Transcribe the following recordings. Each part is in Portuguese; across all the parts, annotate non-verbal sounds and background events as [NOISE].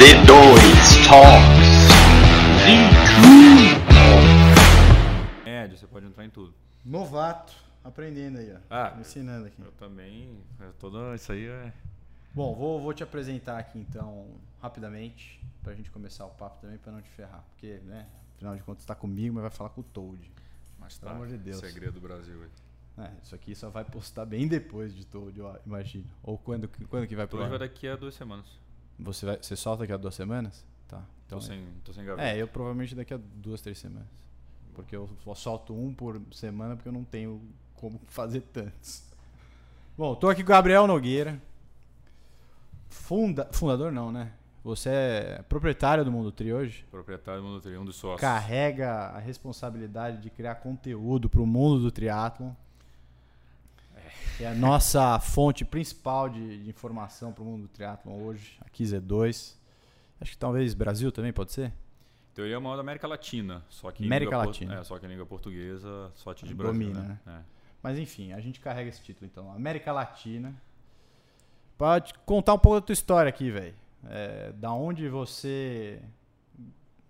Z2 Talks. Médio, você pode entrar em tudo. Novato, aprendendo aí, ó. Ah, Me ensinando aqui. Eu também. eu Todo isso aí é. Bom, vou, vou te apresentar aqui então, rapidamente, pra gente começar o papo também, pra não te ferrar. Porque, né, afinal de contas, tá comigo, mas vai falar com o Toad. Mas Pelo tá. amor de Deus. Segredo do Brasil aí. É, isso aqui só vai postar bem depois de Toad, eu imagino. Ou quando, que- quando que vai pro Hoje ar? vai daqui a duas semanas. Você, vai, você solta daqui a duas semanas? Tá. Então, Tô sem, tô sem gaveta. é, eu provavelmente daqui a duas, três semanas. Porque eu só solto um por semana porque eu não tenho como [LAUGHS] fazer tantos. Bom, tô aqui com o Gabriel Nogueira. Funda, fundador não, né? Você é proprietário do Mundo Tri hoje? Proprietário do Mundo Tri, um dos sócios. Carrega a responsabilidade de criar conteúdo para o mundo do triatlon. É a nossa fonte principal de, de informação para o mundo do triatlon hoje, aqui Z2. Acho que talvez Brasil também pode ser? Teoria é maior da América Latina. Só que América Latina. É, só que em língua portuguesa, só de Brasil. Domina, né? É. Mas enfim, a gente carrega esse título então. América Latina. Pode contar um pouco da tua história aqui, velho. É, da onde você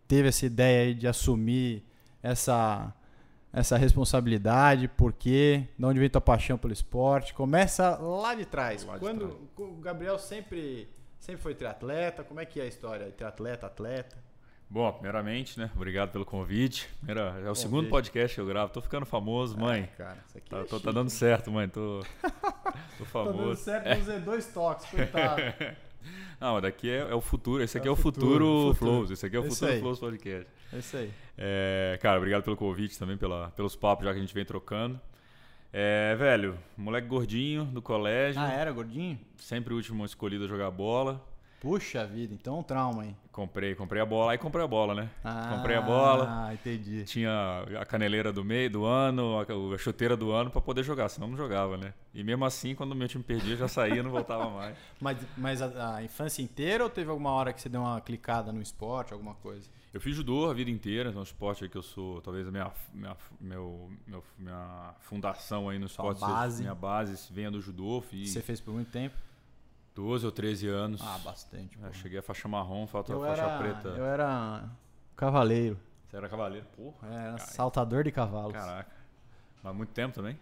teve essa ideia aí de assumir essa, essa responsabilidade, por quê? De onde vem tua paixão pelo esporte? Começa lá de trás. Lá de Quando trás. o Gabriel sempre, sempre foi triatleta, como é que é a história? Triatleta, atleta? Bom, primeiramente, né? Obrigado pelo convite. Primeira, é o segundo Convite. podcast que eu gravo. Tô ficando famoso, mãe. É, cara, isso aqui Tá, é tô- tá chique. dando certo, mãe. Tô, [LAUGHS] tô Tá famoso. dando certo nos Z2 Talks, coitado. [LAUGHS] [LAUGHS] Não, mas daqui é, é o futuro. Esse aqui é, É o futuro, futuro. Flows. Esse aqui é o futuro aí. Flows Podcast. É isso aí. É, cara, obrigado pelo convite também, pela, pelos papos já que a gente vem trocando. É, velho, moleque gordinho do colégio, Ah, era gordinho? sempre o último escolhido a jogar bola. Puxa vida, então um trauma, hein? Comprei, comprei a bola, aí comprei a bola, né? Ah, comprei a bola, Ah, entendi. tinha a caneleira do meio do ano, a, chuteira do ano pra poder jogar, senão não jogava, né? E mesmo assim, quando o meu time perdia, já saía, não voltava [LAUGHS] mais. Mas, mas a, a infância inteira ou teve alguma hora que você deu uma clicada no esporte, alguma coisa? Eu fiz judô a vida inteira, então é um esporte que eu sou, talvez a minha, minha, meu, meu- minha fundação aí no Sua esporte, seja- base. minha base venha do judô, fiz Você fez por muito tempo? 12 ou 13 anos. Ah, bastante. É, pô. cheguei a faixa marrom, falta eu, a faixa era, preta. eu era cavaleiro. Você era cavaleiro? Porra. Eu era Cara, saltador de cavalos. Caraca. Mas muito tempo também?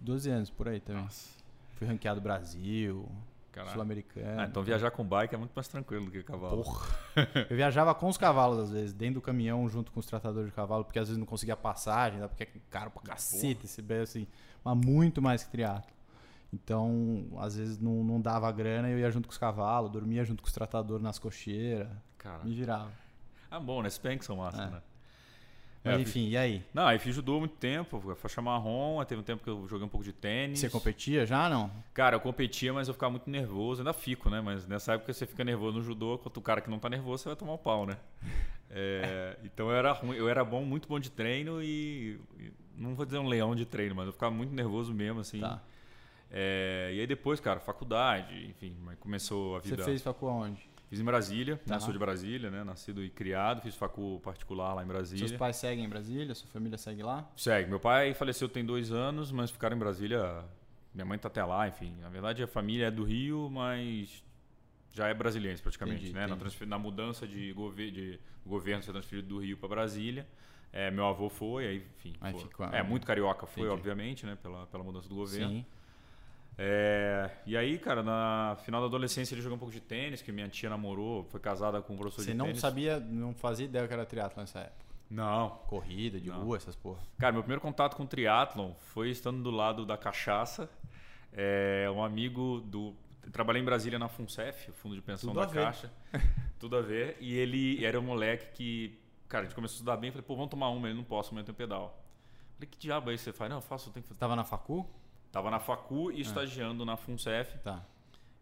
12 anos por aí também. Nossa. Fui ranqueado Brasil. Sul-Americano. Ah, então viajar com bike é muito mais tranquilo do que cavalo. Porra. [LAUGHS] Eu viajava com os cavalos, às vezes, dentro do caminhão, junto com os tratadores de cavalo, porque às vezes não conseguia passagem, né? porque é caro pra cacete esse bem assim, mas muito mais que triatlo. Então, às vezes não, não dava grana e eu ia junto com os cavalos, dormia junto com os tratadores nas cocheiras, Cara. me virava. Ah, bom, né? Spank são massa, É. né? Mas É, enfim, e aí? Não, aí fiz judô muito tempo, faixa marrom, teve um tempo que eu joguei um pouco de tênis. Você competia já, não? Cara, eu competia, mas eu ficava muito nervoso, ainda fico, né? Mas nessa época você fica nervoso no judô, quanto o cara que não tá nervoso, você vai tomar um pau, né? É, [LAUGHS] então eu era ruim, eu era bom, muito bom de treino e, e não vou dizer um leão de treino, mas eu ficava muito nervoso mesmo, assim. Tá. É, e aí depois, cara, faculdade, enfim, começou a Você vida. fez facu aonde? Fiz em Brasília, né? sou de Brasília, né? Nascido e criado, fiz facu particular lá em Brasília. Seus pais seguem em Brasília? Sua família segue lá? Segue. Meu pai faleceu tem dois anos, mas ficaram em Brasília. Minha mãe tá até lá, enfim. Na verdade, a família é do Rio, mas já é brasiliense praticamente, Entendi, né? Na, entendi. transfer- na mudança de, gover de governo ser transferido do Rio para Brasília. é, meu avô foi, aí, enfim. Aí ficou- é, muito carioca foi, Entendi. obviamente, né? Pela, pela mudança do governo. Sim. É, e aí, cara, na final da adolescência ele jogou um pouco de tênis, que minha tia namorou, foi casada com um professor Você de não tênis. sabia, não fazia ideia que era triatlo nessa época? Não, Corrida, de Não. rua, essas porra. Cara, meu primeiro contato com triatlon foi estando do lado da cachaça. É, um amigo do. Trabalhei em Brasília na FUNCEF, o Fundo de Pensão Tudo da. Caixa. [LAUGHS] Tudo a ver. E ele era um moleque que. Cara, a gente começou a estudar bem. Falei, pô, vamos tomar uma. Ele não posso, amanhã tem pedal. Falei, que diabo é isso você faz? Não, eu faço, eu tenho que fazer. Tava na facu? Tava na Facu É. e estagiando na FUNCEF. Tá.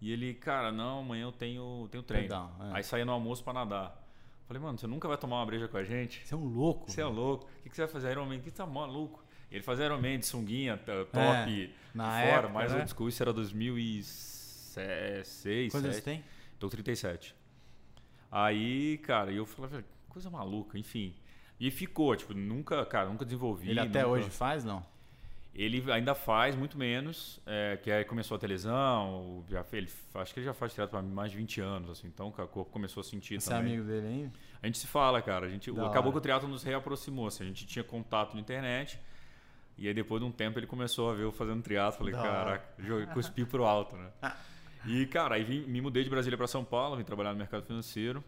E ele, cara, não, amanhã eu tenho, tenho treino. Pedal, é. Aí saía no almoço pra nadar. Falei, mano, você nunca vai tomar uma breja com a gente? Você é um louco. Você é velho. louco. O que que você vai fazer? Iron Man? Que tá maluco? Ele fazia Iron Man de sunguinha, t- top, na fora, época, mais né? old school. Isso era 2006, Quantos você 2007. tem? Tô com 37. Aí, cara, eu falei, "Velho, coisa maluca, enfim. E ficou, tipo, nunca, cara, nunca desenvolvi. Ele até nunca- hoje faz, não? Ele ainda faz muito menos, é, que aí começou a ter lesão, já, ele, acho que ele já faz triatlo há mais de 20 anos, assim, então o corpo começou a sentir Você também. é amigo dele ainda? A gente se fala, cara. A gente, Da acabou hora. que o triatlo nos reaproximou. Assim, a gente tinha contato na internet. E aí depois de um tempo ele começou a ver eu fazendo triatlo. Falei, Da caraca, joguei, cuspi pro alto, né? E, cara, aí vim- me mudei de Brasília para São Paulo, vim trabalhar no mercado financeiro.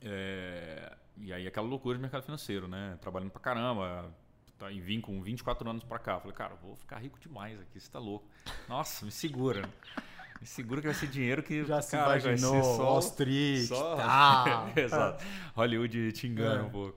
É, e aí aquela loucura de mercado financeiro, né? Trabalhando pra caramba. Tá, e vim com 24 anos pra cá. Falei, cara, vou ficar rico demais aqui, você tá louco. Nossa, me segura. Me segura que vai ser dinheiro que Já se cara, vai ser imaginou, só- Wall Street, só- tal. [LAUGHS] Exato. Hollywood te engana É. um pouco.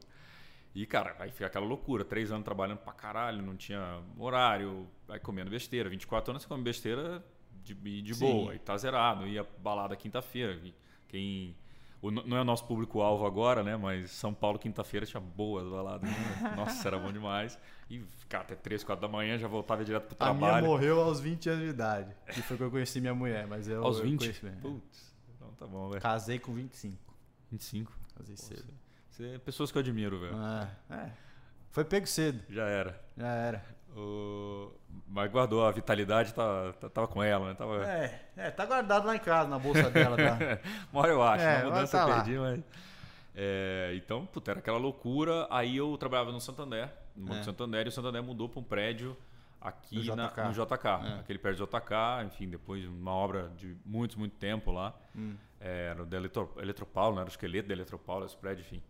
E, cara, aí fica aquela loucura. Três anos trabalhando pra caralho, não tinha horário, vai comendo besteira. 24 anos você come besteira de, de Sim. boa, e tá zerado. Ia balada quinta-feira. Quem. O- não é o nosso público-alvo agora, né? Mas São Paulo, quinta-feira, tinha boas baladas. né? [LAUGHS] Nossa, era bom demais. E ficar até 3, 4 da manhã, já voltava direto pro A minha trabalho. morreu aos 20 anos de idade. Que foi que eu conheci minha mulher, mas eu, Aos eu 20? conheci mesmo. Putz, então tá bom, velho. Casei com 25. 25. Casei Pô, cedo. Você é pessoas que eu admiro, velho. Ah, é. Foi pego cedo, Já era. já era. O... Mas guardou a vitalidade, tá, tá- tava com ela, né? Tava... É, é, tá guardado lá em casa, na bolsa dela, tá? [LAUGHS] Uma hora eu acho, É, na mudança tá eu lá. perdi, mas. É, então, puta, era aquela loucura. Aí eu trabalhava no Santander, no Banco É. Santander, e o Santander mudou para um prédio aqui No na- JK. no JK. É. Aquele prédio JK, enfim, depois de uma obra de muito, muito tempo lá. Hum. É, era o da Eletro, Eletropaulo, né? era o esqueleto da Eletropaulo, esse prédio, enfim.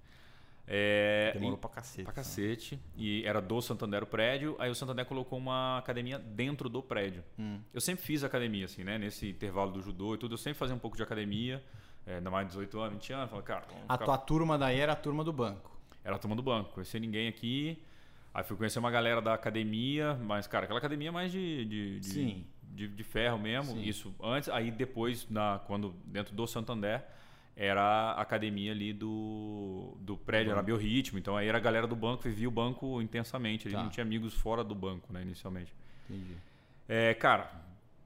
É, Demorou e- pra cacete. Pra cacete. E era do Santander o prédio. Aí o Santander colocou uma academia dentro do prédio. Hum. Eu sempre fiz academia, assim, né? Nesse intervalo do judô e tudo, eu sempre fazia um pouco de academia. É, ainda mais de 18 anos, 20 anos. Falei, cara, A ficar- tua turma daí era a turma do banco. era a turma do banco. Conheci ninguém aqui. Aí fui conhecer uma galera da academia, mas, cara, aquela academia mais de, de, de, Sim. de, de ferro mesmo. Sim. Isso antes, aí depois, na, quando dentro do Santander, era a academia ali do, do prédio, era biorritmo. Então aí era a galera do banco, vivia o banco intensamente. A gente Tá. não tinha amigos fora do banco, né, inicialmente. Entendi. É, cara,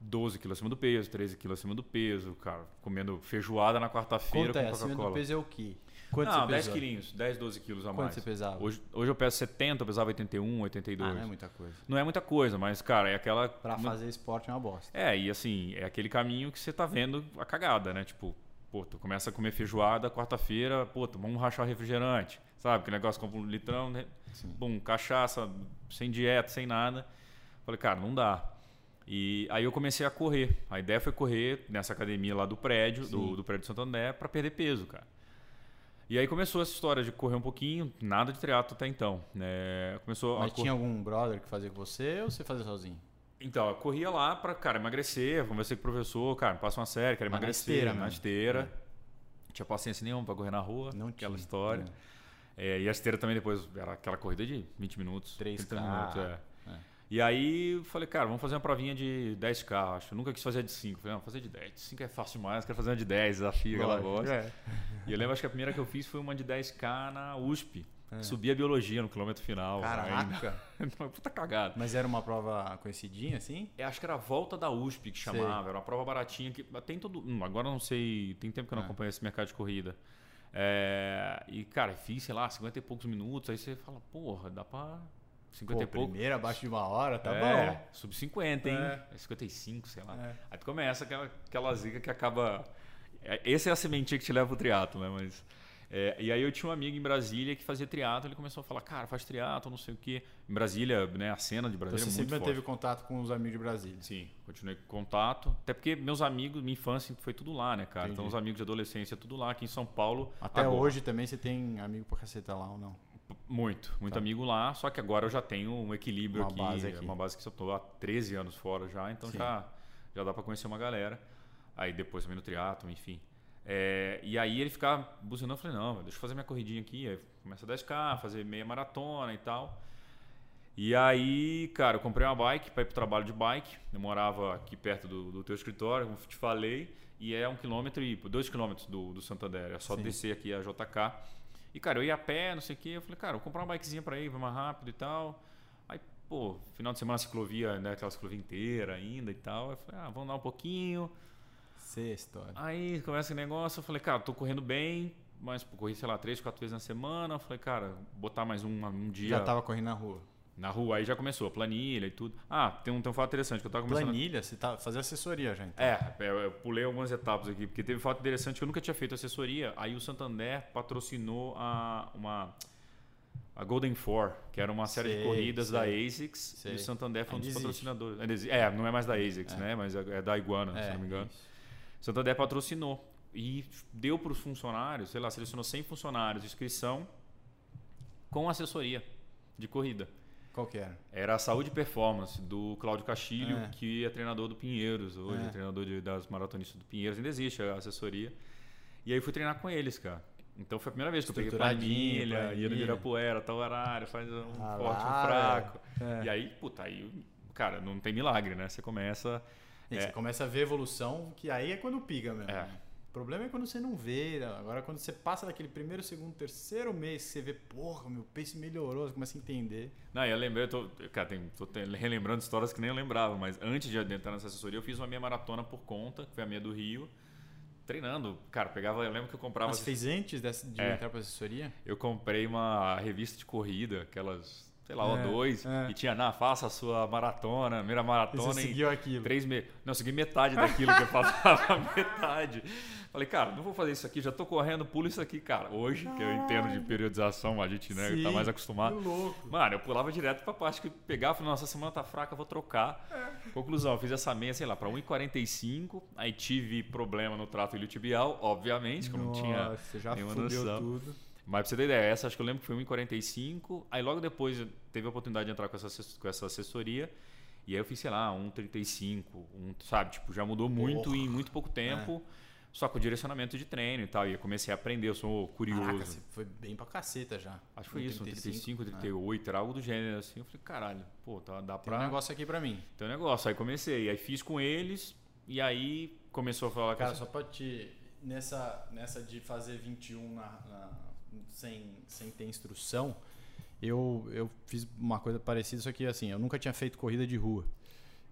12 quilos acima do peso, 13 quilos acima do peso, cara, comendo feijoada na quarta-feira com acima do Coca-Cola. peso é o quê? Quanto Não, você 10 pesou? quilinhos, 10, 12 quilos a Quanto mais. você pesava? Hoje, hoje eu peso 70, eu pesava 81, 82. Ah, não é muita coisa. Não é muita coisa, mas, cara, é aquela. Pra fazer esporte é uma bosta. É, e assim, é aquele caminho que você tá vendo a cagada, né? Tipo, pô, tu começa a comer feijoada quarta-feira, pô, tu- vamos rachar refrigerante, sabe? Que negócio compra um litrão, né? Bum, cachaça, sem dieta, sem nada. Falei, cara, não dá. E aí eu comecei a correr. A ideia foi correr nessa academia lá do prédio, do, do prédio de Santo André, pra perder peso, cara. E aí começou essa história de correr um pouquinho, nada de triatlo até então, né? Começou a Mas tinha algum brother que fazia com você ou você fazia sozinho? Então, eu corria lá pra, cara, emagrecer, conversei com o professor, cara, passa uma série, quero Mas na emagrecer, esteira na mesmo. esteira. É. Não tinha paciência nenhuma pra correr na rua, Não aquela tinha. história. É. É, e a esteira também depois era aquela corrida de 20 minutos, 3K. 30 minutos, é. É. E aí eu falei, cara, vamos fazer uma provinha de 10k, acho. Eu nunca quis fazer de 5. Falei, não, fazer de 10. De 5 é fácil demais, quero fazer uma de 10, desafio, aquela Lógico, bosta. é. E eu lembro, acho que a primeira que eu fiz foi uma de 10k na USP. É. Subi a biologia no quilômetro final. Caraca. Uma [LAUGHS] puta cagada. Mas era uma prova conhecidinha, assim? Eu acho que era a volta da USP que Sei. chamava, era uma prova baratinha que tem todo. hum, agora eu não sei, tem tempo que eu não É. acompanho esse mercado de corrida. É, e cara, fiz, sei lá, 50 e poucos minutos, aí você fala, porra, dá pra 50 Pô, e pouco. primeira abaixo de uma hora, tá é, bom. Sub 50, hein? É. É 55, sei lá. É. Aí tu começa aquela, aquela zica que acaba. é, Essa é a sementinha que te leva pro triatlo, né? Mas. É, e aí eu tinha um amigo em Brasília que fazia triatlo, ele começou a falar, cara, faz triatlo, não sei o quê. Em Brasília, né, a cena de Então Brasília você é muito sempre forte. manteve contato com os amigos de Brasília. Sim, continuei com contato. Até porque meus amigos, minha infância foi tudo lá, né, cara? Entendi. Então os amigos de adolescência, tudo lá aqui em São Paulo. Até agora. hoje também você tem amigo pra caceta lá ou não? Muito, muito Tá. amigo lá. Só que agora eu já tenho um equilíbrio Uma aqui, base aqui. Uma base que eu tô há 13 anos fora já, então Sim. já, já dá pra conhecer uma galera. Aí depois também no triatlo, enfim. É, e aí ele ficava buzinando, eu falei, não, deixa eu fazer minha corridinha aqui. Aí começa a 10k, fazer meia maratona e tal. E aí, cara, eu comprei uma bike para ir pro trabalho de bike. Eu morava aqui perto do, do teu escritório, como te falei, e é um quilômetro e dois quilômetros do, do Santander. É só Sim. descer aqui a JK. E, cara, eu ia a pé, não sei o quê. Eu falei, cara, vou comprar uma bikezinha para ir, vai mais rápido e tal. Aí, pô, final de semana ciclovia, né, aquela ciclovia inteira ainda e tal. Eu falei, ah, vamos dar um pouquinho. Sei a história. Aí começa o negócio, eu falei, cara, tô correndo bem, mas pô, corri, sei lá, três, quatro vezes na semana. Eu falei, cara, botar mais um, um dia. Já tava correndo na rua. Na rua, aí já começou, planilha e tudo. Ah, tem um, tem um fato interessante que eu tava começando. Planilha, você tá fazendo assessoria já, então. É, eu, eu pulei algumas etapas aqui, porque teve um fato interessante que eu nunca tinha feito assessoria. Aí o Santander patrocinou a, uma, a Golden Four, que era uma série Sei, de corridas sei. da ASICS. Sei. E o Santander foi um dos patrocinadores. É, não é mais da ASICS, É. né? Mas é, é da Iguana, se não me engano. isso. Santander patrocinou. E deu para os funcionários, sei lá, selecionou 100 funcionários de inscrição com assessoria de corrida. Qual que era? Era a Saúde e Performance, do Cláudio Castilho, É. que é treinador do Pinheiros hoje, É. é treinador de- das maratonistas do Pinheiros. Ainda existe a assessoria. E aí fui treinar com eles, cara. Então foi a primeira vez que eu peguei planilha, ia no. Ibirapuera, tal horário, faz um Ah forte, um fraco. é. E aí, puta, aí, cara, não tem milagre, né? Você começa... E É. Você começa a ver evolução, que aí é quando piga mesmo. É. O problema é quando você não vê. né? Agora, quando você passa daquele primeiro, segundo, terceiro mês, você vê, porra, meu pace melhorou, você começa a entender. Não, eu lembrei, eu tô, cara, tem, tô relembrando histórias que nem eu lembrava, mas antes de entrar nessa assessoria, eu fiz uma minha maratona por conta, que foi a minha do Rio, treinando. Cara, pegava, eu lembro que eu comprava. Mas fez antes dessa- de É. entrar pra assessoria? Eu comprei uma revista de corrida, aquelas, sei lá, É, O2, é. e tinha, na, faça a sua maratona, primeira E maratona você em seguiu aquilo. três meses. Não, eu segui metade daquilo que eu falava, [LAUGHS] metade. Falei, cara, não vou fazer isso aqui, já tô correndo, pulo isso aqui, cara. Hoje, que eu entendo de periodização, a gente né, tá Sim, mais acostumado. que louco. Mano, eu pulava direto pra parte que eu pegava, falei, nossa, essa semana tá fraca, vou trocar. Conclusão, eu fiz essa meia, sei lá, pra 1,45, aí tive problema no trato iliotibial, obviamente, que eu não tinha já nenhuma noção. tudo. Mas pra você ter ideia, essa acho que eu lembro que foi 1,45. Aí logo depois teve a oportunidade de entrar com essa, com essa assessoria. E aí eu fiz, sei lá, 1,35. Um, sabe? Tipo, já mudou muito Porra. É. em muito pouco tempo. Só com direcionamento de treino e tal. E eu comecei a aprender, eu sou curioso. Caraca, foi bem pra caceta já. Acho que foi Um isso, um 35, 35, 38, era algo do gênero assim. Eu falei, caralho, pô, tá, dá Tem um pra. negócio aqui pra mim. Tem um negócio. Aí comecei. Aí fiz com eles. E aí começou a falar Cara, só pra te. Nessa, nessa de fazer 21 na, na- sem, sem ter instrução, eu, eu fiz uma coisa parecida, só que assim, eu nunca tinha feito corrida de rua.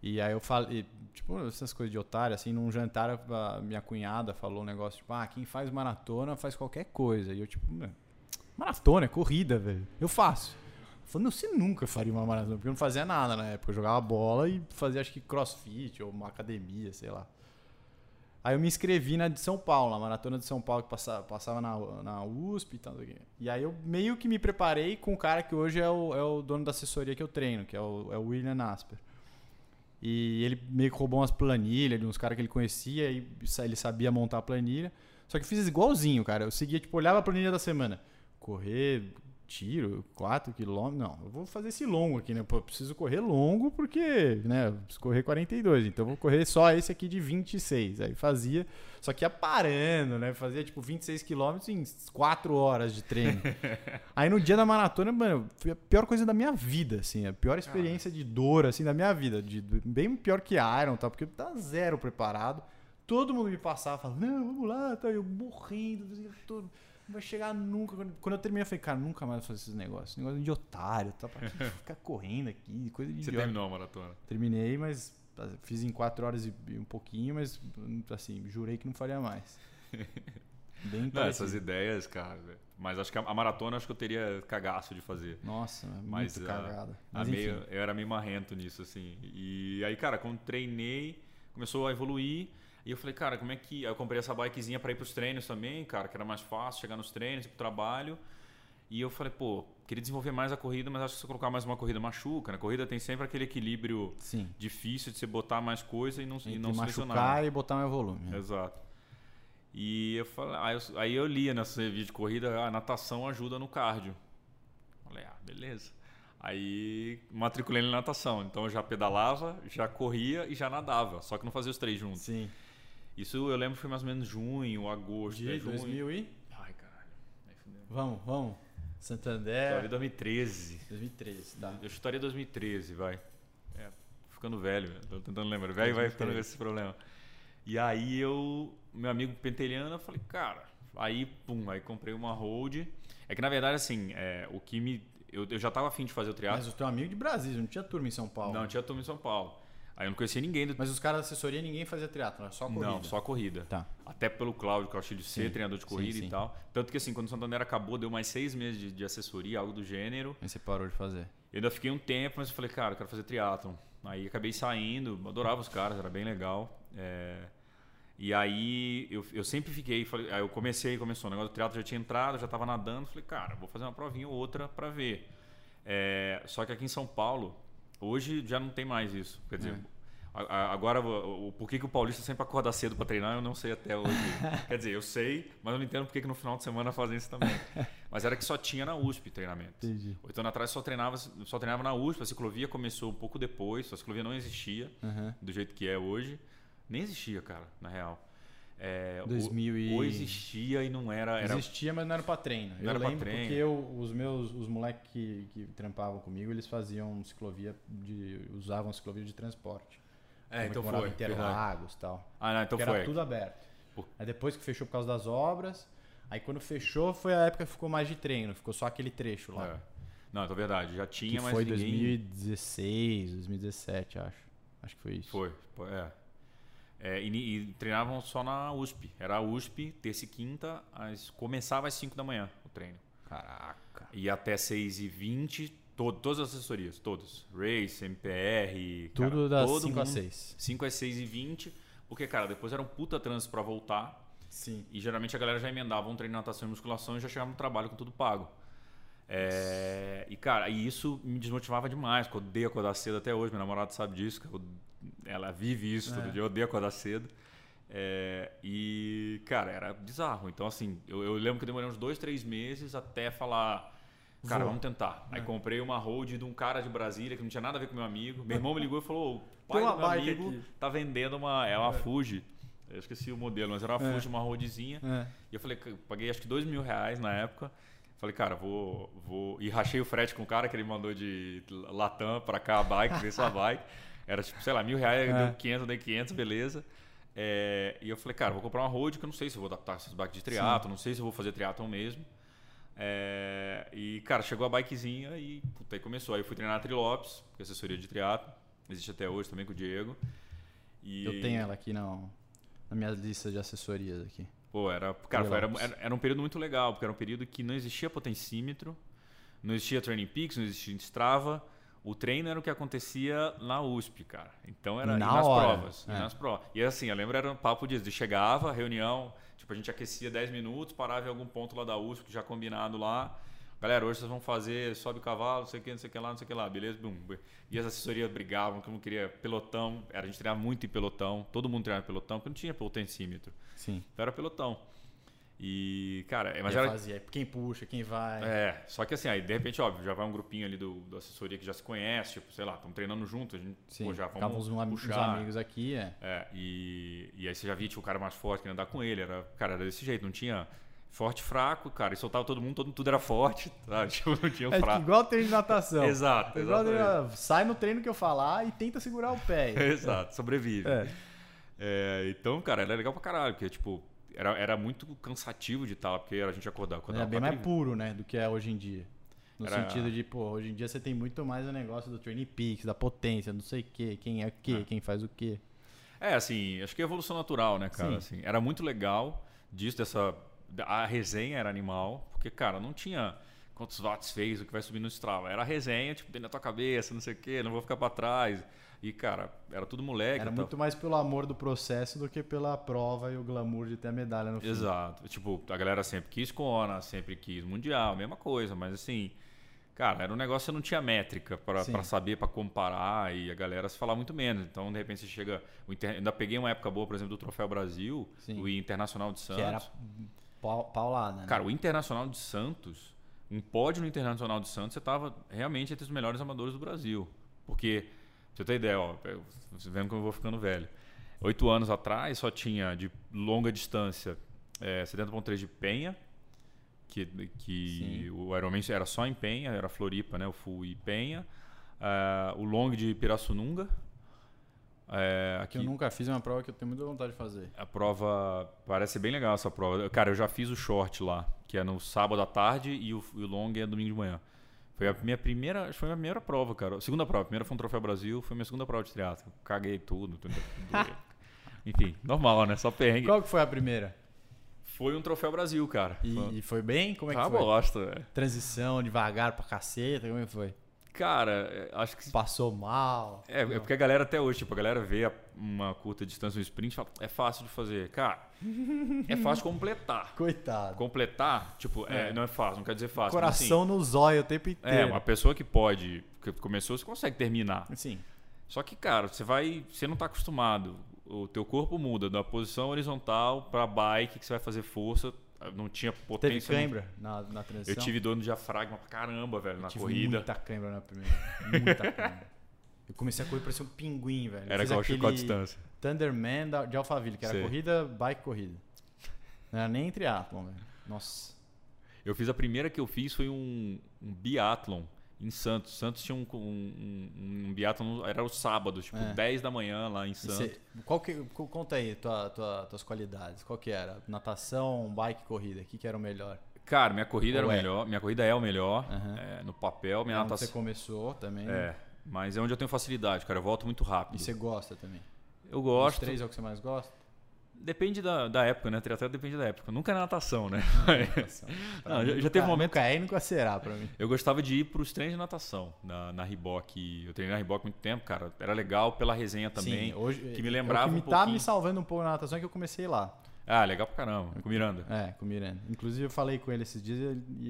E aí eu falei, tipo, essas coisas de otário, assim, num jantar, a minha cunhada falou um negócio, tipo, ah, quem faz maratona faz qualquer coisa. E eu, tipo, "Meu, maratona é corrida, velho. Eu faço. Falando, você nunca faria uma maratona, porque eu não fazia nada na época. Eu jogava bola e fazia, acho que crossfit ou uma academia, sei lá. Aí eu me inscrevi na de São Paulo, na maratona de São Paulo que passava, passava na, na USP e tal. E aí eu meio que me preparei com o cara que hoje é o, é o dono da assessoria que eu treino, que é o, é o William Asper. E ele meio que roubou umas planilhas de uns caras que ele conhecia e ele sabia montar a planilha. Só que eu fiz igualzinho, cara. Eu seguia, tipo, olhava a planilha da semana. Correr, tiro, 4 quilômetros. Não, eu vou fazer esse longo aqui, né? Pô, eu preciso correr longo porque, né? Eu preciso correr 42. Então eu vou correr só esse aqui de 26. Aí fazia, só que ia parando, né? Fazia tipo 26 quilômetros em 4 horas de treino. [LAUGHS] Aí no dia da maratona, mano, foi a pior coisa da minha vida, assim. A pior experiência de dor, assim, da minha vida. De, bem pior que Iron, tá? Porque eu tava zero preparado. Todo mundo me passava, falando, não, vamos lá, tá? Eu morrendo, eu tô- não vai chegar nunca. Quando- eu terminei, eu falei, cara, nunca mais vou fazer esses negócios. Negócio de otário, tá? Pra [LAUGHS] ficar correndo aqui, coisa de Você idiota. terminou a maratona. Terminei, mas fiz em 4 horas e um pouquinho, mas assim, jurei que não faria mais. [LAUGHS] Bem Não, essas ideias, cara. Mas acho que a, a maratona acho que eu teria cagaço de fazer. Nossa, é Mas, muito ah, cagada. A Mas meio- enfim. eu era meio marrento nisso, assim. E aí, cara, quando treinei, começou a evoluir. E eu falei, cara, como é que. Aí eu comprei essa bikezinha pra ir pros treinos também, cara, que era mais fácil chegar nos treinos, ir pro trabalho. E eu falei, pô, queria desenvolver mais a corrida, mas acho que se eu colocar mais uma corrida machuca. Na corrida tem sempre aquele equilíbrio Sim. difícil de você botar mais coisa e não, e Entre não se lesionar. machucar e botar mais volume. Exato. E eu falei, aí eu, aí eu lia nessa revista de corrida, a natação ajuda no cardio. Falei, ah, beleza. Aí matriculei na natação. Então eu já pedalava, já corria e já nadava. Só que não fazia os três juntos. Sim. Isso eu lembro foi mais ou menos junho, agosto. De é junho. 2000 e... Ai, caralho. Aí fudeu. Vamos, vamos. Chutaria Santander. 2013. 2013, tá. Eu chutaria 2013, vai. É, ficando velho, tô tentando lembrar. Velho vai ficando com 2013. esse problema. E aí eu, meu amigo pentelhano, eu falei, cara, aí, pum, aí comprei uma hold. É que na verdade, assim, é, o que me. Eu, eu já tava afim de fazer o triatlo. Mas o teu amigo de Brasília, não tinha turma em São Paulo. Não, tinha turma em São Paulo. Aí eu não conhecia ninguém do. Mas os caras da assessoria, ninguém fazia triatlo, era só corrida. Não, só corrida. Tá. Até pelo Cláudio Castilho ser Sim, treinador de sim, corrida sim. e tal. Tanto que assim, quando o Santander acabou, deu mais seis meses de, de assessoria, algo do gênero. Aí você parou de fazer. Eu ainda fiquei um tempo, mas eu falei, cara, eu quero fazer triatlon. Aí acabei saindo, adorava os caras, era bem legal. É, e aí eu, eu sempre fiquei, falei, aí eu comecei, começou, o negócio do triatlo já tinha entrado, já estava nadando, falei, cara, vou fazer uma provinha ou outra para ver. É, só que aqui em São Paulo, hoje já não tem mais isso. Quer dizer, é. Agora, o, o, por que, o Paulista sempre acorda cedo para treinar, eu não sei até hoje. [LAUGHS] Quer dizer, eu sei, mas eu não entendo por que, que no final de semana fazem isso também. [LAUGHS] Mas era que só tinha na USP treinamento. Entendi. Oito anos atrás só treinava, só treinava na USP, a ciclovia começou um pouco depois, a ciclovia não existia uhum. do jeito que é hoje. Nem existia, cara, na real. É, 2000 e... Ou existia e não era, era... Existia, mas não era para treino. Não eu lembro treino. porque eu, os meus os moleques que, que trampavam comigo, eles faziam ciclovia de usavam ciclovia de transporte. É, então foi. Interlagos e tal. Ah, não, então foi. Era tudo aberto. Aí depois que fechou por causa das obras, aí quando fechou foi a época que ficou mais de treino, ficou só aquele trecho lá. É. Não, então é verdade, já tinha, que mas foi ninguém... 2016, 2017, acho. Acho que foi isso. Foi, é. É e, e, treinavam só na USP. Era a USP, terça e quinta, as, começava às 5 da manhã o treino. Caraca. E até 6 e 20 Todo, todas as assessorias, todas. Race, MPR. Tudo cara, das 5 a 6. 5 às 6 e 20. Porque, cara, depois era um puta trânsito pra voltar. Sim. E geralmente a galera já emendava um treino de natação e musculação e já chegava no trabalho com tudo pago. É, e, cara, e isso me desmotivava demais, eu odeio acordar cedo até hoje. Minha namorada sabe disso, eu, ela vive isso é. todo dia, eu odeio acordar cedo. É, e, cara, era bizarro. Então, assim, eu, eu lembro que eu demorei uns dois, três meses até falar Cara, vamos tentar. Aí é. comprei uma hold de um cara de Brasília que não tinha nada a ver com meu amigo. Meu [LAUGHS] irmão me ligou e falou: o pai do meu amigo aqui. tá vendendo uma. É uma é. Fuji. Eu esqueci o modelo, mas era uma é. Fuji, uma holdzinha. É. E eu falei, paguei acho que dois mil reais na época. Falei, cara, vou, vou. E rachei o frete com o cara que ele mandou de Latam pra cá a bike, ver sua bike. Era tipo, sei lá, mil reais, é. deu 500, dei 500, beleza. É, e eu falei, cara, vou comprar uma road que eu não sei se vou adaptar essas bikes de triatlo, não sei se eu vou fazer triatlo mesmo. É, e, cara, chegou a bikezinha e puta, aí começou. Aí eu fui treinar a Trilopes, que é assessoria de triatlo. Existe até hoje também com o Diego. E... Eu tenho ela aqui na, na minha lista de assessorias aqui. Pô, era, cara, foi, era, era um período muito legal, porque era um período que não existia potencímetro, não existia Training Peaks, não existia Strava. O treino era o que acontecia na USP, cara. Então era na nas hora. provas. É. nas provas. E assim, eu lembro era um papo disso, de chegava, reunião, Tipo, a gente aquecia 10 minutos, parava em algum ponto lá da USP, já combinado lá. Galera, hoje vocês vão fazer sobe cavalo, não sei o que, não sei o que lá, não sei o que lá, beleza? Bum. E as assessorias brigavam, que não queria pelotão. Era, a gente treinava muito em pelotão, todo mundo treinava em pelotão, porque não tinha potencímetro. Sim. Então era pelotão. E, cara, mas era. Fazia, quem puxa, quem vai. É, só que assim, aí de repente, óbvio, já vai um grupinho ali do, do assessoria que já se conhece, tipo, sei lá, estamos treinando junto, a gente Sim, pô, já vamos uns, puxar. uns amigos aqui, é. É, e, e aí você já via tipo, o cara mais forte querendo andar com ele, era, cara, era desse jeito, não tinha forte fraco, cara, e soltava todo mundo, todo, tudo era forte, [LAUGHS] tá? Tipo, não tinha um é fraco. igual treino de natação. [LAUGHS] Exato, igual Sai no treino que eu falar e tenta segurar o pé. [LAUGHS] Exato, sobrevive. É. É, então, cara, era legal pra caralho, porque, tipo, era, era muito cansativo de tal, porque a gente acordava. acordava era bem mais puro, né, do que é hoje em dia. No era... sentido de, pô, hoje em dia você tem muito mais o negócio do Training Peaks, da potência, não sei o quê, quem é o quê, é. quem faz o quê. É, assim, acho que é evolução natural, né, cara? Assim, era muito legal disso, dessa. A resenha era animal, porque, cara, não tinha quantos watts fez, o que vai subir no Strava. Era a resenha, tipo, dentro da tua cabeça, não sei o quê, não vou ficar para trás. E, cara, era tudo moleque. Era muito mais pelo amor do processo do que pela prova e o glamour de ter a medalha no fim. Exato. Tipo, a galera sempre quis Kona, sempre quis Mundial, mesma coisa. Mas, assim, cara, era um negócio que não tinha métrica para saber, para comparar. E a galera se falava muito menos. Então, de repente, você chega... Inter... Ainda peguei uma época boa, por exemplo, do Troféu Brasil, Sim. o Internacional de Santos. Que era paulada, né? Cara, o Internacional de Santos... Um pódio no Internacional de Santos, você estava realmente entre os melhores amadores do Brasil. Porque Pra você ter ideia, ó, você vendo como eu vou ficando velho. Oito anos atrás só tinha de longa distância é, 70.3 de Penha, que, que o Ironman era só em Penha, era Floripa, né? O Full e Penha. Uh, o long de Pirassununga. É, aqui, eu nunca fiz uma prova que eu tenho muita vontade de fazer. A prova parece bem legal essa prova. Cara, eu já fiz o short lá, que é no sábado à tarde e o, o long é domingo de manhã. Foi a minha primeira, foi a minha primeira prova, cara. Segunda prova. A primeira foi um Troféu Brasil, foi a minha segunda prova de triatlo. Caguei tudo. tudo, tudo [LAUGHS] Enfim, normal, né? Só perrengue. Qual que foi a primeira? Foi um Troféu Brasil, cara. E foi, e foi bem? Como é que ah, foi? bosta, velho. Transição, devagar pra caceta, como é que foi? Cara, é, acho que. Passou mal. É, é porque a galera até hoje, tipo, a galera vê uma curta distância, um sprint, e fala, é fácil de fazer. Cara, é fácil [LAUGHS] completar. Coitado. Completar, tipo, é, É. não é fácil, não quer dizer fácil. mas, assim, Coração no zóio o tempo é, inteiro. uma pessoa que pode, que começou, você consegue terminar. Sim. Só que, cara, você vai. Você não tá acostumado. O teu corpo muda da posição horizontal pra bike, que você vai fazer força. Não tinha Teve potência. cãibra na, na transição? Eu tive dor no diafragma pra caramba, velho, na tive corrida. muita cãibra na primeira. Muita cãibra. Eu comecei a correr parecia um pinguim, velho. Era igual aquele à distância. Thunderman da- de Alphaville, que era Sei. corrida, bike, corrida. Não era nem triatlon, velho. Nossa. Eu fiz a primeira que eu fiz foi um, um biathlon em Santos. Santos tinha um, um, um, um biathlon, era o sábado, tipo, É. 10 da manhã lá em Santos. cê- qual que, co- conta aí tua, tua, tuas qualidades. Qual que era? Natação, bike, corrida. O que, que era o melhor? Cara, minha corrida era o Ou é? melhor. Minha corrida é o melhor. Aham. é, no papel, minha É onde você natação. começou também. É, mas é onde eu tenho facilidade, cara. Eu volto muito rápido. E você gosta também? Eu Os gosto. três é o que você mais gosta? Depende da, da época, né? Triatleta depende da época. Nunca é natação, né? Natação. [LAUGHS] Pra Não, já- já nunca- teve um momento- Nunca é e nunca será pra mim. Eu gostava de ir pros treinos de natação na, na Reebok. Eu treinei na Reebok muito tempo, cara. Era legal pela resenha também. Sim, hoje, que me é lembrava o que me um tá pouquinho. me salvando um pouco na natação é que eu comecei lá. Ah, legal pra caramba. Com Miranda. É, com o Miranda. Inclusive eu falei com ele esses dias e,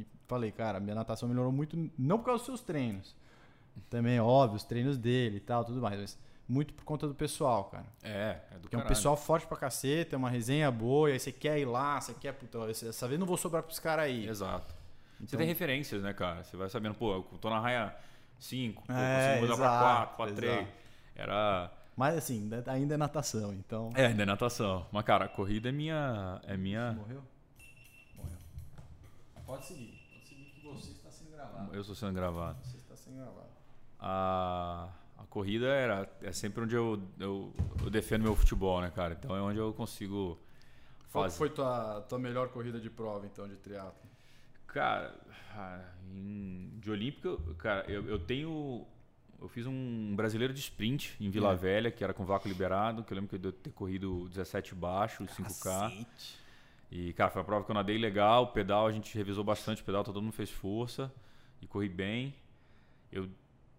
e falei, cara, minha natação melhorou muito, não por causa dos seus treinos. Também, óbvio, os treinos dele e tal, tudo mais, mas muito por conta do pessoal, cara. É, é do Porque é um pessoal forte pra caceta, é uma resenha boa, e aí você quer ir lá, você quer, puta, dessa vez não vou sobrar pros caras aí. Exato. Você Então- tem referências, né, cara? Você vai sabendo, pô, eu tô na raia 5, pô, É, consigo mudar pra exato, 4, pra 3. exato. Era. Mas assim, ainda- é natação, então. É, ainda é natação. Mas, cara, a corrida é minha. É minha. Morreu? Morreu. Pode seguir. Pode seguir que você está sendo gravado. Eu estou sendo gravado. Você está sendo gravado. A, a corrida era, é sempre onde eu, eu, eu defendo meu futebol, né, cara? Então é onde eu consigo Qual fazer. foi tua, tua melhor corrida de prova, então, de triatlo? Cara, ah, em- de Olímpica, cara, eu, eu tenho. Eu fiz um brasileiro de sprint em Vila É. Velha, que era com vácuo liberado, que eu lembro que eu devo ter corrido 17 baixo, 5K. E, cara, foi uma prova que eu nadei legal, o pedal, a gente revisou bastante o pedal, todo mundo fez força e corri bem. Eu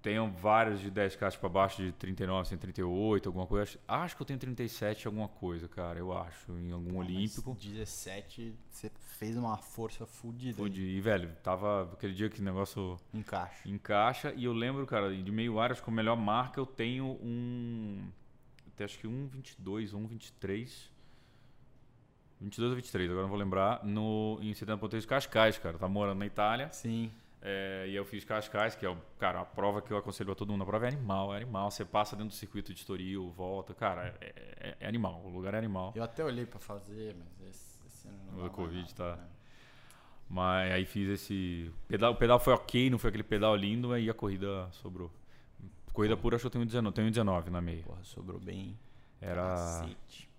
tenho vários de 10K para baixo de 39, 138, alguma coisa. Acho- Acho que eu tenho 37 alguma coisa, cara, eu acho, em algum olímpico. 17, você fez uma força fodida. Pude- E, velho, tava aquele dia que o negócio Encaixa. encaixa. E eu lembro, cara, de meio áreas com melhor marca, eu tenho um. tenho acho que um 22 ou um 23. 22 ou 23, agora não vou lembrar. No, em 70.3 de Cascais, cara. Tava morando na Itália. Sim. É, e eu fiz Cascais, que é, cara, a prova que eu aconselho a todo mundo. A prova é animal, é animal. Você passa dentro do circuito de Estoril, volta. Cara, é, é- é animal. O lugar é animal. Eu até olhei pra fazer, mas esse, esse ano não O Covid nada, tá- né? Mas aí fiz esse. Pedal, o pedal foi ok, não foi aquele pedal lindo, aí a corrida sobrou. Corrida pura, acho que eu tenho 19, tenho 19 na meia. Porra, sobrou bem. Era. Cacete.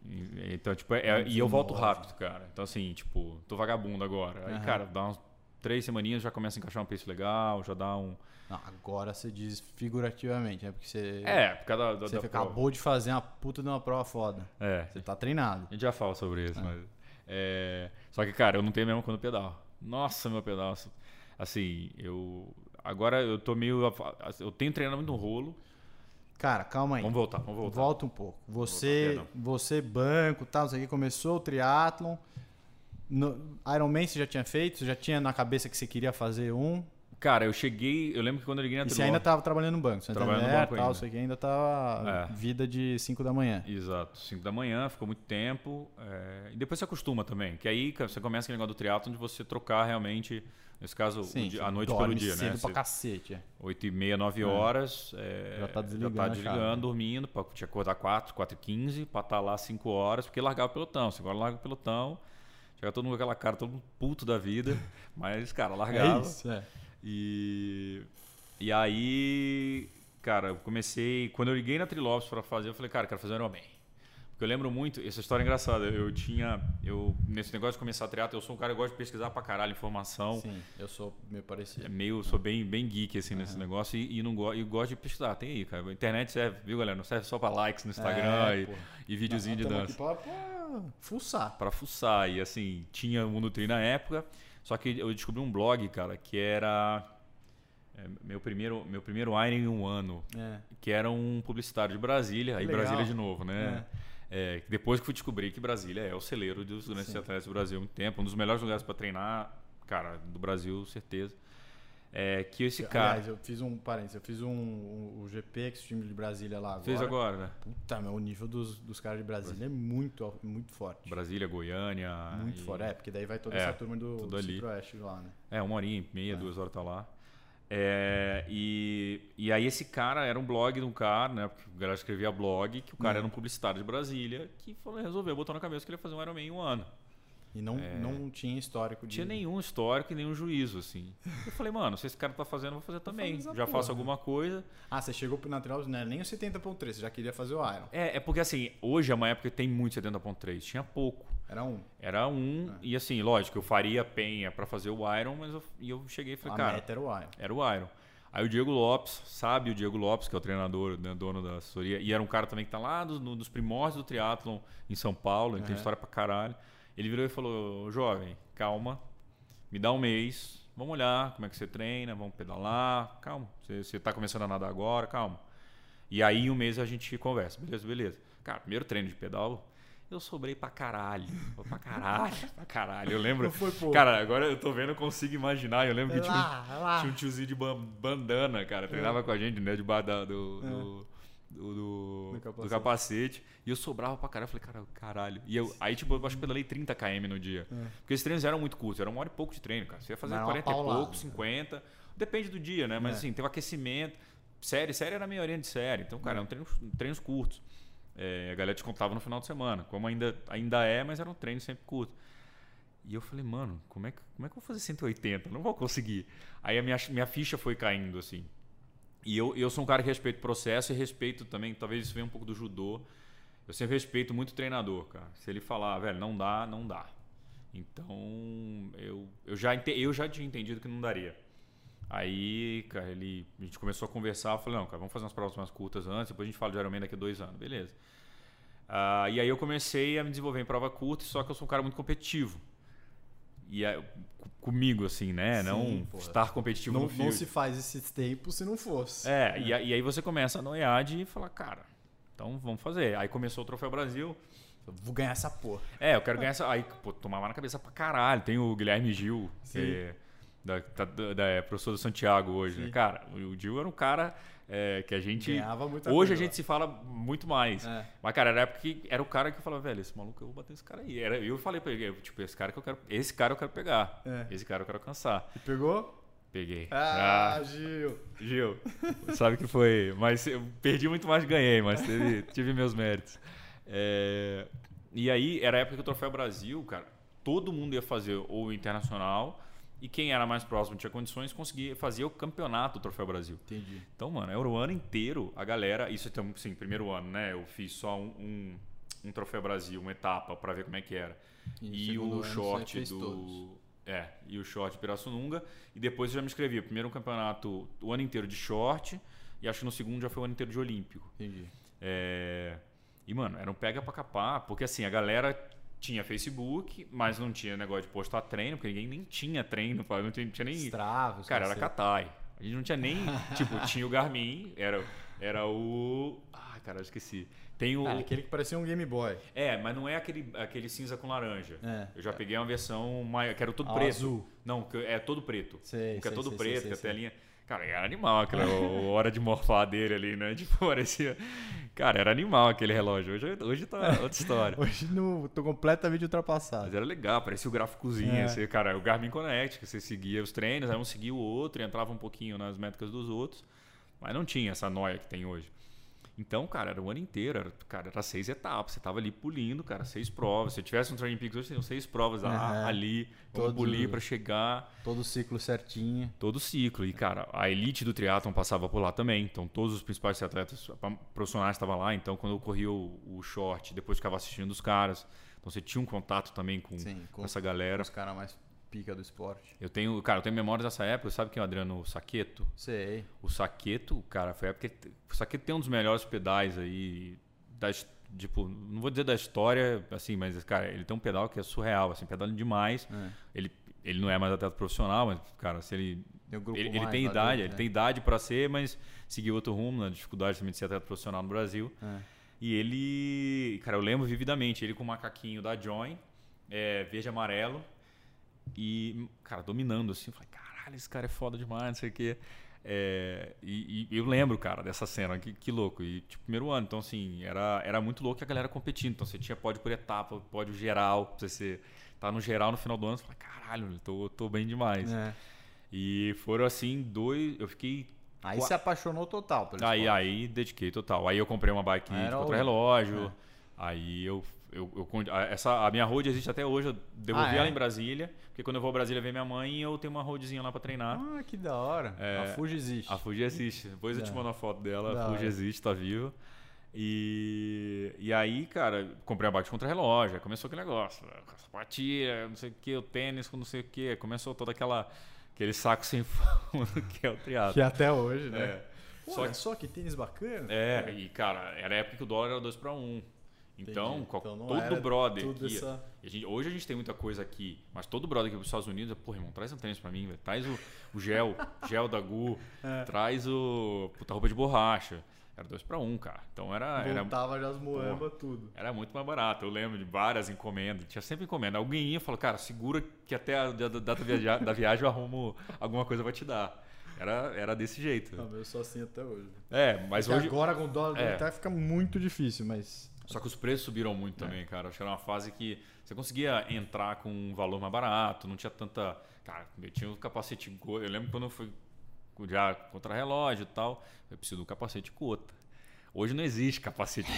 Então, tipo, é- e eu volto 19. rápido, cara. Então, assim, tipo, tô vagabundo agora. Aí, Aham. cara, dá umas três semaninhas já começa a encaixar um pace legal, já dá um. Não, agora você diz figurativamente, né? Porque você, É, por causa da, você da prova. acabou de fazer uma puta de uma prova foda. É, Você tá treinado. a gente já fala sobre isso, É. mas. é, Só que, cara, eu não tenho mesmo quando pedal. Nossa, meu pedal. Assim, eu. Agora eu tô meio. Eu tenho treinamento no rolo. Cara, calma aí. Vamos voltar, vamos voltar. Volta um pouco. Você, voltar, você banco, tal, isso aqui começou o triatlon. No Ironman você já tinha feito? Você já tinha na cabeça que você queria fazer um? Cara, eu cheguei. Eu lembro que quando eu liguei na E você ainda tava trabalhando no banco, você Trabalhando no Santander, banco tal, ainda. ainda tava É. vida de 5 da manhã. Exato, 5 da manhã, ficou muito tempo. é, E depois você acostuma também. Que aí você começa aquele negócio do triatlon de você trocar realmente, nesse caso, o dia- a noite pelo dia, cedo né? pra Você- cacete. é. 8 e meia, 9 É. horas. é, Já tá desligando Já tá desligando, dormindo. Pra, tinha que acordar 4, 4 e 15, pra estar lá 5 horas, porque largava o pelotão. Você agora larga o pelotão. Chega todo mundo com aquela cara, todo mundo puto da vida. [LAUGHS] mas, cara, largava. É isso, é. E, e aí, cara, eu comecei. Quando eu liguei na Trilopes pra fazer, eu falei, cara, eu quero fazer um Ironman. Porque eu lembro muito, essa história é engraçada. Eu tinha. Eu, nesse negócio de começar a triatlo, eu sou um cara que gosta de pesquisar pra caralho informação. Sim, eu sou meio É parecido. meio, sou bem, bem geek assim nesse negócio e, e não go, e gosto de pesquisar. Tem aí, cara. A internet serve, viu, galera? Não serve só pra likes no Instagram É, e, e videozinho de Nós tamo dança. aqui pra fuçar. Pra fuçar. E assim, tinha o Mundo Tri na época. Só que eu descobri um blog, cara, que era É, meu primeiro, meu primeiro Iron em um ano, É. que era um publicitário de Brasília, aí Legal. Brasília de novo, né? É, depois que fui descobrir que Brasília é o celeiro dos grandes atletas do Brasil há muito tempo, um dos melhores lugares para treinar, cara, do Brasil, certeza. É, que esse cara Aliás, eu fiz um parênteses, eu fiz um, um- o GP Extreme de Brasília lá agora. fez agora, né? Puta, meu, o nível dos, dos caras de Brasília é muito, muito forte. Brasília, Goiânia. Muito e- forte. É, porque daí vai toda É, essa turma do, do. Centro-Oeste lá, né? É, uma horinha e meia, É. duas horas tá lá. É, e, e aí esse cara era um blog de um cara, né? Porque o galera escrevia blog, que o cara Hum. era um publicitário de Brasília, que falou, resolveu, botou na cabeça que ele ia fazer um Ironman em um ano. E não, não tinha histórico de... tinha nenhum histórico e nenhum juízo, assim. Eu falei, mano, se esse cara tá fazendo, eu vou fazer também. fazer essa Já porra. faço alguma coisa. Ah, você chegou pro Natural, não era nem o 70.3, você já queria fazer o Iron. É, é porque assim, hoje é uma época que tem muito 70.3, tinha pouco. Era um. Era um, e assim, lógico, eu faria penha pra fazer o Iron, mas eu, e eu cheguei e falei, a cara, meta era o Iron. Era o Iron. Aí o Diego Lopes, sabe o Diego Lopes, que é o treinador, né, dono da assessoria, e era um cara também que tá lá dos, no- dos primórdios do triatlon em São Paulo, ele tem história pra caralho. Ele virou e falou, jovem, calma, me dá um mês, vamos olhar como é que você treina, vamos pedalar, calma, você, você tá começando a nadar agora, calma. E aí em um mês a gente conversa, beleza, beleza. Cara, primeiro treino de pedal, eu sobrei pra caralho, pra caralho, [LAUGHS] pra caralho. Eu lembro, Não foi pouco. cara, agora eu tô vendo, eu consigo imaginar, eu lembro que tinha um- lá, lá. tinha um tiozinho de ban- bandana, cara. Treinava com a gente, né? Debaixo da- do, do, do, do- Do do capacete. capacete. E eu sobrava pra caralho. Eu falei, cara, caralho. E eu, aí, tipo, eu acho que pedalei 30 km no dia. Porque esses treinos eram muito curtos. Era uma hora e pouco de treino, cara. Você ia fazer Mas era uma 40 e pouco, 50. Depende do dia, né? Mas É. assim, teve aquecimento. Série, série era meia horinha de série. Então, cara, eram treinos, treinos curtos. É, a galera te contava no final de semana. Como ainda, ainda é, mas era um treino sempre curto. E eu falei, mano, como é que, como é que eu vou fazer 180? Não vou conseguir. Aí a minha, minha ficha foi caindo, assim. E eu, eu sou um cara que respeito o processo e respeito também, talvez isso venha um pouco do judô. Eu sempre respeito muito o treinador, cara. Se ele falar, velho, não dá, não dá. Então, eu, eu, já, eu já tinha entendido que não daria. Aí, cara, ele, a gente começou a conversar. Eu falei, não, cara, vamos fazer umas provas mais curtas antes, depois a gente fala de Ironman daqui a dois anos. Beleza. Ah, e aí eu comecei a me desenvolver em prova curta, só que eu sou um cara muito competitivo. E aí, co- comigo, assim, né? Sim, não porra. estar competitivo Não, no não field. se faz esses tempos se não fosse. É, E, a- e aí você começa a noiar de falar, cara, então vamos fazer. Aí começou o Troféu Brasil. Vou ganhar essa porra. É, eu quero ganhar essa. Aí, pô, tomava na cabeça pra caralho. Tem o Guilherme Gil, Sim. que é, da, da, da- é professor do Santiago hoje, né? Cara, o Gil era um cara é, que a gente. Ganhava muita Hoje a coisa gente se fala muito mais. É. Mas, cara, era a época que era o cara que eu falava, velho, esse maluco eu vou bater esse cara aí. Era, eu falei pra ele, tipo, esse cara que eu quero. Esse cara eu quero pegar. É. Esse cara eu quero alcançar. E pegou? Peguei. Ah, Ah, Gil. Gil, sabe que foi. Mas eu perdi muito mais que ganhei, mas teve, tive meus méritos. É, e aí, era a época que o Troféu Brasil, cara, todo mundo ia fazer o internacional e quem era mais próximo tinha condições conseguia fazer o campeonato do Troféu Brasil. Entendi. Então, mano, era o ano inteiro a galera. Isso então, sim, primeiro ano, né? Eu fiz só um, um, um Troféu Brasil, uma etapa pra ver como é que era. E E, o short do. todos. É, e o short de Pirassununga. E depois eu já me inscrevi. Primeiro um campeonato o ano inteiro de short. E acho que no segundo já foi o ano inteiro de olímpico. Entendi. É, E, mano, era um pega pra capar. Porque assim, a galera tinha Facebook, mas não tinha negócio de postar treino, porque ninguém nem tinha treino, não tinha, tinha nem. Strava, Cara, era Katai. A gente não tinha nem. [LAUGHS] tipo, tinha o Garmin, era, era o. Ah, cara, eu esqueci. Tem o. Ah, aquele que parecia um Game Boy. É, mas não é aquele, aquele cinza com laranja. É. Eu já peguei uma versão maior, que era todo Ah, preto. azul. Não, é todo preto. Sei, que é todo sei, preto, sei, que a telinha. Cara, era animal aquela hora de morfar dele ali, né? [LAUGHS] Tipo, parecia. Cara, era animal aquele relógio. Hoje, hoje tá outra história. [LAUGHS] Hoje não, tô completamente Mas ultrapassado. era legal, parecia o gráficozinho. É. Assim, cara, o Garmin Connect, que você seguia os treinos, aí um seguia o outro e entrava um pouquinho nas métricas dos outros. Mas não tinha essa noia que tem hoje. Então, cara, era o ano inteiro. Era, cara, era seis etapas. Você tava ali pulindo, cara, seis provas. Se eu tivesse um Training Peaks hoje, seriam seis provas lá, Aham. ali. Todo- polir pra chegar. Todo o ciclo certinho. Todo o ciclo. E, cara, a elite do triatlon passava por lá também. Então, todos os principais atletas profissionais estavam lá. Então, quando eu corria o, o short, depois ficava assistindo os caras. Então, você tinha um contato também com, Sim, com essa galera. Os caras mais pica do esporte. Eu tenho, cara, eu tenho memórias dessa época. Sabe quem é o Adriano Saqueto? Sei. O Saqueto, cara, foi a época que o Saqueto tem um dos melhores pedais aí da tipo, não vou dizer da história, assim, mas cara, ele tem um pedal que é surreal, assim, pedalando demais. É. Ele ele não é mais atleta profissional, mas cara, se ele ele, ele tem idade, ele né? tem idade para ser, mas seguiu outro rumo, na dificuldade também de ser atleta profissional no Brasil. É. E ele, cara, eu lembro vividamente, ele com o macaquinho da Join, é, verde e amarelo, e, cara, dominando assim. Eu falei, caralho, esse cara é foda demais, não sei o quê. É, e, e, eu lembro, cara, dessa cena, que, que louco. E, tipo, primeiro ano, então, assim, era, era muito louco a galera competindo. Então, você tinha pódio por etapa, pódio geral. Você tá no geral no final do ano, você fala, caralho, tô, tô bem demais. É. E foram, assim, dois. Eu fiquei. Aí Qu... se apaixonou total pelo Aí, esporte. aí dediquei total. Aí eu comprei uma bike de contra-relógio. É. Aí eu eu, eu, essa, a minha road existe até hoje, eu devolvi ah, é? ela em Brasília, porque quando eu vou a Brasília ver minha mãe, eu tenho uma roadzinha lá para treinar. Ah, que da hora. É, a Fuji existe. A Fuji existe. Depois eu te mando a foto dela, da a Fuji hora. existe, tá viva. E, e aí, cara, comprei a bike contra relógio, aí começou aquele negócio, a sapatilha, não sei o que, o tênis com não sei o que, começou toda aquela aquele saco sem [LAUGHS] fundo que é o triatlo. Que até hoje, né? É. Pô, só, que, só que tênis bacana. É, e cara, era a época que o dólar era 2 para 1. Então, então todo brother aqui. Essa... A gente, hoje a gente tem muita coisa aqui, mas todo brother aqui para os Estados Unidos é, pô, irmão, traz um tênis para mim, véio. traz o, o gel, [LAUGHS] gel da Gu, é. traz o puta roupa de borracha. Era dois para um, cara. Então era. Voltava era, já as moambas, tudo. Era muito mais barato. Eu lembro de várias encomendas. Tinha sempre encomenda. Alguém ia e falou, cara, segura que até a data da viagem eu arrumo alguma coisa para te dar. Era, era desse jeito. Não, eu sou assim até hoje. É, mas Porque hoje. Agora com o dólar é. até fica muito difícil, mas. Só que os preços subiram muito é. também, cara. Acho que era uma fase que você conseguia entrar com um valor mais barato, não tinha tanta. Cara, eu tinha um capacete. Eu lembro quando eu fui já contra relógio e tal, eu preciso do capacete gota. Hoje não existe capacete.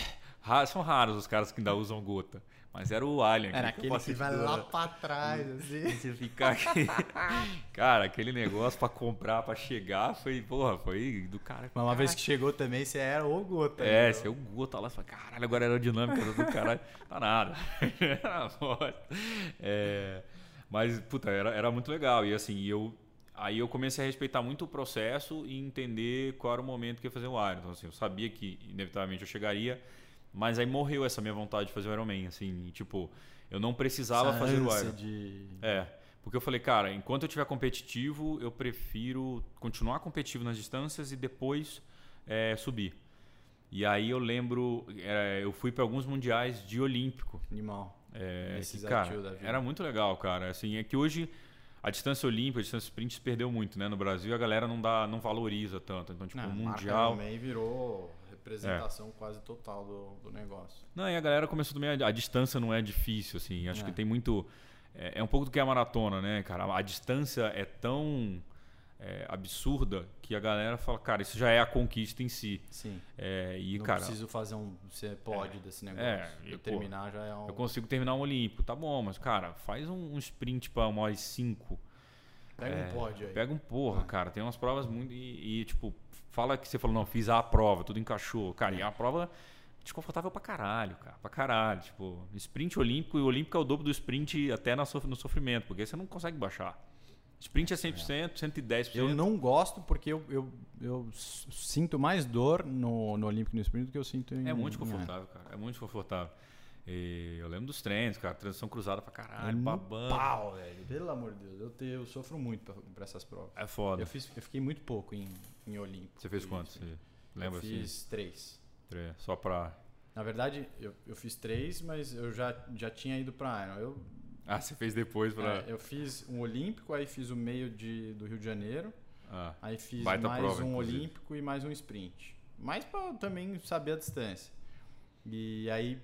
São raros os caras que ainda usam gota. Mas era o Alien. Era aquele que vai lá [LAUGHS] pra trás, assim. [LAUGHS] Você ficar aqui. [LAUGHS] cara, aquele negócio pra comprar, pra chegar, foi, porra, foi do cara. Mas uma vez que chegou também, você era o Gota. É, você é o Gota lá, você fala, caralho, agora era aerodinâmica do caralho. Tá nada. é, mas, puta, era, era muito legal. E assim, eu. Aí eu comecei a respeitar muito o processo e entender qual era o momento que ia fazer o Iron. Então, assim, eu sabia que inevitavelmente eu chegaria mas aí morreu essa minha vontade de fazer o Ironman, assim, tipo, eu não precisava essa fazer o Iron. De... É, porque eu falei, cara, enquanto eu tiver competitivo, eu prefiro continuar competitivo nas distâncias e depois é, subir. E aí eu lembro, é, eu fui para alguns mundiais de olímpico. Animal. É, que, cara, era muito legal, cara. Assim, é que hoje a distância olímpica, a distância sprint se perdeu muito, né? No Brasil a galera não dá, não valoriza tanto. Então, tipo, não, o mundial. Marca virou representação é. quase total do, do negócio. Não, e a galera começou também. A, a distância não é difícil, assim. Acho é. que tem muito. É, é, um pouco do que é a maratona, né, cara? A distância é tão é, absurda que a galera fala, cara, isso já é a conquista em si. Sim. É, e, não cara, preciso fazer um. Você pode é, desse negócio. É, eu, terminar pô, já é um. Eu consigo terminar um Olímpico, tá bom, mas, cara, faz um, um sprint para uma hora e cinco. Pega um pódio aí. Pega um porra, cara. Tem umas provas muito. E, e, tipo, fala que você falou, não, fiz a prova, tudo encaixou. Cara, e a prova desconfortável pra caralho, cara. Pra caralho. Tipo, sprint olímpico e olímpico é o dobro do sprint até no sofrimento, porque você não consegue baixar. Sprint é 100%, 110%. Eu não gosto porque eu, eu, eu sinto mais dor no, no olímpico e no sprint do que eu sinto em... É muito confortável, cara. É muito confortável. E eu lembro dos treinos, cara, transição cruzada pra caralho, é babando. Pau, velho. Pelo amor de Deus, eu, te, eu sofro muito pra, pra, essas provas. É foda. Eu, fiz, eu fiquei muito pouco em, em Olímpico. Você fez quantos? Lembra eu fiz assim? três. Três, só pra. Na verdade, eu, eu fiz três, mas eu já, já tinha ido pra Iron. Eu, ah, você fez depois pra. É, eu fiz um Olímpico, aí fiz o meio de, do Rio de Janeiro. Ah, aí fiz mais prova, um inclusive. Olímpico e mais um sprint. Mais pra também saber a distância. E aí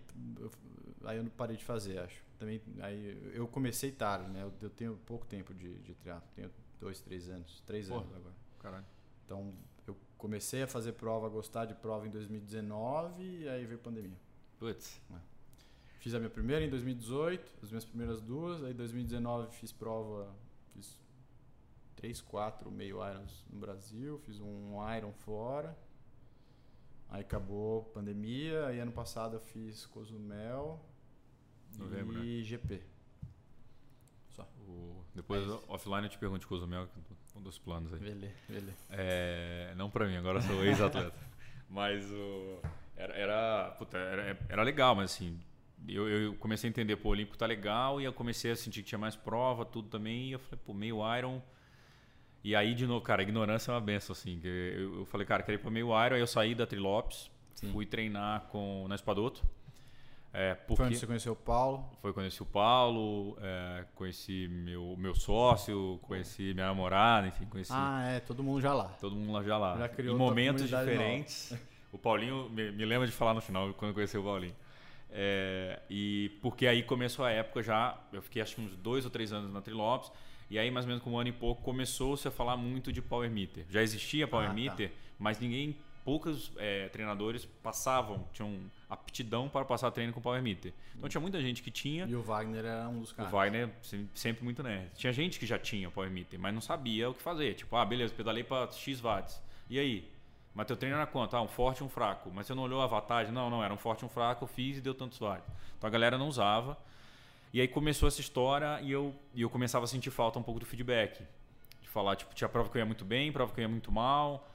aí eu não parei de fazer, acho. Também, aí eu comecei tarde, né? Eu, eu tenho pouco tempo de, de triatlo, tenho dois, três anos, três Porra, anos agora. Caralho. Então, eu comecei a fazer prova, gostar de prova em 2019 e aí veio a pandemia. Putz. É. Fiz a minha primeira em 2018, as minhas primeiras duas, aí em 2019 fiz prova, fiz três, quatro meio irons no Brasil, fiz um iron fora. Aí acabou a pandemia, aí ano passado eu fiz Cozumel, Novembro, e né? GP. Só. O, depois, Mas... offline, eu te pergunto de Cozumel, é um dos planos aí. Beleza, beleza. É, não pra mim, agora sou ex-atleta. [LAUGHS] mas o, era, era, puta, era, era legal, mas assim, eu, eu comecei a entender, pô, o Olímpico tá legal, e eu comecei a sentir que tinha mais prova, tudo também, e eu falei, pô, meio Iron E aí, de novo, cara, ignorância é uma benção, assim. Eu, eu falei, cara, queria ir pra meio Iron, aí eu saí da Trilopes, Sim. fui treinar com, na Espadoto. É, Foi porque onde você conheceu o Paulo. foi conheci o Paulo, é, conheci meu, meu sócio, conheci minha namorada, enfim, conheci Ah, é, todo mundo já lá. todo mundo lá já lá. Já criou em momentos diferentes. [LAUGHS] O Paulinho, me, me lembra de falar no final, quando eu conheci o Paulinho. É, e porque aí começou a época já, eu fiquei acho que uns dois ou três anos na Trilopes, e aí mais ou menos com um ano e pouco começou-se a falar muito de Power Meter. Já existia Power Ah, tá. Meter, mas ninguém, poucos é, treinadores passavam, tinham aptidão para passar treino com Power Meter. Então tinha muita gente que tinha, E o Wagner era um dos o caras. Wagner sem- sempre muito nerd. Tinha gente que já tinha Power Meter, mas não sabia o que fazer. Tipo, ah, beleza, pedalei para X watts. E aí? Mas teu treino era quanto? Ah, um forte e um fraco. Mas você não olhou a vantagem? Não, não, era um forte e um fraco, eu fiz e deu tantos watts. Então a galera não usava. E aí começou essa história e eu, e eu começava a sentir falta um pouco do feedback. De falar, tipo, tinha prova que eu ia muito bem, prova que eu ia muito mal.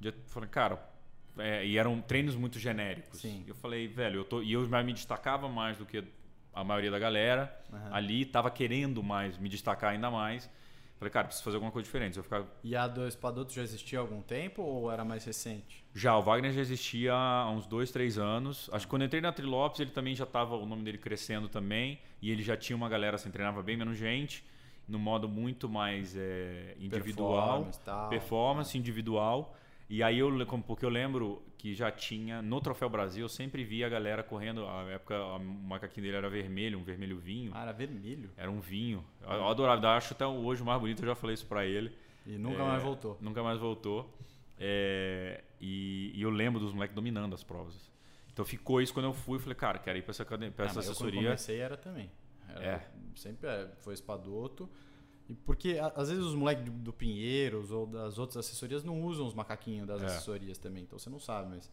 De- falei, cara, é, e eram treinos muito genéricos. Sim. Eu falei, velho, eu tô, e eu já me destacava mais do que a maioria da galera Aham. ali, tava querendo mais, me destacar ainda mais. Falei, cara, preciso fazer alguma coisa diferente. Eu ficar E a do Espadoto já existia há algum tempo ou era mais recente? Já, o Wagner já existia há uns dois, três anos. Acho que quando eu entrei na Trilopes, ele também já estava, o nome dele crescendo também. E ele já tinha uma galera, assim, treinava bem menos gente, no modo muito mais é, individual. Performance, tal. performance individual. E aí eu, porque eu lembro que já tinha, no Troféu Brasil, eu sempre via a galera correndo, a época o macaquinho dele era vermelho, um vermelho vinho. Ah, era vermelho. Era um vinho. Eu, eu adorava, eu acho até hoje o mais bonito, eu já falei isso pra ele. E nunca É, mais voltou. Nunca mais voltou. É, e, e eu lembro dos moleques dominando as provas. Então ficou isso quando eu fui. Falei, cara, quero ir pra essa, academia, pra Ah, essa mas eu, assessoria. comecei era também. Era- É. Sempre é, foi Espadoto. E porque a- às vezes os moleques do, do Pinheiros ou das outras assessorias não usam os macaquinhos das É. assessorias também. Então você não sabe, mas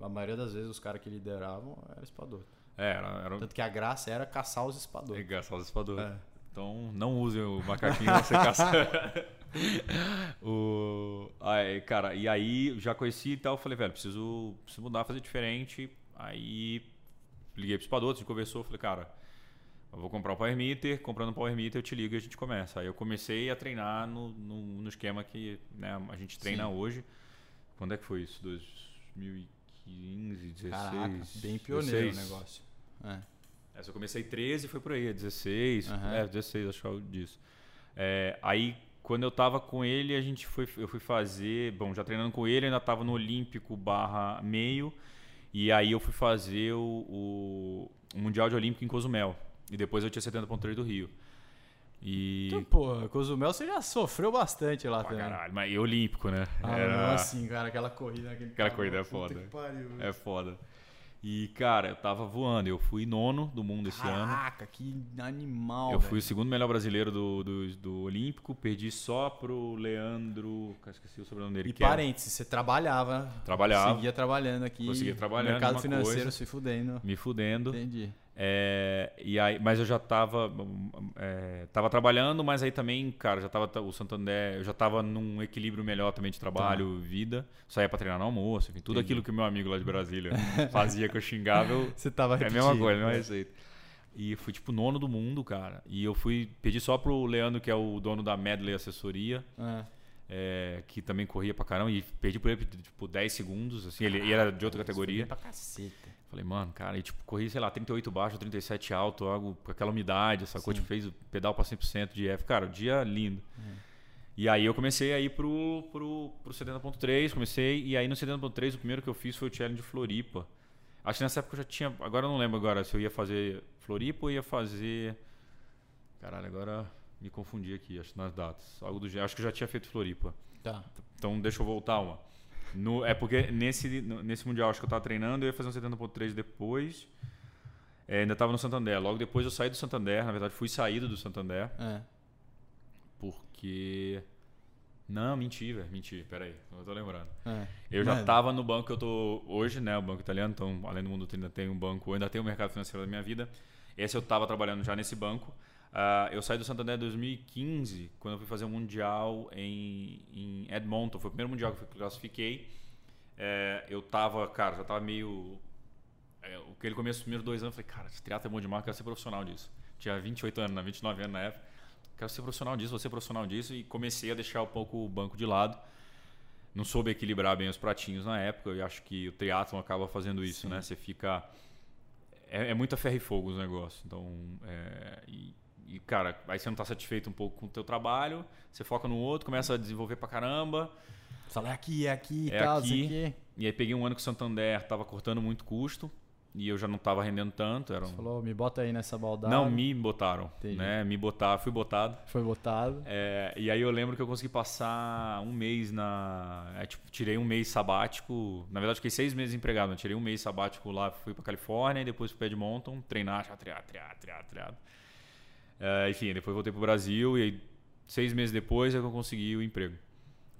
a maioria das vezes os caras que lideravam era Espadoto. É, era, era Tanto que a graça era caçar os Espadoto. é, gastar os espadores. É. Então não usem o macaquinho pra você caçar. [LAUGHS] o, aí, cara, e aí já conheci e tal. Falei, velho, preciso, preciso mudar, fazer diferente. Aí liguei pro espador, a gente conversou. Falei, cara, eu vou comprar um Power Meter. Comprando um Power Meter, eu te ligo e a gente começa. Aí eu comecei a treinar no, no, no esquema que né, a gente treina Sim. hoje. Quando é que foi isso? 2015, 16? Caraca, bem pioneiro 16. o negócio. É. Essa eu comecei 13 foi por aí, 16, Aham. é, 16, acho que é algo disso. É, aí, quando eu tava com ele, a gente foi, eu fui fazer, bom, já treinando com ele, ainda tava no Olímpico barra meio, e aí eu fui fazer o, o, o Mundial de Olímpico em Cozumel, e depois eu tinha 70.3 do Rio. E... Então, pô, Cozumel você já sofreu bastante lá também. caralho, mas e Olímpico, né? Ah, Era- não, assim, cara, aquela corrida. Aquele Aquela corrida é foda. pariu. É foda. E, cara, eu tava voando, eu fui nono do mundo esse ano. Caraca, que animal, Eu fui o velho. segundo melhor brasileiro do, do, do Olímpico, perdi só pro Leandro. Esqueci o sobrenome dele. E parênteses, você trabalhava. Trabalhava. Seguia trabalhando aqui. Conseguia trabalhando, Mercado financeiro coisa. se fudendo. me fudendo. Entendi. É, e aí, mas eu já tava, é, tava trabalhando, mas aí também, cara, já tava o Santander, eu já tava num equilíbrio melhor também de trabalho, vida. Saía pra treinar no almoço, enfim, tudo Tá. Entendi. aquilo que o meu amigo lá de Brasília [LAUGHS] fazia que eu xingava, eu, Você tava É a mesma coisa, a mesma né? receita. E fui tipo nono do mundo, cara. E eu fui pedi só pro Leandro, que é o dono da Medley Assessoria, É. é, que também corria pra caramba, e perdi por ele tipo 10 segundos, assim, ele, ele era de outra categoria. Pra caceta. Falei, mano, cara, e tipo, corri, sei lá, 38 baixo, 37 alto, algo com aquela umidade, essa coisa, Sim. fez o pedal pra 100% de F. Cara, o dia lindo. E aí eu comecei a ir pro, pro, pro 70.3, comecei, e aí no 70.3 o primeiro que eu fiz foi o Challenge Floripa. Acho que nessa época eu já tinha, agora eu não lembro agora se eu ia fazer Floripa ou ia fazer... Caralho, agora me confundi aqui, acho nas datas. Algo do acho que eu já tinha feito Floripa. Tá. Então deixa eu voltar uma. No, é porque nesse, nesse Mundial acho que eu tava treinando, eu ia fazer um 70.3 depois. É, ainda tava no Santander. Logo depois eu saí do Santander, na verdade fui saído do Santander, É. porque. Não, menti, velho. Menti, peraí. Eu tô lembrando. É. Eu já Mano. tava no banco que eu tô hoje, né? O banco italiano, então, além do mundo ainda tem um banco, eu ainda tenho o mercado financeiro da minha vida. Esse eu tava trabalhando já nesse banco. Ah, eu saí do Santander em 2015, quando eu fui fazer um mundial em, em Edmonton. Foi o primeiro mundial que eu classifiquei. É, eu tava, cara, já tava meio. É, o que ele começou os primeiros dois anos, eu falei, cara, esse teatro é bom demais, eu quero ser profissional disso. Tinha 28 anos, né, 29 anos na época. quero ser profissional disso, vou ser profissional disso. E comecei a deixar um pouco o banco de lado. Não soube equilibrar bem os pratinhos na época. Eu acho que o triatlon acaba fazendo isso, Sim. né? Você fica... É, é muita ferro e fogo os negócios. Então, é, e, e, cara, aí você não tá satisfeito um pouco com o teu trabalho, você foca no outro, começa a desenvolver pra caramba. Fala, é aqui, é aqui e É tal, aqui. aqui. E aí peguei um ano que o Santander tava cortando muito custo e eu já não tava rendendo tanto. Era um... Você falou, me bota aí nessa baldade. Não, me botaram, Entendi. né? Me botaram, fui botado. Foi botado. É, e aí eu lembro que eu consegui passar um mês na. é, tipo, tirei um mês sabático. Na verdade, fiquei seis meses empregado. né? Tirei um mês sabático lá, fui pra Califórnia, e depois fui pro Edmonton, treinar, triado, triado, triado, triado. É, enfim, depois voltei pro Brasil e aí, seis meses depois é que eu consegui o emprego.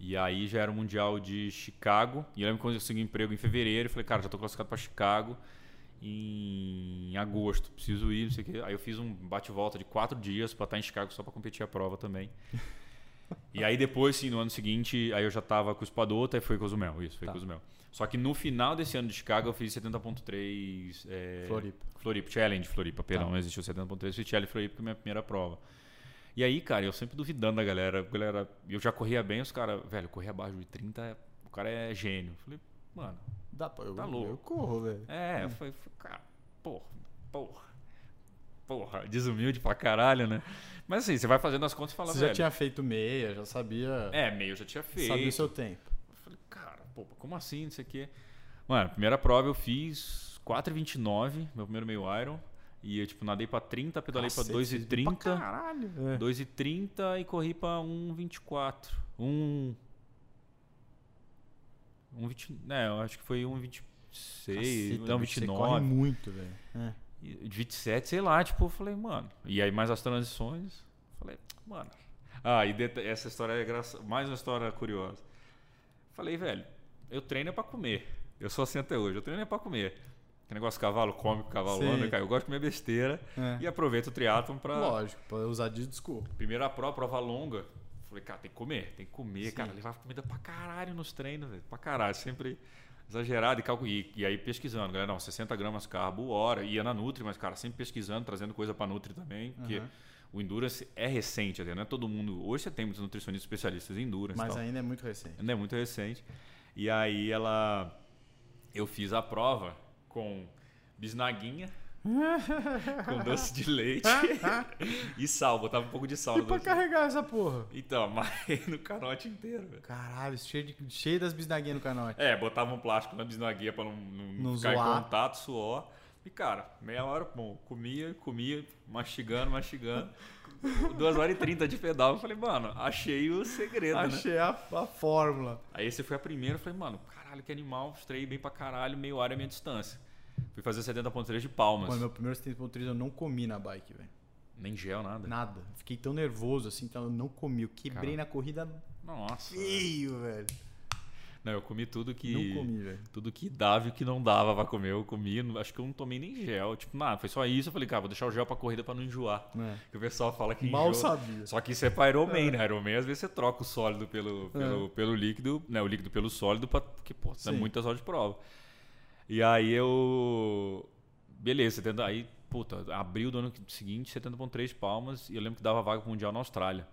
E aí já era o Mundial de Chicago. E eu lembro que quando eu consegui emprego em fevereiro, eu falei, cara, já tô classificado pra Chicago em agosto, preciso ir, não sei o quê. Aí eu fiz um bate-volta de quatro dias pra estar em Chicago só pra competir a prova também. [LAUGHS] e aí depois, sim, no ano seguinte, aí eu já tava com o Espadota e foi Cozumel, isso, foi Tá. Cozumel. Só que no final desse ano de Chicago eu fiz 70.3... É, Floripa. Floripa, Challenge Floripa, perdão, Tá. não existiu 70.3, fiz Challenge Floripa que é minha primeira prova. E aí, cara, eu sempre duvidando da galera, galera, eu já corria bem, os caras, velho, correr abaixo de 30, o cara é gênio. Falei, mano, Dá pra, eu, Tá louco. Eu corro, velho. é, eu falei, cara, porra, porra, porra, desumilde pra caralho, né? Mas assim, você vai fazendo as contas e fala, Você já tinha feito meia, já sabia. é, meio eu já tinha feito. Sabia o seu tempo. Eu falei, cara, pô, como assim, não sei o quê. Mano, a primeira prova eu fiz 4,29, meu primeiro meio Iron. E eu, tipo, nadei pra 30, pedalei Cacete, pra vocês viram 2,30. pra Caralho. É. 2,30 e corri pra 1,24. 1. 1,20. né, eu acho que foi 1,26. Caceta, Não, Você corre 29. muito, velho. É. e 27, sei lá, tipo, eu falei, mano. E aí mais as transições. Falei, mano. Ah, e essa história é engraçada. Mais uma história curiosa. Falei, velho, eu treino é pra comer. Eu sou assim até hoje, eu treino é pra comer. Que negócio cavalo come, cavalo anda, cara. Eu gosto de comer besteira É. e aproveito o triatlon pra. Lógico, pra usar de desculpa. Primeira prova, prova longa. Falei, cara, tem que comer, tem que comer, Sim. cara. Levar comida pra caralho nos treinos, velho. Pra caralho. Sempre exagerado e, calcu... e, e aí pesquisando, galera. Não, 60 gramas carbo hora. Ia na Nutri, mas, cara, sempre pesquisando, trazendo coisa pra Nutri também. Porque Aham. o Endurance é recente, até, não é todo mundo. Hoje você tem muitos nutricionistas especialistas em Endurance. Mas tal. ainda é muito recente. Ainda é muito recente. E aí ela. Eu fiz a prova com bisnaguinha, [LAUGHS] com doce de leite [LAUGHS] e sal. Botava um pouco de sal E pra carregar essa porra? Então, [LAUGHS] amarrei no canote inteiro, velho. Caralho, cheio, de, cheio das bisnaguinhas no canote. É, botava um plástico na bisnaguinha pra não, não, Não ficar zoar. em contato, suor. E, cara, meia hora, bom, comia, comia, mastigando, mastigando. Duas horas e trinta de pedal. Eu falei, mano, achei o segredo, né? Achei a, a fórmula. Aí esse foi a primeira, eu falei, mano, caralho, que animal, estrei bem pra caralho, meio hora é a minha distância. Fui fazer 70.3 de palmas. Mano, meu primeiro 70.3 eu não comi na bike, velho. Nem gel, nada. Nada. Fiquei tão nervoso assim, então eu não comi. Eu quebrei Cara. na corrida Nossa. feio, velho. Não, eu comi tudo que. Não comi, velho. Tudo que dava e o que não dava pra comer, eu comi. Acho que eu não tomei nem gel. Tipo, nada, foi só isso. Eu falei, cara, vou deixar o gel pra corrida pra não enjoar. É. Que o pessoal fala que Mal enjoa. sabia. Só que isso é pra Ironman, né? Ironman, às vezes você troca o sólido pelo, pelo, pelo líquido, né? O líquido pelo sólido, pra, porque, pô, dá Sim. muitas horas de prova. E aí eu. Beleza, 70, aí, puta, abril do ano seguinte, 70,3 palmas, e eu lembro que dava vaga pro Mundial na Austrália.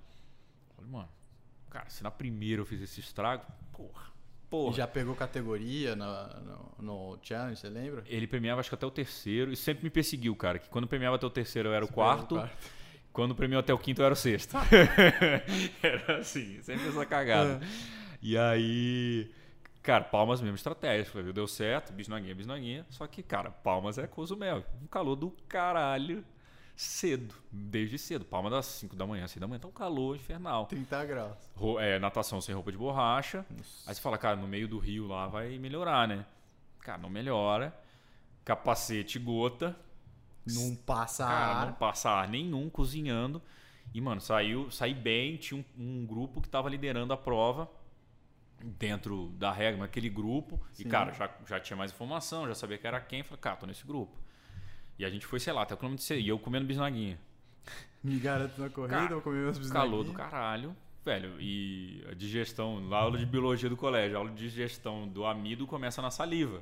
Falei, mano, cara, se na primeira eu fiz esse estrago, porra, porra. E já pegou categoria na- no, no challenge, você lembra? Ele premiava, acho que até o terceiro, e sempre me perseguiu, cara. Que quando premiava até o terceiro eu era o quarto, o quando premiou até o quinto eu era o sexto. [LAUGHS] era assim, sempre essa cagada. E aí, cara, Palmas mesmo estratégia. Falei, viu, deu certo, bisnaguinha, bisnaguinha. Só que, cara, Palmas é Cozumel. Um calor do caralho cedo, desde cedo. Palmas das 5 da manhã, 6 da manhã, tá um calor infernal. 30 graus. É, natação sem roupa de borracha. Nossa. Aí você fala, cara, no meio do rio lá vai melhorar, né? Cara, não melhora. Capacete gota. Não passa Cara, ar. não passa ar nenhum cozinhando. E, mano, saiu, saí bem. Tinha um, um grupo que tava liderando a prova dentro da regra, naquele grupo. Sim. E, cara, já, já tinha mais informação, já sabia que era quem. Falei, cara, tô nesse grupo. E a gente foi, sei lá, até o quilômetro de. E eu comendo bisnaguinha. Me garanto na corrida, Cara, vou comer meus bisnaguinhas. Calor do caralho. Velho, e a digestão, na aula de biologia do colégio, a aula de digestão do amido começa na saliva.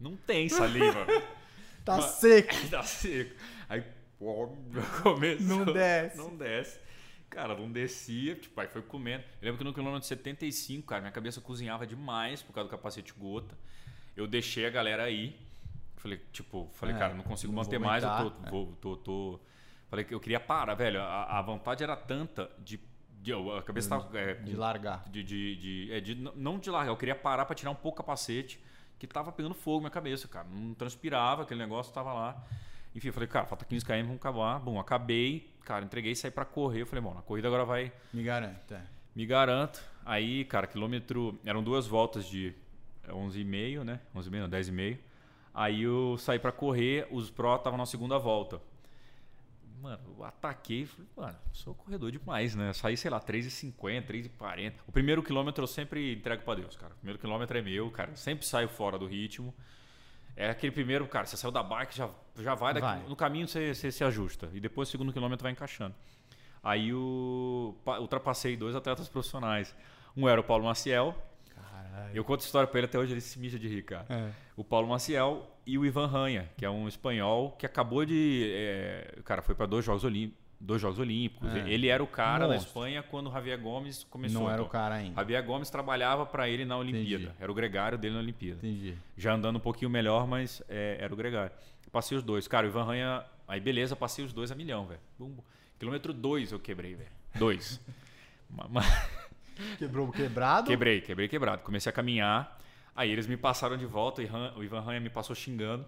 Não tem saliva. [LAUGHS] Tá Mas- seco. [LAUGHS] tá seco. Aí, pô, [LAUGHS] começou. Não desce. Não desce. Cara, não descia, tipo, aí foi comendo. Eu lembro que no quilômetro 75, cara, minha cabeça cozinhava demais por causa do capacete gota. Eu deixei a galera aí. Falei, tipo, falei, É, cara, não consigo não manter mais, eu tô, é. vou- tô, tô- Falei que eu queria parar, velho. A, a vontade era tanta de. de a cabeça tava. é, De largar. de, de, de- é, de- não de largar, eu queria parar pra tirar um pouco o capacete, que tava pegando fogo na minha cabeça, cara. Não transpirava, aquele negócio tava lá. Enfim, eu falei, cara, falta 15 km, vamos acabar. Bom, acabei, cara, entreguei, saí pra correr. Eu falei, bom, na corrida agora vai, Me garanto. É. me garanto. Aí, cara, quilômetro. Eram duas voltas de 11,5, né? 11,5, não, 10,5. Aí eu saí pra correr, os Pro estavam na segunda volta. Mano, eu ataquei falei, mano, sou corredor demais, né? Saí, sei lá, 3,50, 3,40. O primeiro quilômetro eu sempre entrego pra Deus, cara. O primeiro quilômetro é meu, cara. Eu sempre saio fora do ritmo. É aquele primeiro, cara, você saiu da bike, já, já vai, daqui, Vai. no caminho você, você se ajusta. E depois o segundo quilômetro vai encaixando. Aí eu pa- ultrapassei dois atletas profissionais. Um era o Paulo Maciel. Caralho. Eu conto a história pra ele até hoje, ele se mija de rir, cara. É. O Paulo Maciel e o Ivan Ranha, que é um espanhol que acabou de. é, cara, foi para dois Jogos Olímpicos. Dois Jogos Olímpicos. É. Ele era o cara da Monstro. Espanha quando o Javier Gomes começou. Não era o então. cara ainda. Javier Gomes trabalhava para ele na Olimpíada. Entendi. Era o gregário dele na Olimpíada. Entendi. Já andando um pouquinho melhor, mas é, era o gregário. Passei os dois. Cara, o Ivan Ranha. Aí beleza, passei os dois a milhão, velho. Quilômetro dois eu quebrei, velho. Dois. [LAUGHS] Quebrou o quebrado? Quebrei, quebrei quebrado. Comecei a caminhar. Aí eles me passaram de volta e o Ivan Ranha me passou xingando.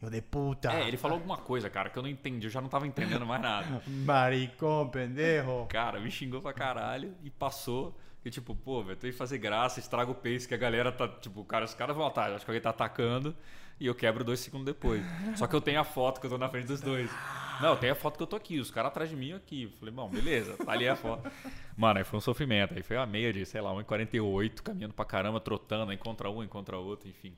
Eu de puta. É, ele falou alguma coisa, cara, que eu não entendi. Eu já não tava entendendo mais nada. [LAUGHS] Maricón, pendejo. Cara, me xingou pra caralho e passou. E tipo, pô, velho, tem que fazer graça, estraga o pace que a galera tá. Tipo, cara, os caras vão atrás, acho que alguém tá atacando e eu quebro dois segundos depois. Só que eu tenho a foto que eu tô na frente dos dois. Não, eu tenho a foto que eu tô aqui, os caras atrás de mim eu aqui. Falei, bom, beleza, tá ali a foto. Mano, aí foi um sofrimento. Aí foi a meia de, sei lá, 1,48, caminhando pra caramba, trotando, aí contra um, contra outro, enfim.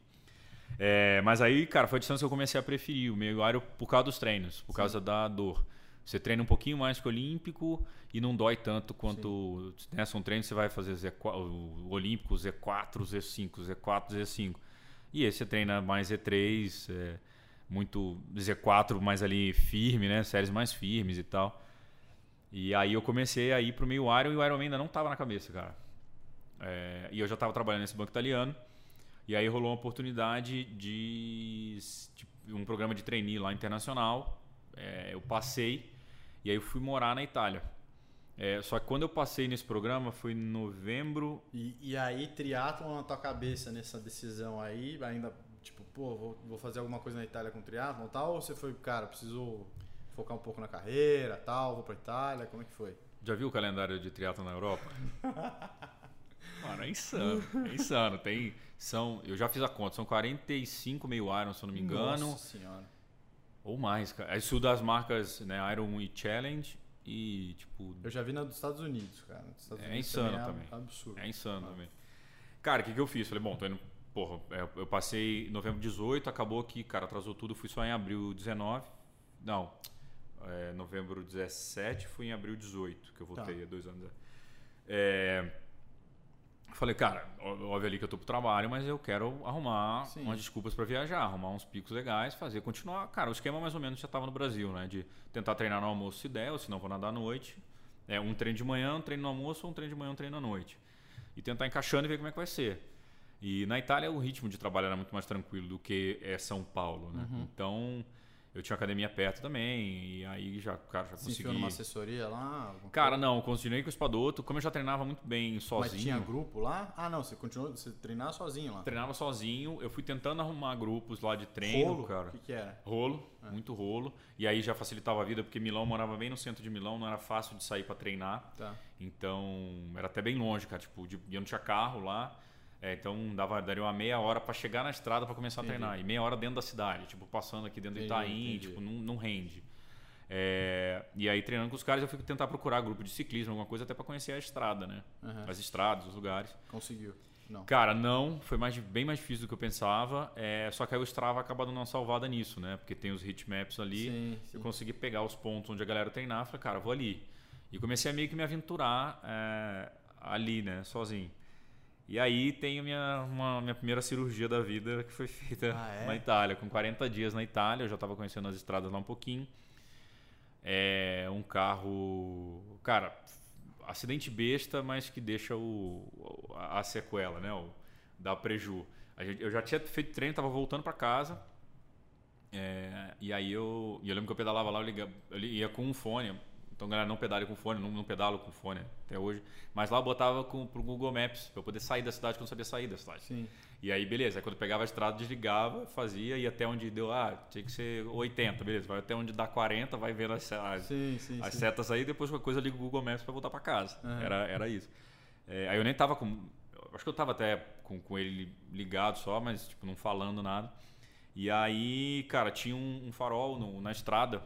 É, mas aí, cara, foi a distância que eu comecei a preferir o meio aéreo por causa dos treinos, por causa da dor. Você treina um pouquinho mais que o olímpico e não dói tanto quanto. Né, são treinos que você vai fazer Z4, o olímpico, Z4, Z5, Z4, Z5. E esse você treina mais Z3, é, muito Z4 mais ali firme, né? Séries mais firmes e tal. E aí eu comecei a ir pro meio Iron e o Ironman ainda não tava na cabeça, cara. É, e eu já tava trabalhando nesse banco italiano. E aí rolou uma oportunidade de, de um programa de trainee lá internacional. É, eu passei e aí eu fui morar na Itália. É, só que quando eu passei nesse programa foi em novembro. E, e aí, triatlon na tua cabeça nessa decisão aí, ainda, tipo, pô, vou, vou fazer alguma coisa na Itália com triatlon e tal? Ou você foi, cara, preciso focar um pouco na carreira tal, vou pra Itália? Como é que foi? Já viu o calendário de triatlo na Europa? [LAUGHS] Mano, é insano. É insano. Tem, são, eu já fiz a conta, são 45 meio Iron, se eu não me engano. Nossa senhora. Ou mais, cara. Isso das marcas né, Iron e Challenge e, tipo, Eu já vi na dos Estados Unidos, cara. Dos Estados É Unidos insano é também. absurdo. É insano também. Cara, o que, que eu fiz? Falei, bom, tô indo. Porra, é, eu passei em novembro 18, acabou que, cara, atrasou tudo, fui só em abril 19. Não. É, novembro 17, fui em abril 18, que eu voltei Tá. há dois anos. É, falei, cara, óbvio ali que eu tô pro trabalho, mas eu quero arrumar Sim. umas desculpas pra viajar, arrumar uns picos legais, fazer, continuar. Cara, o esquema mais ou menos já tava no Brasil, né? De tentar treinar no almoço se der, ou se não vou nadar à noite. É, um treino de manhã, um treino no almoço, ou um treino de manhã, um treino à noite. E tentar encaixando e ver como é que vai ser. E na Itália o ritmo de trabalho era muito mais tranquilo do que é São Paulo, né? Uhum. Então eu tinha academia perto também, e aí já, cara, já Se consegui. enfiou numa assessoria lá? Cara, não, continuei com o Espadoto. Como eu já treinava muito bem sozinho, Mas tinha grupo lá? Ah, não, você continuou, você treinava sozinho lá. treinava sozinho, eu fui tentando arrumar grupos lá de treino, Rolo? cara. O que, que era? Rolo, É. muito rolo. E aí já facilitava a vida, porque Milão morava bem no centro de Milão, não era fácil de sair para treinar. Tá. Então, era até bem longe, cara. Tipo, de, eu não tinha carro lá. É, então, dava, daria uma meia hora para chegar na estrada para começar Entendi. a treinar. E meia hora dentro da cidade, tipo, passando aqui dentro do Entendi, Itaim, entendi. tipo, não, não rende. É, e aí, treinando com os caras, eu fui tentar procurar grupo de ciclismo, alguma coisa, até para conhecer a estrada, né? Aham. As estradas, os lugares. Conseguiu. Não. Cara, não, foi mais, bem mais difícil do que eu pensava. É, só que aí o Strava acaba dando uma salvada nisso, né? Porque tem os hitmaps ali. Sim, sim. Eu consegui pegar os pontos onde a galera treinar. Falei, cara, vou ali. E comecei a meio que me aventurar é, ali, né? Sozinho. E aí tem a minha, uma, minha primeira cirurgia da vida que foi feita Ah, é? na Itália. Com 40 dias na Itália, eu já estava conhecendo as estradas lá um pouquinho. É um carro. Cara, acidente besta, mas que deixa o, a, a sequela, né? O, dá preju. Gente, eu já tinha feito treino, tava voltando para casa. É, e aí eu, eu lembro que eu pedalava lá, eu, ligava, eu ia com um fone. Então, galera, não pedale com fone, não, não pedalo com fone até hoje. Mas lá eu botava com, pro Google Maps, para eu poder sair da cidade, quando eu não sabia sair da cidade. Sim. E aí, beleza. Aí quando eu pegava a estrada, desligava, fazia, e até onde deu, ah, tinha que ser 80, beleza. Vai até onde dá 40, vai vendo as, as, sim, sim, as sim. setas aí, depois qualquer coisa eu ligo o Google Maps para voltar para casa. Uhum. Era, era isso. É, aí eu nem tava com. Acho que eu tava até com, com ele ligado só, mas tipo, não falando nada. E aí, cara, tinha um, um farol no, na estrada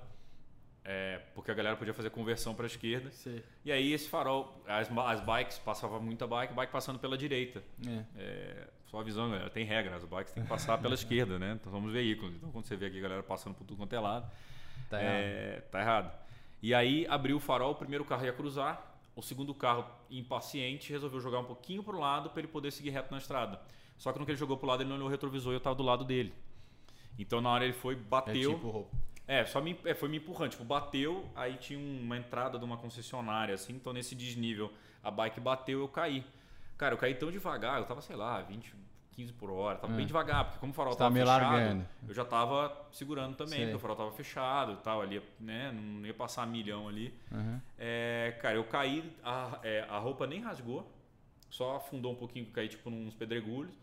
é, porque a galera podia fazer conversão para a esquerda. Sim. E aí esse farol, as, as bikes, passava muita bike, bike passando pela direita. É. É, só avisando, galera, tem regra, as bikes têm que passar pela [LAUGHS] esquerda, né? Então somos veículos. Então quando você vê aqui a galera passando por tudo quanto é lado, tá, é, errado. tá errado. E aí abriu o farol, o primeiro carro ia cruzar, o segundo carro, impaciente, resolveu jogar um pouquinho para o lado para ele poder seguir reto na estrada. Só que no que ele jogou para o lado, ele não olhou o retrovisor e eu estava do lado dele. Então na hora ele foi, bateu. É tipo é, só me, é, foi me empurrando. Tipo, bateu, aí tinha uma entrada de uma concessionária, assim. Então, nesse desnível, a bike bateu, eu caí. Cara, eu caí tão devagar, eu tava, sei lá, 20, 15 por hora. Tava é. bem devagar, porque como o farol Você tava, fechado, largando. eu já tava segurando também, Sei. porque o farol tava fechado e tal. Ali, né, não ia passar milhão ali. Uhum. É, cara, eu caí, a, é, a roupa nem rasgou, só afundou um pouquinho, caí tipo nos pedregulhos.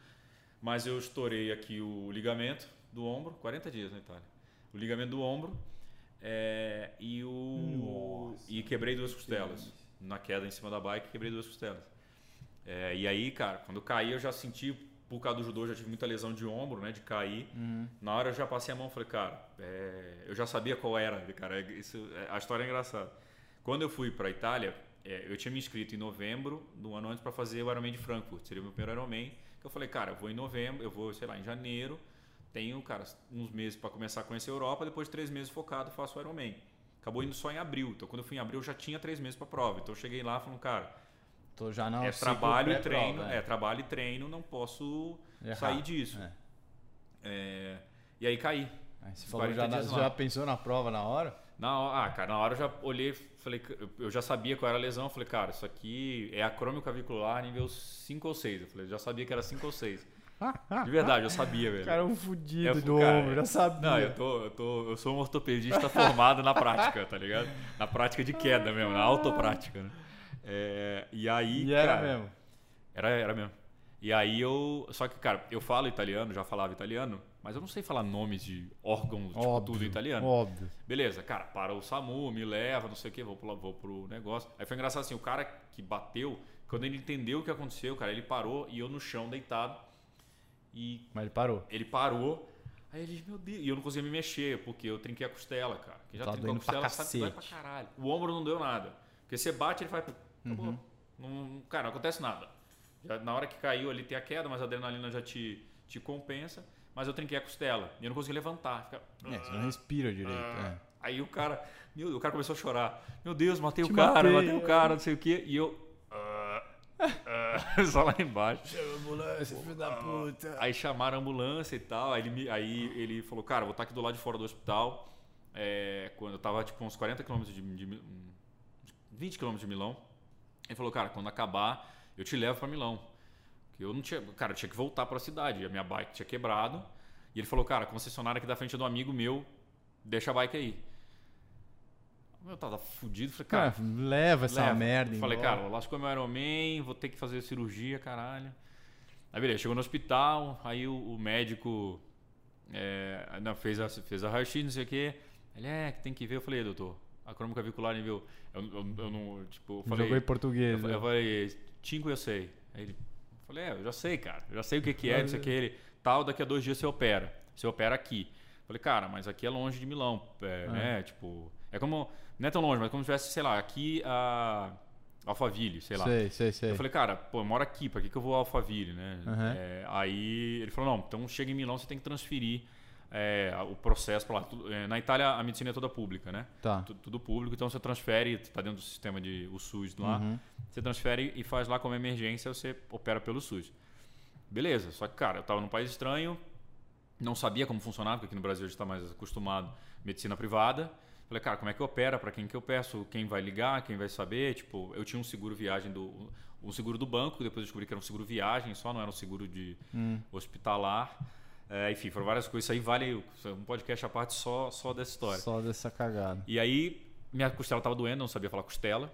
Mas eu estourei aqui o ligamento do ombro, 40 dias na Itália o ligamento do ombro é, e o Nossa, e quebrei duas costelas. Na queda em cima da bike quebrei duas costelas. É, e aí cara quando eu caí eu já senti por causa do judô já tive muita lesão de ombro né de cair. Uhum. na hora eu já passei a mão falei cara é, eu já sabia qual era cara isso é, a história é engraçada. Quando eu fui para Itália é, eu tinha me inscrito em novembro do ano antes para fazer o Ironman de Frankfurt seria o meu primeiro Ironman que eu falei cara eu vou em novembro eu vou sei lá em janeiro tenho, cara, uns meses para começar a conhecer a Europa, depois de três meses focado, faço o Ironman. Acabou indo só em abril. Então, quando eu fui em abril, eu já tinha três meses para prova. Então, eu cheguei lá falando, cara, Tô já não é trabalho e treino, é. é. trabalho e treino, não posso Errar. sair disso. É. É, e aí caí. Aí você falou, já, já pensou na prova na hora? Na hora, ah, cara, na hora eu já olhei, falei, eu já sabia qual era a lesão, falei, cara, isso aqui é acrômio clavicular nível 5 ou 6. Eu falei, já sabia que era 5 ou 6. De verdade, eu sabia, velho. Cara, um fudido é, do cara, ombro, já sabia. Não, eu, tô, eu, tô, eu sou um ortopedista formado na prática, tá ligado? Na prática de queda mesmo, na autoprática, né? É, e aí. E era mesmo. Era, era mesmo. E aí eu. Só que, cara, eu falo italiano, já falava italiano, mas eu não sei falar nomes de órgãos, tipo, óbvio, tudo italiano. Óbvio. Beleza, cara, para o SAMU, me leva, não sei o que, vou pro, vou pro negócio. Aí foi engraçado assim, o cara que bateu, quando ele entendeu o que aconteceu, cara, ele parou e eu no chão deitado. E Mas ele parou. Ele parou. Aí ele meu Deus. E eu não conseguia me mexer, porque eu trinquei a costela, cara. Que já tá trincou a costela, sabe que vai pra caralho. O ombro não deu nada. Porque você bate, ele faz. Uhum. Não, cara, não acontece nada. Já, na hora que caiu ali tem a queda, mas a adrenalina já te, te compensa. Mas eu trinquei a costela. E eu não consegui levantar. Fica, é, você não respira direito. Ah, é. Aí o cara. Meu, o cara começou a chorar. Meu Deus, matei te o cara, matei, matei o cara, não sei o quê. E eu. [LAUGHS] só lá embaixo. Chama a ambulância, filho da puta. Aí chamaram a ambulância e tal. Aí ele, aí ele falou, cara, vou estar aqui do lado de fora do hospital. É, quando eu tava tipo uns 40 km de, de 20 km de Milão. Ele falou, cara, quando acabar, eu te levo para Milão. Que eu não tinha, cara, eu tinha que voltar para a cidade. A minha bike tinha quebrado. E ele falou, cara, concessionária aqui da frente é do amigo meu, deixa a bike aí. Eu tava fudido, falei, cara. cara leva essa leva. merda. Falei, embora. cara, lascou meu Ironman, vou ter que fazer cirurgia, caralho. Aí beleza, chegou no hospital, aí o, o médico é, fez a, fez a raio-x, não sei o quê. Ele é, que tem que ver. Eu falei, doutor, a crônica clavicular nível. Eu, eu, eu não. Tipo, eu falei. Jogou em português. Eu, né? eu falei, cinco eu sei. Aí ele. Eu falei, é, eu já sei, cara. Eu já sei o que, que é, não sei o que. Ele, tal, daqui a dois dias você opera. Você opera aqui. Eu falei, cara, mas aqui é longe de Milão, é, ah. né? Tipo. É como. Não é tão longe, mas como se tivesse, sei lá, aqui a. Alphaville, sei lá. Sei, sei, sei. Eu falei, cara, pô, eu moro aqui, pra que, que eu vou a Alphaville, né? Uhum. É, aí ele falou, não, então chega em Milão, você tem que transferir é, o processo para lá. É, na Itália, a medicina é toda pública, né? Tá. Tudo, tudo público, então você transfere, está dentro do sistema de o SUS lá, uhum. você transfere e faz lá como emergência, você opera pelo SUS. Beleza, só que, cara, eu estava num país estranho, não sabia como funcionava, porque aqui no Brasil a gente está mais acostumado medicina privada. Falei, cara, como é que opera? Para quem que eu peço? Quem vai ligar? Quem vai saber? Tipo, eu tinha um seguro viagem do um seguro do banco, depois eu descobri que era um seguro viagem, só não era um seguro de hum. hospitalar. É, enfim, foram várias coisas. Isso aí vale um podcast à parte só, só dessa história. Só dessa cagada. E aí, minha costela tava doendo, não sabia falar costela.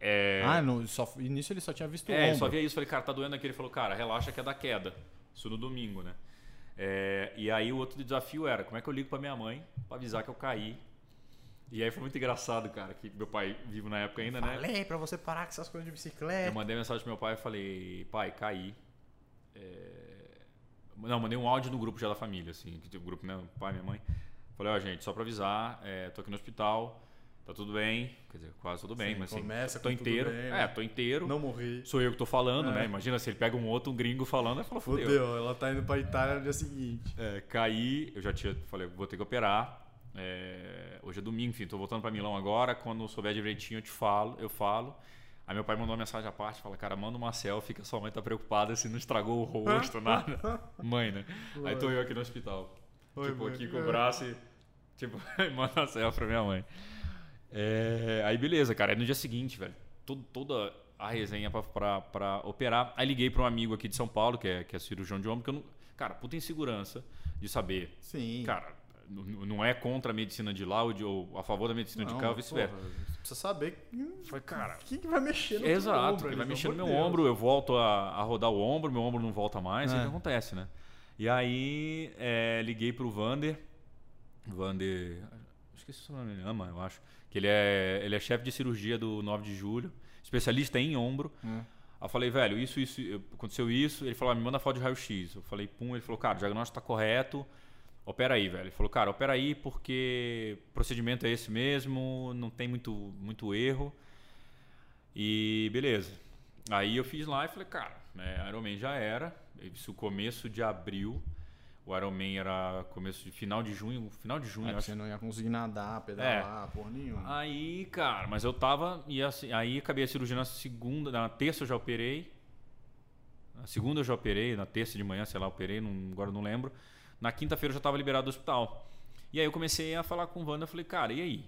É... Ah, no, só, início ele só tinha visto o É, só via isso. Falei, cara, tá doendo aqui. Ele falou, cara, relaxa que é da queda. Isso no domingo, né? É, e aí o outro desafio era, como é que eu ligo pra minha mãe pra avisar que eu caí e aí foi muito engraçado, cara, que meu pai vivo na época ainda, falei né? Falei pra você parar com essas coisas de bicicleta. Eu mandei mensagem pro meu pai e falei, pai, caí. É... Não, mandei um áudio no grupo já da família, assim, que tem o grupo, né? Pai, minha mãe. Falei, ó, oh, gente, só pra avisar, é, tô aqui no hospital, tá tudo bem. Quer dizer, quase tudo bem, Sim, mas assim, começa tô inteiro. Bem, né? É, tô inteiro. Não morri. Sou eu que tô falando, é. né? Imagina se ele pega um outro, um gringo falando, aí fala, fudeu. Fudeu, ela tá indo pra Itália no dia seguinte. É, caí, eu já tinha, falei, vou ter que operar. É, hoje é domingo, enfim, tô voltando para Milão agora. Quando souber direitinho, eu te falo, eu falo. Aí meu pai mandou uma mensagem à parte, fala, cara, manda uma selfie que a sua mãe tá preocupada se não estragou o rosto, [LAUGHS] nada. mãe, né? Aí tô eu aqui no hospital. Oi, tipo, mãe. aqui com o braço e, tipo, [LAUGHS] manda uma selfie pra minha mãe. É, aí beleza, cara. Aí no dia seguinte, velho, todo, toda a resenha pra, pra, pra, operar. Aí liguei pra um amigo aqui de São Paulo, que é, que é cirurgião de ombro, que eu não... Cara, puta insegurança de saber. Sim. Cara, não é contra a medicina de lá ou a favor da medicina não, de cá ou vice-versa. Precisa saber Foi, cara, quem que vai mexer no Exato, ombro, que vai mexer no meu Deus. ombro, eu volto a, a, rodar o ombro, meu ombro não volta mais, é. o que acontece, né? E aí é, liguei pro Vander, Vander, esqueci o nome, ele ama, eu acho, que ele é, ele é chefe de cirurgia do 9 de julho, especialista em ombro. É. Aí eu falei, velho, isso, isso, aconteceu isso. Ele falou, ah, me manda foto de raio-x. Eu falei, pum. Ele falou, cara, o diagnóstico tá correto opera aí, velho. Ele falou, cara, opera aí porque o procedimento é esse mesmo, não tem muito, muito erro. E beleza. Aí eu fiz lá e falei, cara, né, Ironman já era. Isso começo de abril. O Ironman era começo de final de junho, final de junho. É, acho. Você não ia conseguir nadar, pedalar, é. porra nenhuma. Aí, cara, mas eu tava. E assim, aí acabei a cirurgia na segunda, na terça eu já operei. Na segunda eu já operei, na terça de manhã, sei lá, operei, não, agora não lembro. Na quinta-feira eu já estava liberado do hospital. E aí eu comecei a falar com o Wanda, eu falei, cara, e aí?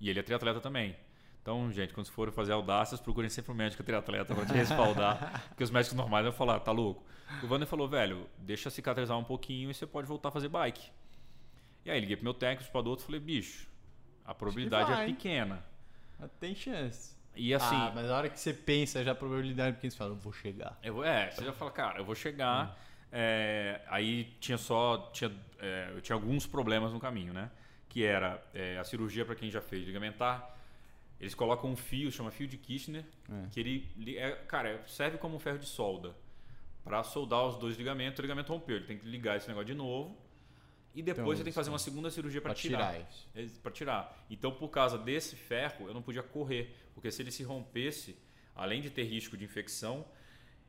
E ele é triatleta também. Então, gente, quando for fazer audácias, procurem sempre um médico triatleta para te respaldar. [LAUGHS] porque os médicos normais vão falar, tá louco? O Wander falou, velho, deixa cicatrizar um pouquinho e você pode voltar a fazer bike. E aí liguei pro meu técnico, pro outro, falei, bicho, a probabilidade é pequena. Tem chance. E assim. Ah, mas na hora que você pensa já a probabilidade é pequena, você fala, eu vou chegar. Eu, é, você já fala, cara, eu vou chegar. Hum. É, aí tinha só. Tinha, é, eu tinha alguns problemas no caminho, né? Que era é, a cirurgia para quem já fez ligamentar. Eles colocam um fio, chama fio de Kirchner, é. que ele, é, cara, serve como um ferro de solda para soldar os dois ligamentos. O ligamento rompeu, ele tem que ligar esse negócio de novo e depois então, você tem que fazer uma segunda cirurgia para tirar. tirar para tirar. Então, por causa desse ferro, eu não podia correr, porque se ele se rompesse, além de ter risco de infecção,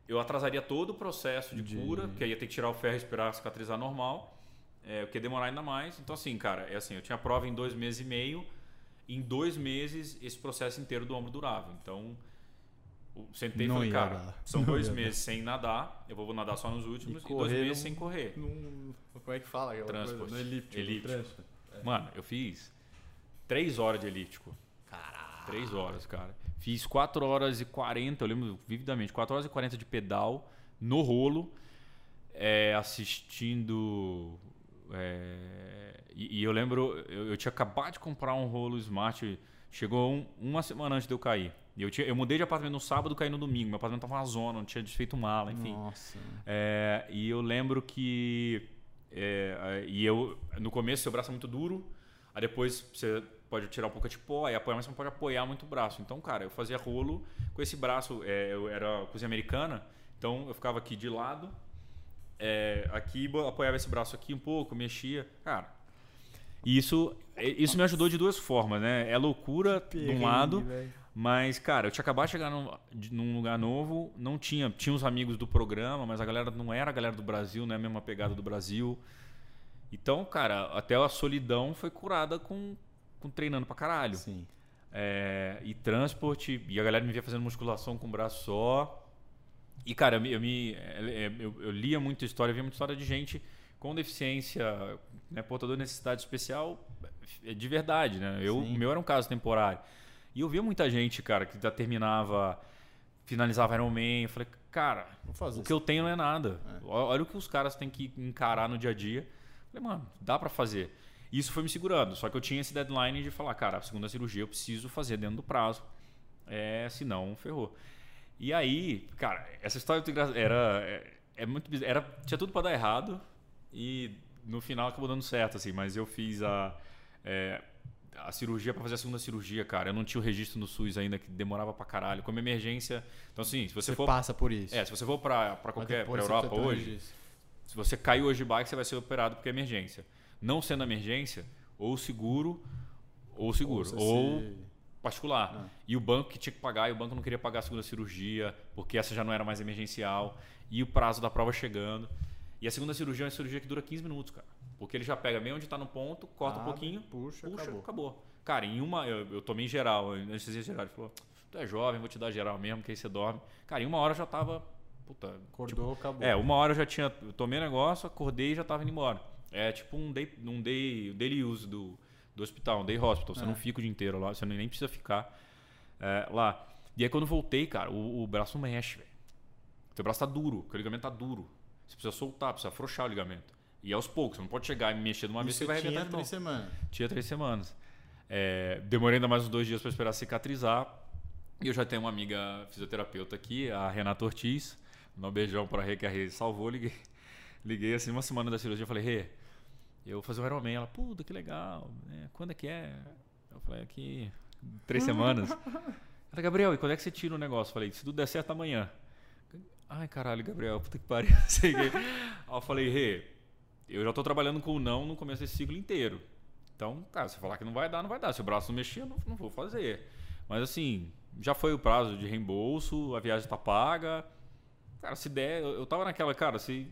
eu atrasaria todo o processo de, de... cura, que aí ia ter que tirar o ferro e esperar cicatrizar normal, é, o que ia demorar ainda mais. Então, assim, cara, é assim, eu tinha prova em dois meses e meio, em dois meses esse processo inteiro do ombro durava. Então, sentei e falei, cara, dar. são [LAUGHS] não dois meses sem nadar, eu vou nadar só nos últimos, e, e dois meses sem correr. Num, como é que fala? Transporte. No elíptico. elíptico. É. Mano, eu fiz três horas de elíptico. Caralho. Três horas, cara. Fiz 4 horas e 40, eu lembro vividamente, 4 horas e 40 de pedal no rolo, é, assistindo. É, e, e, eu lembro, eu, eu, tinha acabado de comprar um rolo Smart, chegou um, uma semana antes de eu cair. Eu, tinha, eu mudei de apartamento no sábado caí no domingo. Meu apartamento tava na zona, não tinha desfeito mala, enfim. Nossa. É, e eu lembro que. É, e eu, no começo, seu braço é muito duro, aí depois você pode tirar um pouco de pó, aí apoiar, mas você não pode apoiar muito o braço. Então, cara, eu fazia rolo com esse braço, é, eu era cozinha americana, então eu ficava aqui de lado, é, aqui apoiava esse braço aqui um pouco, mexia, cara. E isso, é, isso me ajudou de duas formas, né? É loucura de um lado, mas, cara, eu tinha acabado de chegar num, num, lugar novo, não tinha, tinha os amigos do programa, mas a galera não era a galera do Brasil, não é a mesma pegada do Brasil. Então, cara, até a solidão foi curada com, com treinando pra caralho. Sim. É, e transporte, e a galera me via fazendo musculação com o braço só. E, cara, eu, me, eu, me, é, é, eu, eu lia muita história, via muita história de gente com deficiência, né, portador de necessidade especial, é de verdade, né? Eu, o meu era um caso temporário. E eu via muita gente, cara, que já terminava, finalizava Ironman. Eu falei, cara, o que eu tenho não é nada. É. Olha o que os caras têm que encarar no dia a dia. Eu falei, mano, dá para fazer. Isso foi me segurando. Só que eu tinha esse deadline de falar, cara, a segunda cirurgia eu preciso fazer dentro do prazo. É, senão ferrou. E aí, cara, essa história era é, é muito era tinha tudo para dar errado e no final acabou dando certo assim, mas eu fiz a é, a cirurgia para fazer a segunda cirurgia, cara. Eu não tinha o registro no SUS ainda que demorava pra caralho, como emergência. Então assim, se você, você for passa por isso. É, se você for para qualquer pra Europa hoje, se você caiu hoje de bike, você vai ser operado porque é emergência. Não sendo emergência, ou seguro ou seguro ou, ou particular. Ah. E o banco que tinha que pagar, e o banco não queria pagar a segunda cirurgia, porque essa já não era mais emergencial, e o prazo da prova chegando. E a segunda cirurgia é uma cirurgia que dura 15 minutos, cara. Porque ele já pega bem onde está no ponto, corta ah, um pouquinho, puxa, puxa acabou. acabou. Cara, em uma, eu, eu tomei geral, anestesia geral, ele falou, tu é jovem, vou te dar geral mesmo, que aí você dorme. Cara, em uma hora eu já tava, puta... Acordou, tipo, acabou. É, uma hora eu já tinha, eu tomei negócio, acordei e já tava indo embora. É tipo um day, um day, daily use do, do hospital, um day hospital. Você é. não fica o dia inteiro lá, você nem precisa ficar é, lá. E aí quando voltei, cara, o, o braço mexe, velho. Teu braço tá duro, o ligamento tá duro. Você precisa soltar, precisa afrouxar o ligamento. E aos poucos, você não pode chegar e mexer de uma vez você vai arrebentar. Tinha três semanas. Tinha três semanas. É, demorei ainda mais uns dois dias para esperar cicatrizar. E eu já tenho uma amiga fisioterapeuta aqui, a Renata Ortiz. Um beijão para a Rê, que a Rê salvou. Liguei, [LAUGHS] liguei assim uma semana da cirurgia. Falei, Rê, eu vou fazer um Ironman. Ela, puta, que legal. É, quando é que é? Eu falei, aqui, três [LAUGHS] semanas. Ela, Gabriel, e quando é que você tira o negócio? Eu falei, se tudo der certo amanhã. Ai, caralho, Gabriel, puta que pariu. [LAUGHS] Aí eu falei, Rê, eu já estou trabalhando com o não no começo desse ciclo inteiro. Então, cara, se falar que não vai dar, não vai dar. Se o braço não mexer, eu não, não vou fazer. Mas assim, já foi o prazo de reembolso, a viagem está paga. Cara, se der, eu, eu tava naquela, cara, se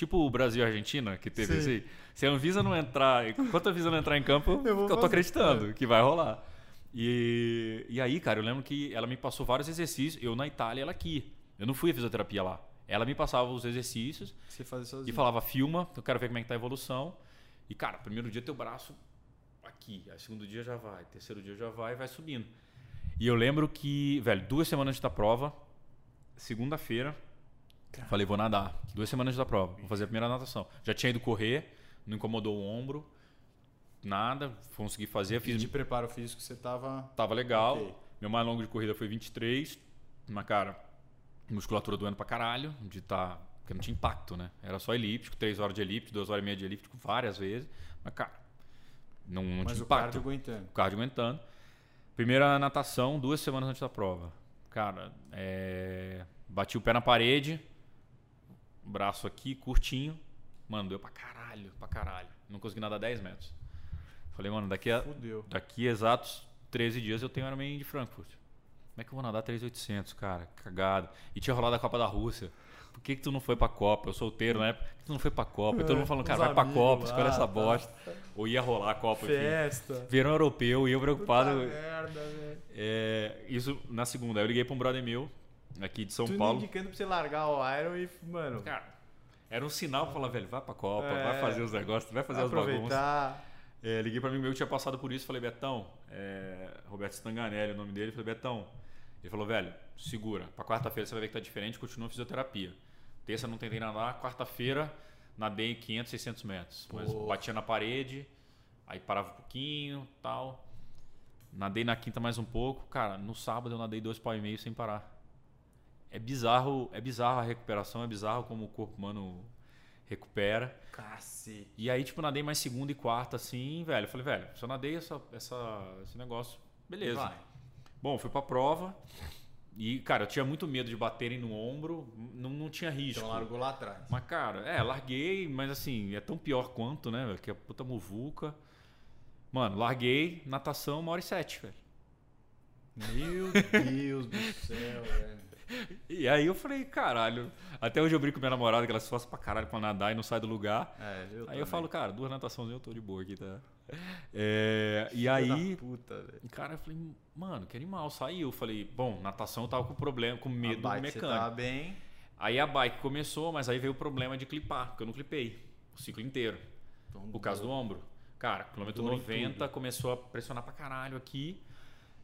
Tipo o Brasil e Argentina, que teve assim. Se a Anvisa não entrar. Enquanto a Anvisa não entrar em campo, eu, eu tô acreditando é. que vai rolar. E, e aí, cara, eu lembro que ela me passou vários exercícios. Eu na Itália, ela aqui. Eu não fui a fisioterapia lá. Ela me passava os exercícios. Você fazia sozinho. E falava, filma, eu quero ver como é que tá a evolução. E, cara, primeiro dia teu braço aqui. Aí segundo dia já vai. Terceiro dia já vai e vai subindo. E eu lembro que, velho, duas semanas antes da prova, segunda-feira, Falei, vou nadar. Duas semanas da prova. Vou fazer a primeira natação. Já tinha ido correr, não incomodou o ombro. Nada, consegui fazer. Fiz... de preparo físico você tava. Tava legal. Okay. Meu mais longo de corrida foi 23. Mas, cara, musculatura doendo pra caralho. De tá. Porque não tinha impacto, né? Era só elíptico, 3 horas de elíptico, 2 horas e meia de elíptico, várias vezes. Mas, cara, não, não mas tinha o impacto. Cardio aguentando. O cardio aguentando. Primeira natação, duas semanas antes da prova. Cara, é... bati o pé na parede braço aqui, curtinho. Mano, deu pra caralho, pra caralho. Não consegui nadar 10 metros. Falei, mano, daqui a, daqui a exatos 13 dias eu tenho Ironman de Frankfurt. Como é que eu vou nadar 3.800, cara? Cagado. E tinha rolado a Copa da Rússia. Por que, que tu não foi pra Copa? Eu solteiro, né? Por que tu não foi pra Copa? Todo mundo [LAUGHS] falando, cara, vai pra Copa, escolhe essa bosta. Ou ia rolar a Copa. Festa. Enfim. Verão europeu, e eu preocupado. Puta merda, velho. É, isso na segunda. Eu liguei pra um brother meu, aqui de São tu Paulo. indicando pra você largar o Iron e, mano. Cara, era um sinal pra falar, velho, vai pra Copa, é, vai fazer os negócios, vai fazer vai as bagunças. É, liguei pra mim, meu que tinha passado por isso, falei, Betão, é, Roberto Stanganelli, o nome dele, falei, Betão. Ele falou, velho, segura, pra quarta-feira você vai ver que tá diferente, continua a fisioterapia. Terça não tentei nadar, quarta-feira nadei 500, 600 metros. Mas batia na parede, aí parava um pouquinho tal. Nadei na quinta mais um pouco. Cara, no sábado eu nadei dois pau e meio sem parar é bizarro, é bizarro a recuperação, é bizarro como o corpo humano recupera. Cacete. E aí, tipo, nadei mais segunda e quarta, assim, velho. Eu falei, velho, se eu nadei essa, essa, esse negócio, beleza. Vai. Bom, fui pra prova. E, cara, eu tinha muito medo de baterem no ombro, não, não tinha risco. Então largou lá atrás. Mas, cara, é, larguei, mas assim, é tão pior quanto, né, Que é puta muvuca. Mano, larguei, natação, uma hora e sete, velho. Meu Deus do céu, velho. [LAUGHS] E aí eu falei, caralho. Até hoje eu brinco com minha namorada que ela se esforça pra caralho pra nadar e não sai do lugar. É, eu aí também. eu falo, cara, duas natações eu tô de boa aqui, tá? É, e aí. Puta, cara, eu falei, mano, que animal, saiu. Eu falei, bom, natação eu tava com problema, com medo a bike mecânico. Você tava bem. Aí a bike começou, mas aí veio o problema de clipar, porque eu não clipei. o ciclo inteiro. Então, Por causa do ombro. Cara, quilômetro Mudou 90 tudo. começou a pressionar pra caralho aqui.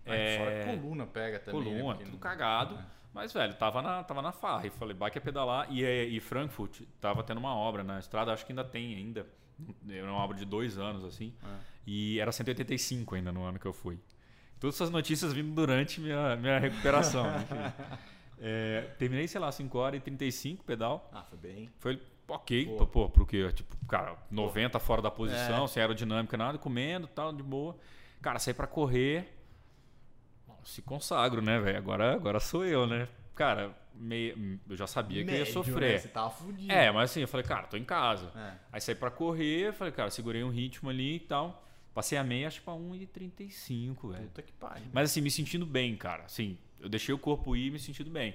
Aí É, Fora que coluna pega também. né, coluna, tudo cagado. É. Mas, velho, tava na, tava na farra. E falei, bike é pedalar. E, é- e Frankfurt tava tendo uma obra na estrada, acho que ainda tem ainda. Era uma obra de dois anos, assim. É. E era 185 ainda no ano que eu fui. Todas essas notícias vindo durante minha, minha recuperação. enfim. [LAUGHS] É, terminei, sei lá, 5 horas e 35 pedal. Ah, foi bem. Foi ok, Pô. pô, pô porque, tipo, cara, 90 fora da posição, É. sem aerodinâmica, nada, comendo tal, de boa. Cara, saí pra correr. Se consagro, né, velho? Agora, agora sou eu, né? Cara, meio, eu já sabia que eu ia Médio, né? sofrer. Você tava fudido. É, mas assim, eu falei, cara, tô em casa. É. Aí saí pra correr, falei, cara, segurei um ritmo ali e tal. Passei a meia, acho que pra 1,35, velho. Puta que pariu. Mas assim, me sentindo bem, cara. Assim, eu deixei o corpo ir me sentindo bem.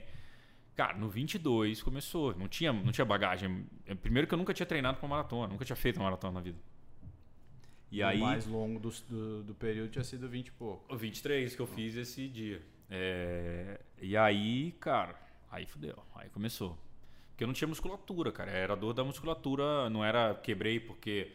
Cara, no 22 começou. Não tinha, não tinha bagagem. Primeiro que eu nunca tinha treinado pra maratona. Nunca tinha feito uma maratona na vida. E o aí, mais longo do, do, do período tinha sido 20 e pouco. o 23 que eu fiz esse dia. É, E aí, cara, aí fudeu. Aí começou. Porque eu não tinha musculatura, cara. Era dor da musculatura. Não era quebrei porque.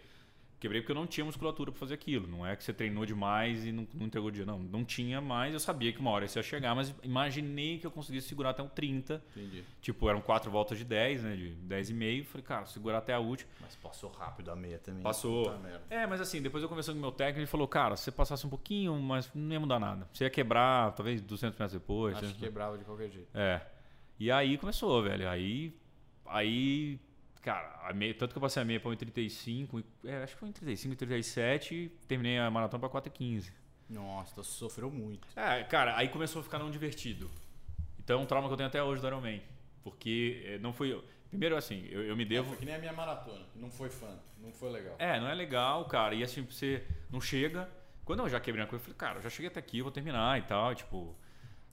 Quebrei porque eu não tinha musculatura pra fazer aquilo. Não é que você treinou demais e não, não entregou o dia. Não, não tinha mais. Eu sabia que uma hora isso ia chegar, mas imaginei que eu conseguisse segurar até um 30. Entendi. Tipo, eram quatro voltas de 10, né? De 10 e meio. Falei, cara, segurar até a última. Mas passou rápido a meia também. Passou. É, mas assim, depois eu conversando com o meu técnico, ele falou, cara, se você passasse um pouquinho, mas não ia mudar nada. Você ia quebrar, talvez 200 metros depois. Acho que 300 quebrava de qualquer jeito. É. E aí começou, velho. Aí, aí cara, meia, tanto que eu passei a meia pra 1,35, e- é, acho que foi 1,35 e 37, e terminei a maratona pra 4,15. Nossa, tu sofreu muito. É, cara, aí começou a ficar não divertido. Então é um trauma que eu tenho até hoje do Ironman. Porque eh, não foi... Primeiro, assim, eu, eu me devo... Foi que nem a minha maratona. Não foi fã. Não foi legal. É, não é legal, cara. E assim, você não chega. Quando eu já quebrei a coisa, eu falei, cara, eu já cheguei até aqui, eu vou terminar e tal. Tipo,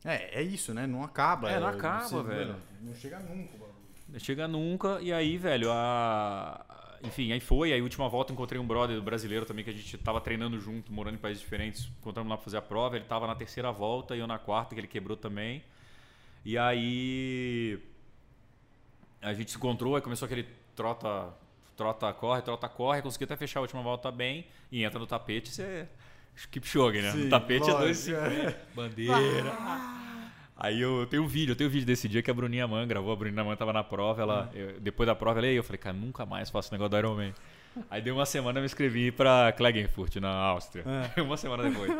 É, é isso, né? Não acaba. É, não acaba, velho. mano, Não chega nunca o bagulho. não chega nunca. E aí, velho, a. Enfim, aí foi. Aí, última volta, encontrei um brother brasileiro também que a gente tava treinando junto, morando em países diferentes. Encontramos lá pra fazer a prova. Ele tava na terceira volta e eu na quarta, que ele quebrou também. E aí. A gente se encontrou, aí começou aquele trota, trota, corre, trota, corre. Consegui até fechar a última volta bem. E entra no tapete, você. Kipchoge, né? Sim, no tapete lógico, é 2,50. Bandeira. Aí eu, eu tenho um vídeo, eu tenho um vídeo desse dia que a Bruninha Man gravou, a Bruninha Man tava na prova, ela, eu- depois da prova ela e eu falei, cara, nunca mais faço negócio do Ironman. Aí deu uma semana eu me inscrevi pra Klagenfurt, na Áustria. [LAUGHS] uma semana depois.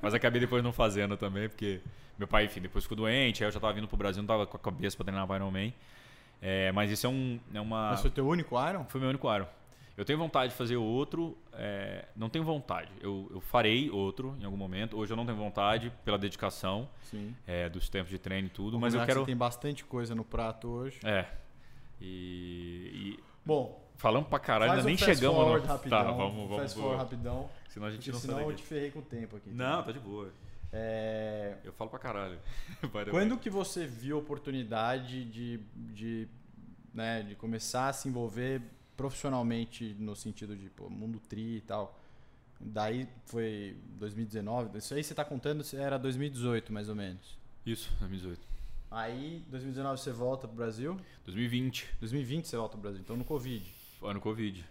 Mas acabei depois não fazendo também, porque meu pai, enfim, depois ficou doente, aí eu já tava vindo pro Brasil, não tava com a cabeça pra treinar Ironman. É, mas isso é, um, é uma... Mas foi teu único Iron? Foi meu único aro. Eu tenho vontade de fazer outro, é, não tenho vontade. Eu, eu farei outro em algum momento. Hoje eu não tenho vontade pela dedicação é, dos tempos de treino e tudo, Vamos mas eu que quero. Você tem bastante coisa no prato hoje. É. E, e Bom, falamos pra caralho, ainda nem chegamos forward no. rapidão. Tá, vamos, vamos. Fast forward rapidão. Senão a gente não senão sai eu te ferrei com o tempo aqui. Não, tá de boa. É, Eu falo pra caralho. [LAUGHS] Quando que você viu a oportunidade de, de, né, de começar a se envolver profissionalmente no sentido de pô, mundo tri e tal? Daí foi 2019, isso aí você tá contando era 2018 mais ou menos. Isso, 2018. Aí 2019 você volta pro Brasil, 2020, 2020 você volta pro Brasil, então no Covid. ano Covid.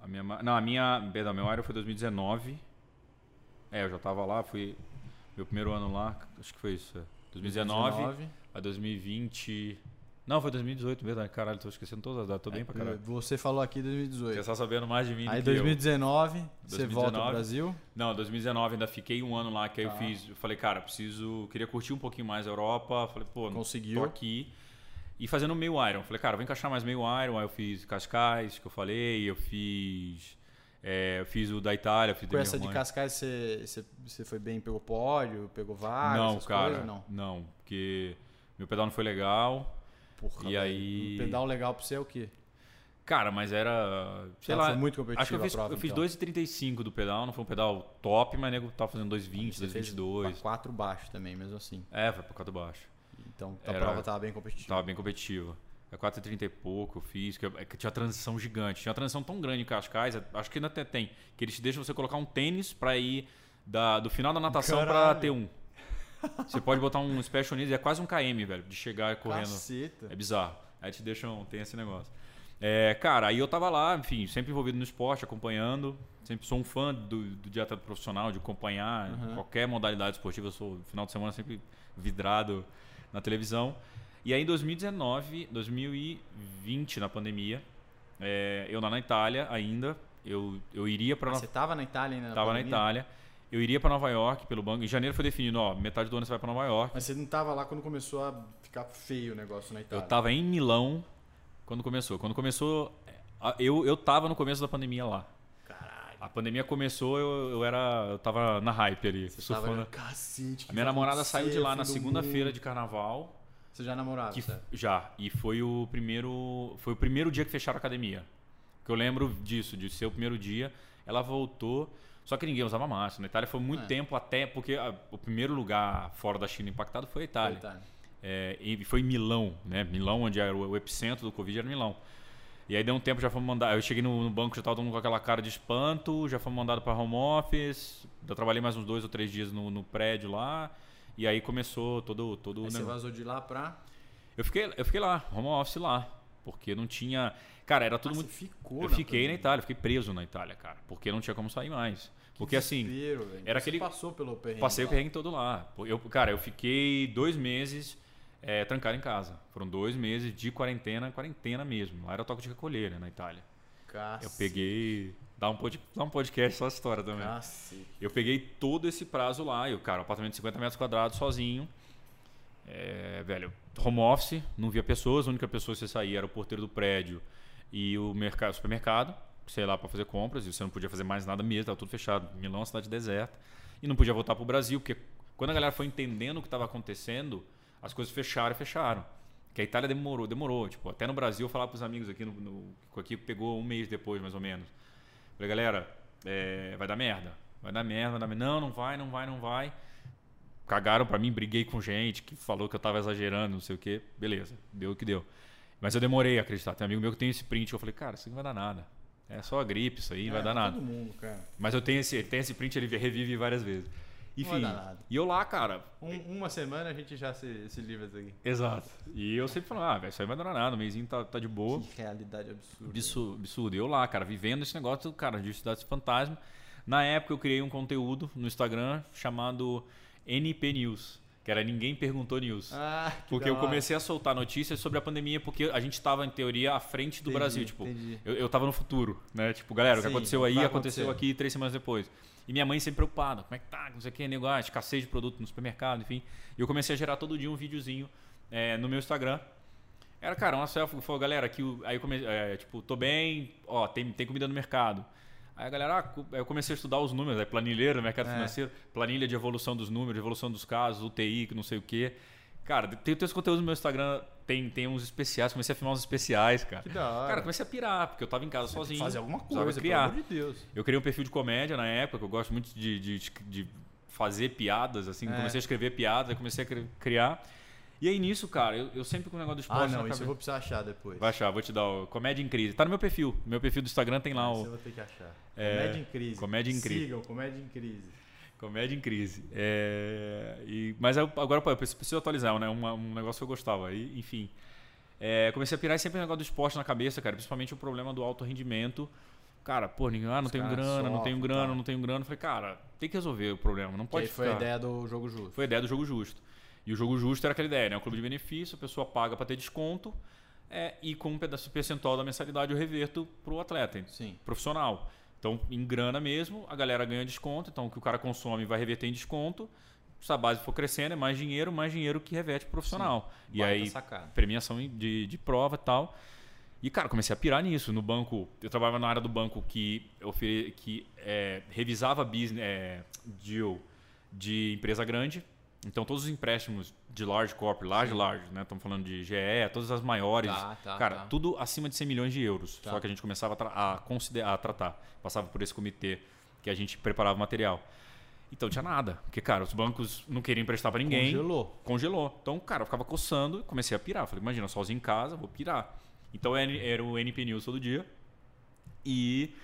A minha, não, a minha, perdão, meu área foi 2019. É, eu já tava lá, fui meu primeiro ano lá, acho que foi isso. é. 2019, a 2020. Não, foi 2018 mesmo, né? caralho, tô esquecendo todas as datas, tô bem pra caralho. Você falou aqui Você 2018. tá sabendo mais de mim Aí do que eu. 2019 você 2019. volta pro Brasil. Não, 2019 ainda fiquei um ano lá, que aí Tá. eu fiz. Eu falei, cara, preciso. Queria curtir um pouquinho mais a Europa. Falei, pô, Conseguiu. tô aqui. E fazendo meio Iron. Falei, cara, vou encaixar mais meio Iron. Aí eu fiz Cascais, que eu falei, eu fiz. é, eu fiz o da Itália, fiz Com da essa de. Cascais você, você, você foi bem, pegou pódio, pegou vaga, Não, cara. coisas? Não. Não, porque meu pedal não foi legal. Porra, E aí- Um pedal legal pra você é o quê? Cara, mas era. Sei Ah, lá. foi muito competitivo Acho que eu fiz, a prova, eu fiz então. 2,35 do pedal. Não foi um pedal top, mas nego tava fazendo 2,20, Você fez 2,22. pra quatro baixo também, mesmo assim. É, foi pra quatro baixo. Então a Era- prova tava bem competitiva. Tava bem competitivo. É 4,30 e pouco eu fiz, que, é que tinha transição gigante. Tinha uma transição tão grande em Cascais, é- acho que ainda até tem, que eles te deixam você colocar um tênis pra ir da- do final da natação pra Caralho. T1. Você pode botar um special needs, é quase um KM, velho, de chegar correndo. Caceta. É bizarro. Aí te deixam, tem esse negócio. É, cara, aí eu tava lá, enfim, sempre envolvido no esporte, acompanhando. Sempre sou um fã do, do dieta profissional, de acompanhar Uhum. qualquer modalidade esportiva. Eu sou, final de semana, sempre vidrado na televisão. E aí, em 2019, 2020, na pandemia, é, eu lá na Itália ainda, eu, eu iria para Ah, Você tava na Itália ainda? Tava na? Itália. Eu iria para Nova York pelo banco. Em janeiro foi definido, ó, metade do ano você vai para Nova York. Mas você não tava lá quando começou a ficar feio o negócio na Eu Itália? tava em Milão quando começou. Quando começou, eu, eu tava no começo da pandemia lá. Caralho. A pandemia começou, eu, eu era. Eu tava na hype ali. Você surfando. tava... Cacete, A minha namorada saiu de lá na segunda-feira de carnaval. Você já namorava, Que, certo? já. E foi o primeiro. Foi o primeiro dia que fecharam a academia. Que eu lembro disso, de ser o primeiro dia. Ela voltou. Só que ninguém usava máscara. Na Itália foi muito É. tempo até. Porque a- o primeiro lugar fora da China impactado foi a Itália. Itália. É, e foi em Milão, né? Milão, onde era o, o epicentro do Covid, era Milão. E aí deu um tempo, já fomos mandar. Eu cheguei no, no banco, já tava todo mundo com aquela cara de espanto, já fomos mandados para home office. Eu trabalhei mais uns dois ou três dias no, no prédio lá. E aí começou todo, todo o Aí você negócio. vazou de lá pra... Eu fiquei, eu fiquei lá, home office lá. Porque não tinha. Cara, era tudo Ah, muito. você ficou Eu fiquei na. Itália, fiquei preso na Itália, cara. Porque não tinha como sair mais. Que Porque assim. velho. era Você aquele- passou pelo perrengue Passei o lá. perrengue todo lá. Eu, cara, eu fiquei dois meses é, trancado em casa. Foram dois meses de quarentena, quarentena mesmo. Lá era toque de recolher, né, na Itália. Eu Cacete. peguei. Dá um, pod, dá um podcast só a história também. Cacete. Eu peguei todo esse prazo lá. Eu, cara, um apartamento de 50 metros quadrados, sozinho. É, velho, home office, não via pessoas. A única pessoa que você saía era o porteiro do prédio e o mercado, supermercado, sei lá, para fazer compras. E você não podia fazer mais nada mesmo, tava tudo fechado. Milão é uma cidade deserta. E não podia voltar pro Brasil, porque quando a galera foi entendendo o que estava acontecendo, as coisas fecharam e fecharam. Que a Itália demorou, demorou. Tipo, até no Brasil, eu falava pros amigos aqui, no, no, aqui pegou um mês depois, mais ou menos. Falei, galera, é, vai dar merda. Vai dar merda, vai dar merda. Não, não vai, não vai, não vai. Cagaram pra mim, briguei com gente que falou que eu tava exagerando, não sei o quê. Beleza, deu o que deu. Mas eu demorei a acreditar. Tem um amigo meu que tem esse print, eu falei, cara, isso não vai dar nada. É só a gripe, isso aí, não vai É, dar nada. Todo mundo, cara. Mas eu tenho esse, tem esse print, ele revive várias vezes. Não vai Enfim, dar nada. e eu lá, cara, Um- uma semana a gente já se, se livra disso aqui. Exato. E eu sempre falo, ah, velho, isso aí não vai dar nada, o mêsinho tá, tá de boa. Que realidade absurda. Absurdo, absurdo. Eu lá, cara, vivendo esse negócio, cara, de cidade fantasma. Na época eu criei um conteúdo no Instagram chamado NP News, que era Ninguém Perguntou News. Ah, que porque eu comecei a soltar notícias sobre a pandemia, porque a gente estava, em teoria, à frente do Entendi, Brasil. Tipo, entendi. eu, eu tava no futuro, né? Tipo, galera, o que Sim, aconteceu aí aconteceu aqui três semanas depois. E minha mãe sempre preocupada, como é que tá, não sei o que, negócio, escassez de produto no supermercado, enfim. E eu comecei a gerar todo dia um videozinho é, no meu Instagram. Era, cara, uma selfie, falou, galera, aqui, aí eu comecei, é, tipo, tô bem, ó, tem, tem comida no mercado. Aí a galera, ah, eu comecei a estudar os números, aí planilheiro, mercado É. financeiro, planilha de evolução dos números, evolução dos casos, UTI, que não sei o quê. Cara, tem, tem os conteúdos no meu Instagram, tem, tem uns especiais, comecei a filmar uns especiais, cara. Que da hora. Cara, comecei a pirar, porque eu tava em casa sozinho. Fazer alguma coisa, criar. pelo amor de Deus. Eu criei um perfil de comédia na época, que eu gosto muito de, de, de fazer piadas, assim. É. Comecei a escrever piadas, aí comecei a cri- criar. E aí nisso, cara, eu, eu sempre com o negócio do esporte Ah, não, isso eu vou precisar achar depois. Vai achar, vou te dar o Comédia em Crise. Tá no meu perfil. Meu perfil do Instagram tem lá Isso eu o vou ter que achar. É, Comédia em crise. Comédia em Crise. Sigam, Comédia em crise. Comédia em Crise. É, e, mas eu- agora, pô, eu preciso atualizar, né? Uma- um negócio que eu gostava. E, enfim. É, comecei a pirar sempre o negócio do esporte na cabeça, cara. Principalmente o problema do alto rendimento. Cara, pô, ninguém, ah, não tenho grana, não tenho grana, tá. não tenho grana. Eu falei, cara, tem que resolver o problema. Não Que pode aí foi a ficar. ideia do jogo justo. Foi a ideia do jogo justo. E o jogo justo era aquela ideia, né? O clube de benefício, a pessoa paga para ter desconto é, e com um pedaço percentual da mensalidade eu reverto pro atleta Sim. profissional. Então, em grana mesmo, a galera ganha desconto. Então, o que o cara consome vai reverter em desconto. Se a base for crescendo, é mais dinheiro, mais dinheiro que reverte pro profissional. E Baita aí, sacada. premiação de, de prova e tal. E, cara, comecei a pirar nisso. No banco, eu trabalhava na área do banco que, ofere, que é, revisava business é, deal de empresa grande. Então, todos os empréstimos de large corp, large, Sim. large, né? Estamos falando de GE, todas as maiores. Tá, tá, cara, tá. tudo acima de 100 milhões de euros. Tá. Só que a gente começava a, considerar, a tratar. Passava por esse comitê que a gente preparava o material. Então, tinha nada. Porque, cara, os bancos não queriam emprestar para ninguém Congelou. congelou. Então, cara, eu ficava coçando e comecei a pirar. Falei, imagina, sozinho em casa, vou pirar. Então era o NP News todo dia. E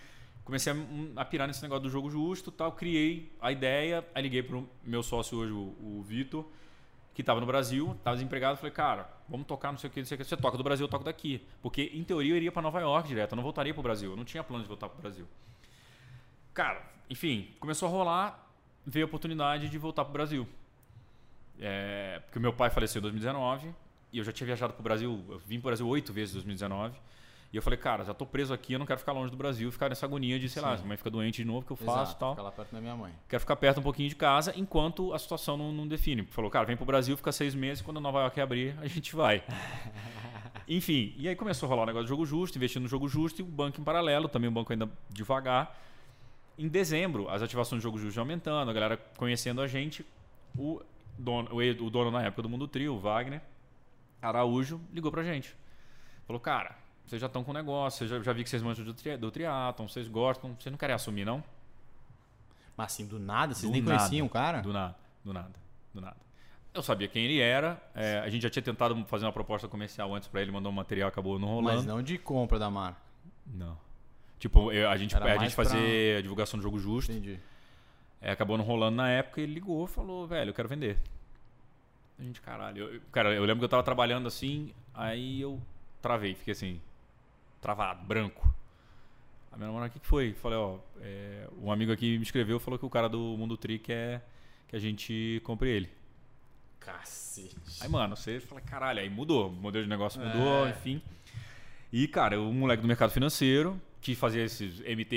comecei a, a pirar nesse negócio do jogo justo tal. Criei a ideia, aí liguei pro meu sócio hoje, o, o Vitor. que estava no Brasil, estava desempregado, falei, cara, vamos tocar não sei o que, não sei o que. Você toca do Brasil, eu toco daqui. Porque, em teoria, eu iria para Nova York direto, eu não voltaria para o Brasil. Eu não tinha plano de voltar para o Brasil. Cara, enfim, começou a rolar, veio a oportunidade de voltar para o Brasil. É, porque meu pai faleceu em 2019 e eu já tinha viajado para o Brasil, eu vim para o Brasil oito vezes em 2019. E eu falei, cara, já tô preso aqui, eu não quero ficar longe do Brasil, ficar nessa agonia de, sei Sim. lá, se a mãe fica doente de novo, que eu faço e tal. Ficar lá perto da minha mãe. Quero ficar perto um pouquinho de casa, enquanto a situação não, não define. Falou, cara, vem pro Brasil, fica seis meses, quando Nova York abrir, a gente vai. [LAUGHS] Enfim, e aí começou a rolar o negócio do jogo justo, investindo no jogo justo e o banco em paralelo, também o banco ainda devagar. Em dezembro, as ativações do jogo justo aumentando, a galera conhecendo a gente. O dono, o dono na época do Mundo Trio, o Wagner Araújo, ligou pra gente. Falou, cara, vocês já estão com o negócio, já, já vi que vocês manjam do, tri, do triatlon, vocês gostam, vocês não querem assumir, não? Mas assim, do nada? Vocês do nem nada, conheciam o cara? Do nada, do nada, do nada. Eu sabia quem ele era, é, a gente já tinha tentado fazer uma proposta comercial antes para ele, mandou um material, acabou não rolando. Mas não de compra da marca? Não. Tipo, eu, a gente, a gente fazer pra... a divulgação do jogo justo. Entendi. É, acabou não rolando na época, ele ligou falou, velho, eu quero vender. A gente, caralho. Eu, cara, eu lembro que eu tava trabalhando assim, aí eu travei, fiquei assim, travado, branco. A minha namorada, o que, que foi? Falei, ó, é, um amigo aqui me escreveu falou que o cara do Mundo Tri quer que a gente compre ele. Cacete. Aí, mano, você fala, caralho, aí mudou. O modelo de negócio mudou, é. enfim. E, cara, o moleque do mercado financeiro, que fazia esses MT,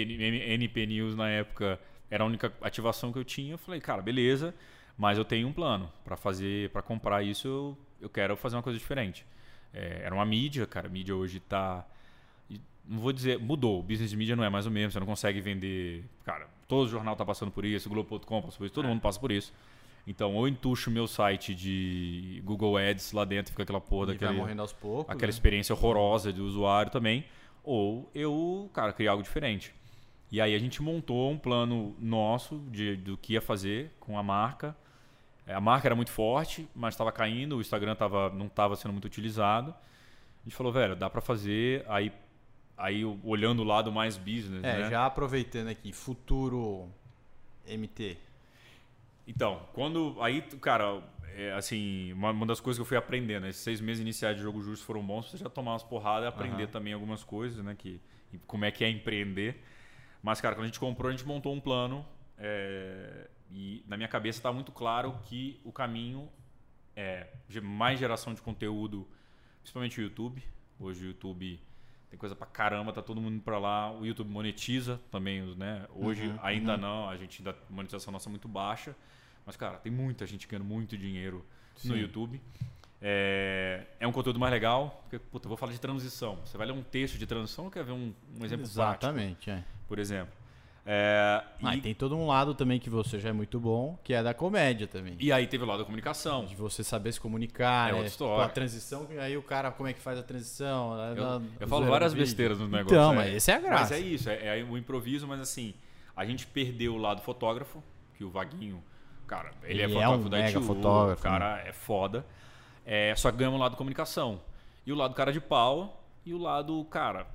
NP News na época, era a única ativação que eu tinha. Eu falei, cara, beleza, mas eu tenho um plano para fazer, para comprar isso, eu, eu quero fazer uma coisa diferente. É, era uma mídia, cara, a mídia hoje tá não vou dizer, mudou. O business de mídia não é mais o mesmo. Você não consegue vender. Cara, todo jornal está passando por isso, Globo.com passa por isso, todo é. mundo passa por isso. Então, ou entuxo o meu site de Google Ads lá dentro, fica aquela porra e daquele. morrendo aos poucos. Aquela né? experiência horrorosa do usuário também. Ou eu, cara, criar algo diferente. E aí a gente montou um plano nosso de, do que ia fazer com a marca. A marca era muito forte, mas estava caindo, o Instagram tava, não estava sendo muito utilizado. A gente falou, velho, dá para fazer. Aí aí olhando o lado mais business, é, né? já aproveitando aqui, futuro MT. Então, quando aí, cara, é, assim, uma, uma, das coisas que eu fui aprendendo, esses seis meses iniciais de jogo justo foram bons, você já tomar umas porradas e aprender uhum. também algumas coisas, né? Que, como é que é empreender. Mas, cara, quando a gente comprou, a gente montou um plano é, e na minha cabeça está muito claro que o caminho é mais geração de conteúdo, principalmente o YouTube. Hoje o YouTube tem coisa pra caramba, tá todo mundo pra lá. O YouTube monetiza também, né? Hoje uhum, ainda uhum. não, a gente ainda, a monetização nossa é muito baixa. Mas, cara, tem muita gente ganhando muito dinheiro Sim. no YouTube. É, é, um conteúdo mais legal, porque, puta, eu vou falar de transição. Você vai ler um texto de transição ou quer ver um, um exemplo Exatamente, prático, é. Por exemplo. É, ah, e tem todo um lado também que você já é muito bom, que é da comédia também. E aí teve o lado da comunicação. De você saber se comunicar, é né? outra história. a transição, aí o cara, como é que faz a transição? Né? Eu, eu falo várias besteiras no negócio. Então, é. mas esse é a graça. Mas é isso, é, é, o improviso, mas assim, a gente perdeu o lado fotógrafo, que o Vaguinho, cara, ele, é ele é fotógrafo é um da mega fotógrafo, o cara né? é foda. É, só ganhamos o lado comunicação. E o lado cara de pau, e o lado, cara,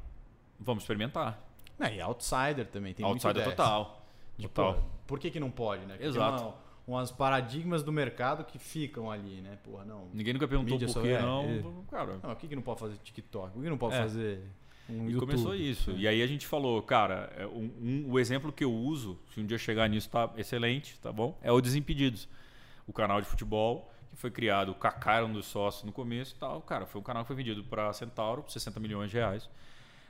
vamos experimentar. É, e outsider também, tem outsider total. Tipo, total. por que, que não pode, né? Porque Exato. Uma, umas paradigmas do mercado que ficam ali, né? Porra, não. Ninguém nunca perguntou por que é, não. É, cara. Não, por que, que não pode fazer TikTok? Por que não pode é. fazer um e YouTube? começou isso. E aí a gente falou, cara, é, um, um, o exemplo que eu uso, se um dia chegar nisso, tá excelente, tá bom? É o Desimpedidos. O canal de futebol que foi criado, o Kaká era um dos sócios no começo e tal. Cara, foi um canal que foi vendido para Centauro, 60 milhões de reais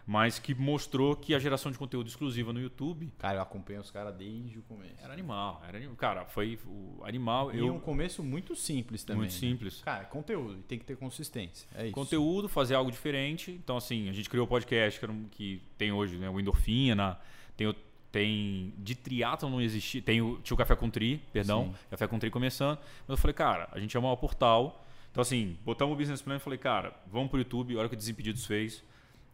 mas que mostrou que a geração de conteúdo exclusiva no YouTube. Cara, eu acompanho os caras desde o começo. Era animal, era animal. Cara, foi o animal. E eu... um começo muito simples também. Muito né? simples. Cara, conteúdo, tem que ter consistência. É isso. Conteúdo, fazer algo diferente. Então, assim, a gente criou o podcast que, tem hoje, né? O Endorfina, tem o tem de triatlo não existia, tem o, tinha o Café com Tri, perdão, Sim. Café com Tri começando, mas eu falei, cara, a gente é o maior portal, então assim, botamos o business plan e falei, cara, vamos pro YouTube, olha o que o Desimpedidos fez,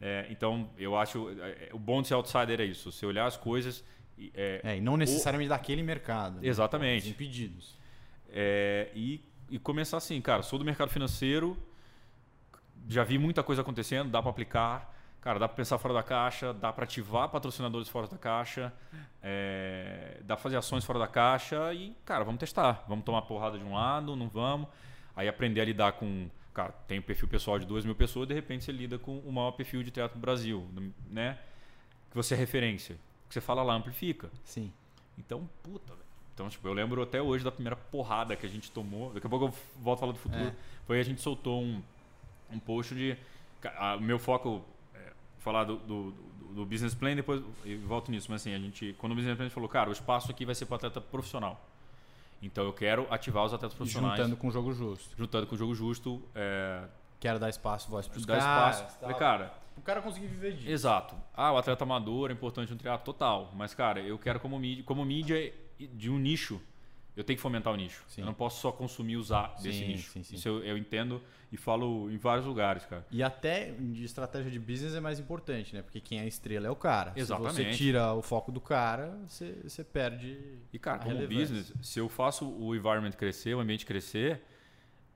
é, então, eu acho. É, o bom de ser outsider é isso. Você olhar as coisas. É, é e não necessariamente o... daquele mercado. Né? Exatamente. Impedidos. É, e, e começar assim, cara, sou do mercado financeiro, já vi muita coisa acontecendo, dá para aplicar. Cara, dá para pensar fora da caixa, dá para ativar patrocinadores fora da caixa, é, dá para fazer ações fora da caixa e, cara, vamos testar. Vamos tomar porrada de um lado, não vamos. Aí aprender a lidar com. Cara, tem um perfil pessoal de duas mil pessoas, de repente você lida com o maior perfil de teatro do Brasil, né? Que você é referência. O que você fala lá amplifica. Sim. Então, puta, velho. Então, tipo, eu lembro até hoje da primeira porrada que a gente tomou. Daqui a pouco eu volto a falar do futuro. É. Foi a gente soltou um, um post de. O meu foco é falar do, do, do, business plan, depois eu volto nisso. Mas assim, a gente. Quando o business plan a gente falou, cara, o espaço aqui vai ser para atleta profissional. Então eu quero ativar os atletas profissionais. Juntando com o jogo justo. Juntando com o jogo justo. É, Quero dar espaço, voz pros dar caras. espaço. tal. Falei, cara, o cara conseguir viver disso. Exato. Ah, o atleta amador é importante no triatlo total. Mas, cara, eu quero como mídia, como mídia de um nicho, eu tenho que fomentar o nicho. Sim. Eu não posso só consumir e usar desse Sim, nicho. sim, sim. Isso eu, eu entendo e falo em vários lugares, cara. E até de estratégia de business é mais importante, né? Porque quem é a estrela é o cara. Se você Exatamente. tira o foco do cara, você, você perde. E, cara, como relevância. business, se eu faço o environment crescer, o ambiente crescer,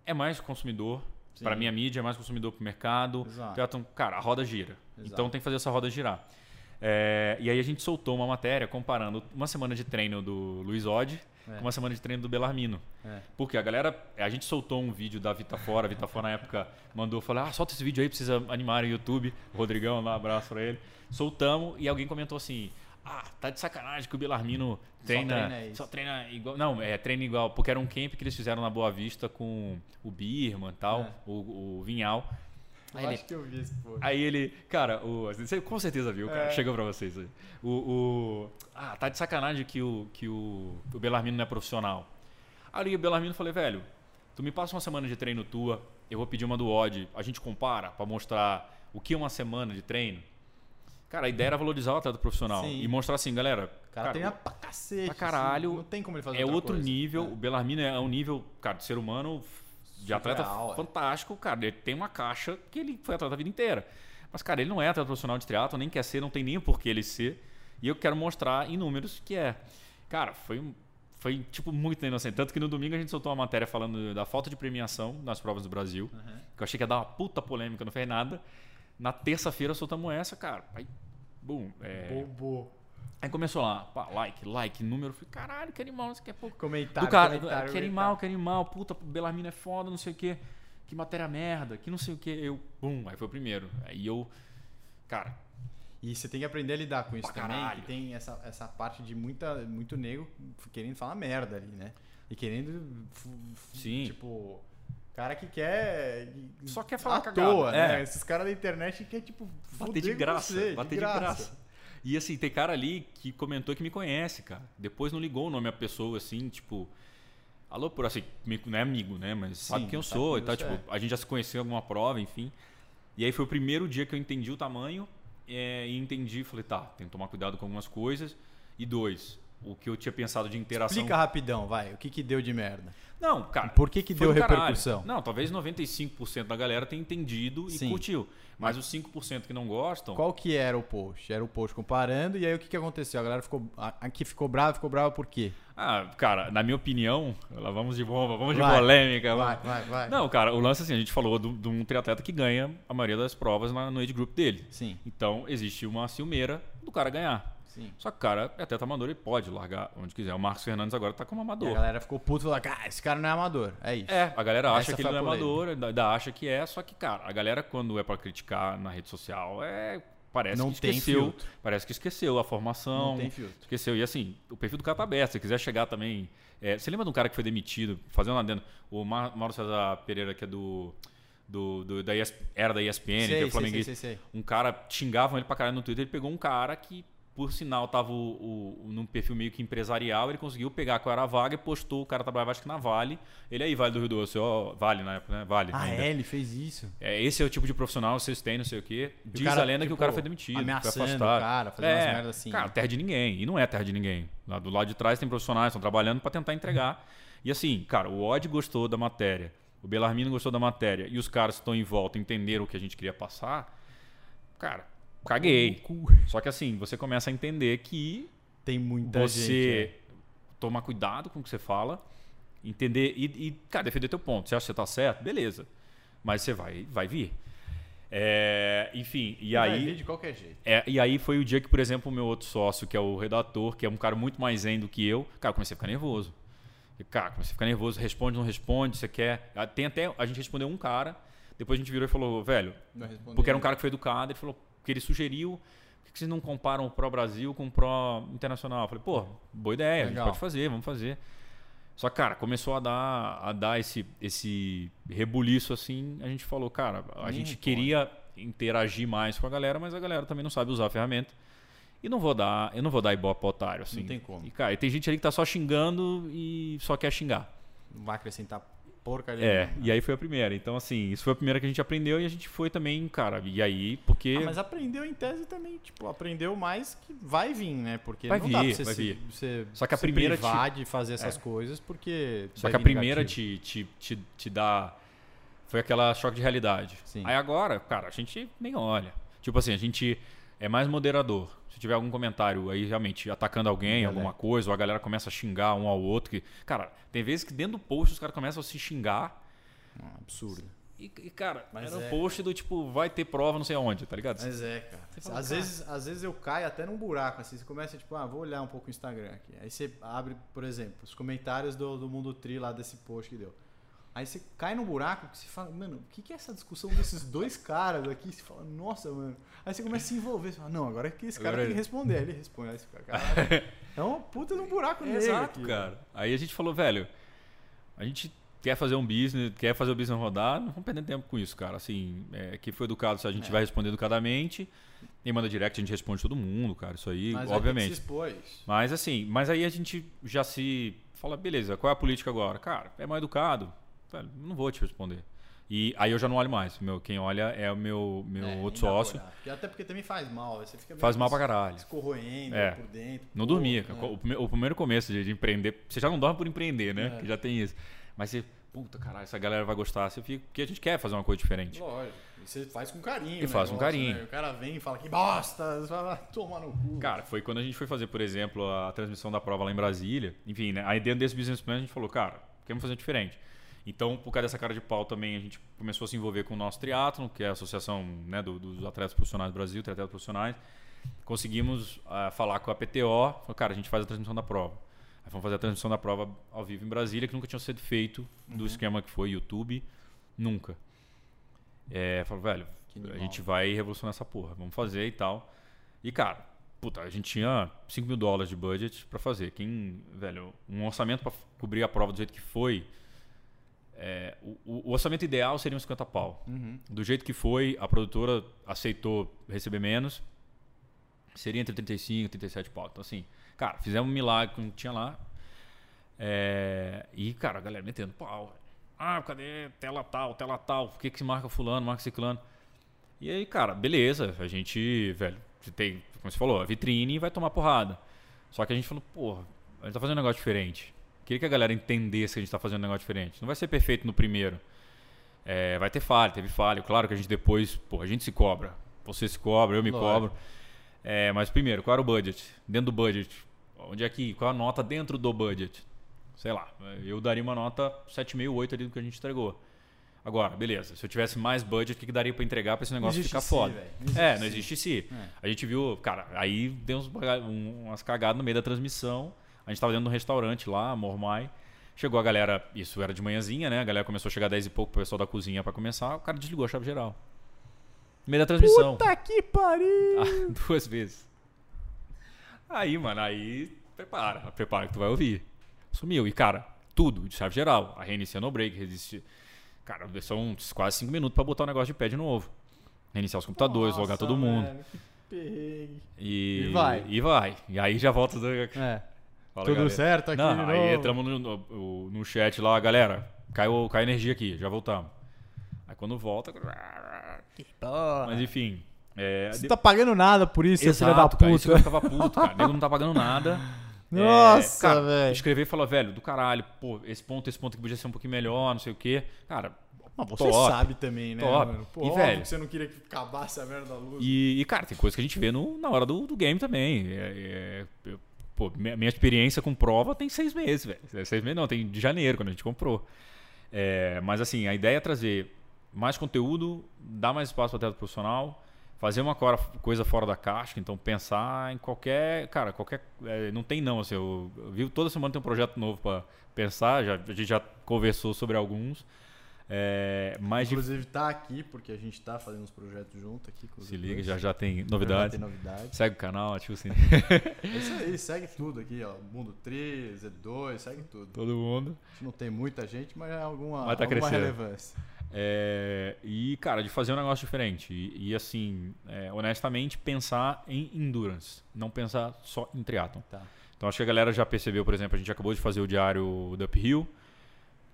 é mais consumidor. Para minha mídia, é mais consumidor para o mercado. Exato. Então, cara, a roda gira. Exato. Então tem que fazer essa roda girar. É, e aí a gente soltou uma matéria comparando uma semana de treino do Luiz Odd É. com uma semana de treino do Belarmino. É. Porque a galera, a gente soltou um vídeo da Vita Fora, a Vita Fora na época mandou falar, ah, solta esse vídeo aí, precisa animar o YouTube. O Rodrigão, lá, um abraço pra ele. Soltamos e alguém comentou assim, ah, tá de sacanagem que o Belarmino treina, treina isso. só treina igual, não, é treina igual, porque era um camp que eles fizeram na Boa Vista com o Birman e tal, É. o, o Vinhal. Aí Eu ele- acho que eu vi esse post. Aí ele, cara, o, você com certeza viu, cara, É. chegou pra vocês. aí. O, o- ah, tá de sacanagem que o, que o, o Belarmino não é profissional. Aí o Belarmino falei, velho, tu me passa uma semana de treino tua, eu vou pedir uma do Odd, a gente compara pra mostrar o que é uma semana de treino. Cara, a ideia era valorizar o atleta profissional Sim. e mostrar assim, galera, O cara, treina pra cacete. pra caralho, assim, não tem como ele fazer é outro coisa. nível. É. O Belarmino é um nível, cara, de ser humano, de atleta Surreal, é. fantástico, cara. Ele tem uma caixa que ele foi atleta a vida inteira. Mas, cara, ele não é atleta profissional de triatlo, nem quer ser, não tem nem por que ele ser. E eu quero mostrar em números que é. Cara, foi um- Foi, tipo, muito inocente. Tanto que no domingo a gente soltou uma matéria falando da falta de premiação nas provas do Brasil. Que eu achei que ia dar uma puta polêmica, não fez nada. Na terça-feira soltamos essa, cara. Aí, boom. é, Bobo. Aí começou lá, pá, like, like, número. Falei, caralho, que animal, isso aqui é pouco. Comentário, Do cara, comentário, que animal, que animal, puta, Belarmino é foda, não sei o quê. Que matéria merda, que não sei o quê. Eu, bum, aí foi o primeiro. Aí eu, cara, E você tem que aprender a lidar com isso também, caralho. que tem essa, essa parte de muita, muito nego querendo falar merda ali, né? E querendo, Sim. tipo, cara que quer... Só quer falar à cagada, toa, né? é. Esses caras da internet que quer, tipo, bater de graça, você, bater de graça. E assim, tem cara ali que comentou que me conhece, cara. Depois não ligou o nome à pessoa, assim, tipo. Alô, por assim, não é amigo, né? Mas sabe Sim, quem eu sabe sou quem e tal. você Tipo, é. a gente já se conheceu em alguma prova, enfim. E aí foi o primeiro dia que eu entendi o tamanho é, e entendi, falei, tá, tem que tomar cuidado com algumas coisas. E dois, o que eu tinha pensado de interação. Explica rapidão, vai, o que que deu de merda? Não, cara. Por que que deu do caralho. repercussão? Não, talvez 95% da galera tenha entendido e Sim. curtiu. Mas os 5% que não gostam. Qual que era o post? Era o post comparando, e aí o que que aconteceu? A galera ficou, aqui ficou brava, ficou brava por quê? Ah, cara, na minha opinião, lá vamos de bomba, vamos de Vai, polêmica. Vai, vai, vai. Não, cara, o lance assim, a gente falou de um triatleta que ganha a maioria das provas na- no age group dele. Sim, Então, existe uma ciumeira do cara ganhar. Sim. Só que o cara é atleta amador e pode largar onde quiser. O Marcos Fernandes agora tá como E a amador. galera ficou puto e falou, cara, esse cara não é amador. É isso. É, a galera acha Essa que ele não é amador, ainda- acha que é, só que, cara, a galera quando é pra criticar na rede social, é parece Não que tem esqueceu. filtro. Parece que esqueceu a formação. Não tem filtro. Esqueceu. E assim, o perfil do cara tá aberto. Se quiser chegar também. é, você lembra de um cara que foi demitido, fazendo um adendo? O Mar- Mauro César Pereira, que é do. do, do- da ES era da ESPN, que é sei, sei, flamenguista. sei, sei. Um cara xingavam ele pra caralho no Twitter. Ele pegou um cara que, por sinal, tava o, o- num perfil meio que empresarial. Ele conseguiu pegar qual era a vaga e postou. O cara trabalhava, acho que na Vale. Ele aí, Vale do Rio Doce, ó. Vale na época, né? Vale. Ah, ainda. é? Ele fez isso? É, esse é o tipo de profissional vocês têm, não sei o quê. Diz cara, a lenda que o tipo, cara foi demitido. foi ameaçando afastado. o cara, fazendo umas merdas assim, Cara, né? terra de ninguém. E não é terra de ninguém. Lá do lado de trás tem profissionais, estão trabalhando para tentar entregar. E assim, cara, o Odd gostou da matéria. O Belarmino gostou da matéria. E os caras que estão em volta entenderam o que a gente queria passar. Cara, caguei. Só que assim, você começa a entender que Tem muita gente. você tomar cuidado com o que você fala, entender e, e, cara, defender teu ponto. Você acha que você tá certo? Beleza. Mas você vai, vai vir. É, enfim, e é. Vai aí. vir de qualquer jeito. É, e aí foi o dia que, por exemplo, o meu outro sócio, que é o redator, que é um cara muito mais zen do que eu, cara, eu comecei a ficar nervoso. E, cara, comecei a ficar nervoso, responde, não responde, você quer. Tem até. A gente respondeu um cara, depois a gente virou e falou, velho, porque era um cara que foi educado, ele falou que ele sugeriu. Por que vocês não comparam o Pro Brasil com o Pro Internacional? Eu falei, pô, boa ideia, a Legal. gente pode fazer, vamos fazer. Só que, cara, começou a dar, a dar esse, esse rebuliço assim. A gente falou, cara, a Nem gente queria interagir mais com a galera, mas a galera também não sabe usar a ferramenta. E não vou dar, eu não vou dar ibope otário, assim. Não tem como. E, cara, e tem gente ali que tá só xingando e só quer xingar. Não vai acrescentar porcaria É, e aí foi a primeira. Então, assim, isso foi a primeira que a gente aprendeu e a gente foi também, cara. E aí, porque. Ah, mas aprendeu em tese também, tipo, aprendeu mais que vai vir, né? Porque Vai não dá vir, pra você, vai se, vir. você Só que a primeira te- privar de fazer essas coisas porque Só que a primeira te, te, te, te dá. Foi aquela choque de realidade. Sim. Aí agora, cara, a gente nem olha. Tipo assim, a gente é mais moderador. Se tiver algum comentário aí realmente atacando alguém, Galera. alguma coisa, ou a galera começa a xingar um ao outro. Que, cara, tem vezes que dentro do post os caras começam a se xingar. Ah, absurdo. E, e, cara, Mas era um é, post do tipo, vai ter prova não sei aonde, tá ligado? Mas é, cara. fala, às, cara. vezes, às vezes eu caio até num buraco, assim. Você começa, tipo, ah, vou olhar um pouco o Instagram aqui. Aí você abre, por exemplo, os comentários do, do Mundo Tri lá desse post que deu. Aí você cai num buraco que você fala, mano, o que, que é essa discussão desses dois caras aqui? Você fala, nossa, mano. Aí você começa a se envolver. Você fala, não, agora é que esse cara Agora tem que responder. Aí ele responde. Aí você fica, caralho. [LAUGHS] É uma puta de um buraco negro Exato, aqui. cara. Aí a gente falou, velho, a gente quer fazer um business, quer fazer o business rodar, não vamos perder tempo com isso, cara. Assim, é, quem foi educado, se a gente É. vai responder educadamente, quem manda direct, a gente responde todo mundo, cara. Isso aí, Mas obviamente. se. Mas assim, mas aí a gente já se fala, beleza, qual é a política agora? Cara, é mal educado, velho, não vou te responder. E aí eu já não olho mais. Meu, quem olha é o meu, meu É, outro sócio. Porque até porque também faz mal. Você fica meio Faz mal pra caralho. escorroendo É. por dentro. Não pô, dormia. né? O, o primeiro começo de, de empreender, você já não dorme por empreender, né? É. Que já tem isso. Mas você, puta caralho, essa galera vai gostar. Você fica, porque a gente quer fazer uma coisa diferente. Lógico. E você faz com carinho. E o faz com negócio, carinho. né? O cara vem e fala que bosta, você vai tomar no cu. Cara, foi quando a gente foi fazer, por exemplo, a transmissão da prova lá em Brasília. Enfim, né? Aí dentro desse business plan a gente falou, cara, queremos fazer diferente. Então, por causa dessa cara de pau também, a gente começou a se envolver com o nosso triatlon, que é a associação né, do- dos atletas profissionais do Brasil, triatletas profissionais. Conseguimos ah, falar com a PTO, falou, cara, a gente faz a transmissão da prova. Aí fomos fazer a transmissão da prova ao vivo em Brasília, que nunca tinha sido feito do esquema que foi YouTube, nunca. É, falou, velho, a gente vai revolucionar essa porra, vamos fazer e tal. E, cara, puta, a gente tinha 5 mil dólares de budget pra fazer. Quem, velho, um orçamento pra cobrir a prova do jeito que foi. É, o, o orçamento ideal seria uns 50 pau. Uhum. Do jeito que foi, a produtora aceitou receber menos. Seria entre 35 e 37 pau. Então, assim, cara, fizemos um milagre que tinha lá. É, e, cara, a galera metendo pau. Ah, cadê tela tal, tela tal? Por que, que se marca fulano, marca ciclano? E aí, cara, beleza. A gente, velho, tem, como você falou, a vitrine vai tomar porrada. Só que a gente falou, porra, a gente tá fazendo um negócio diferente. Queria que a galera entendesse que a gente tá fazendo um negócio diferente. Não vai ser perfeito no primeiro. É, vai ter falha, teve falha. Claro que a gente depois, pô, a gente se cobra. Você se cobra, eu me Lógico. cobro. É, mas primeiro, qual era o budget? Dentro do budget. Onde é que, qual a nota dentro do budget? Sei lá, eu daria uma nota 7,5, 8 ali do que a gente entregou. Agora, beleza, se eu tivesse mais budget, o que, que daria pra entregar pra esse negócio ficar foda? Não existe é, não existe se. É. A gente viu, cara, aí deu uns, um- umas cagadas no meio da transmissão. A gente tava dentro de um restaurante lá, Mormai. Chegou a galera, isso era de manhãzinha, né? A galera começou a chegar 10 e pouco pro pessoal da cozinha pra começar. O cara desligou a chave geral. No meio da transmissão. Puta que pariu! [LAUGHS] Ah, duas vezes. Aí, mano, aí prepara, prepara que tu vai ouvir. Sumiu. E, cara, tudo de chave geral. A reiniciando o break, resiste. Cara, são quase cinco minutos pra botar o negócio de pé de novo. Reiniciar os computadores, Nossa, logar todo mundo. velho. E, E vai. E vai. E aí já volta. Do... É. Fala, Tudo galera. certo aqui Não, de aí entramos no, no, no chat lá, galera. Caiu, caiu energia aqui, já voltamos. Aí quando volta. Mas enfim. É, Você tá pagando nada por isso, seu filho da Exato, cara, isso que eu puta. ficava puto, cara. O nego não tá pagando nada. [LAUGHS] Nossa, cara, velho. Escrever e falar, velho, do caralho, pô, esse ponto, esse ponto que podia ser um pouquinho melhor, não sei o quê. Cara, Mas você top. sabe também, né, Top. mano? Pô, E, óbvio velho? que você não queria que acabasse a merda da luz. E, e, cara, tem coisa que a gente vê no, na hora do, do game também. É, é, eu- pô, minha, experiência com prova tem seis meses, velho. É, Seis meses não, tem de janeiro, quando a gente comprou. É, mas assim, a ideia é trazer mais conteúdo, dar mais espaço para atleta profissional, fazer uma coisa fora da caixa, então pensar em qualquer, cara, qualquer, é, não tem não, assim, eu, eu vi toda semana tem um projeto novo para pensar, já, a gente já conversou sobre alguns, é, mas de- Inclusive tá aqui, porque a gente tá fazendo uns projetos junto aqui se liga, dois. já já tem Já novidades, tem novidades. segue o canal, ativa o sininho, É isso aí, segue tudo aqui, ó. Mundo 3, Z2, segue tudo. todo mundo. A gente não tem muita gente, mas é alguma, Mas tá alguma crescendo. relevância. É, e, cara, de fazer um negócio diferente. E, e, assim, é, honestamente, pensar em endurance, não pensar só em triatlon. Tá. Então acho que a galera já percebeu, por exemplo, a gente acabou de fazer o diário do Uphill,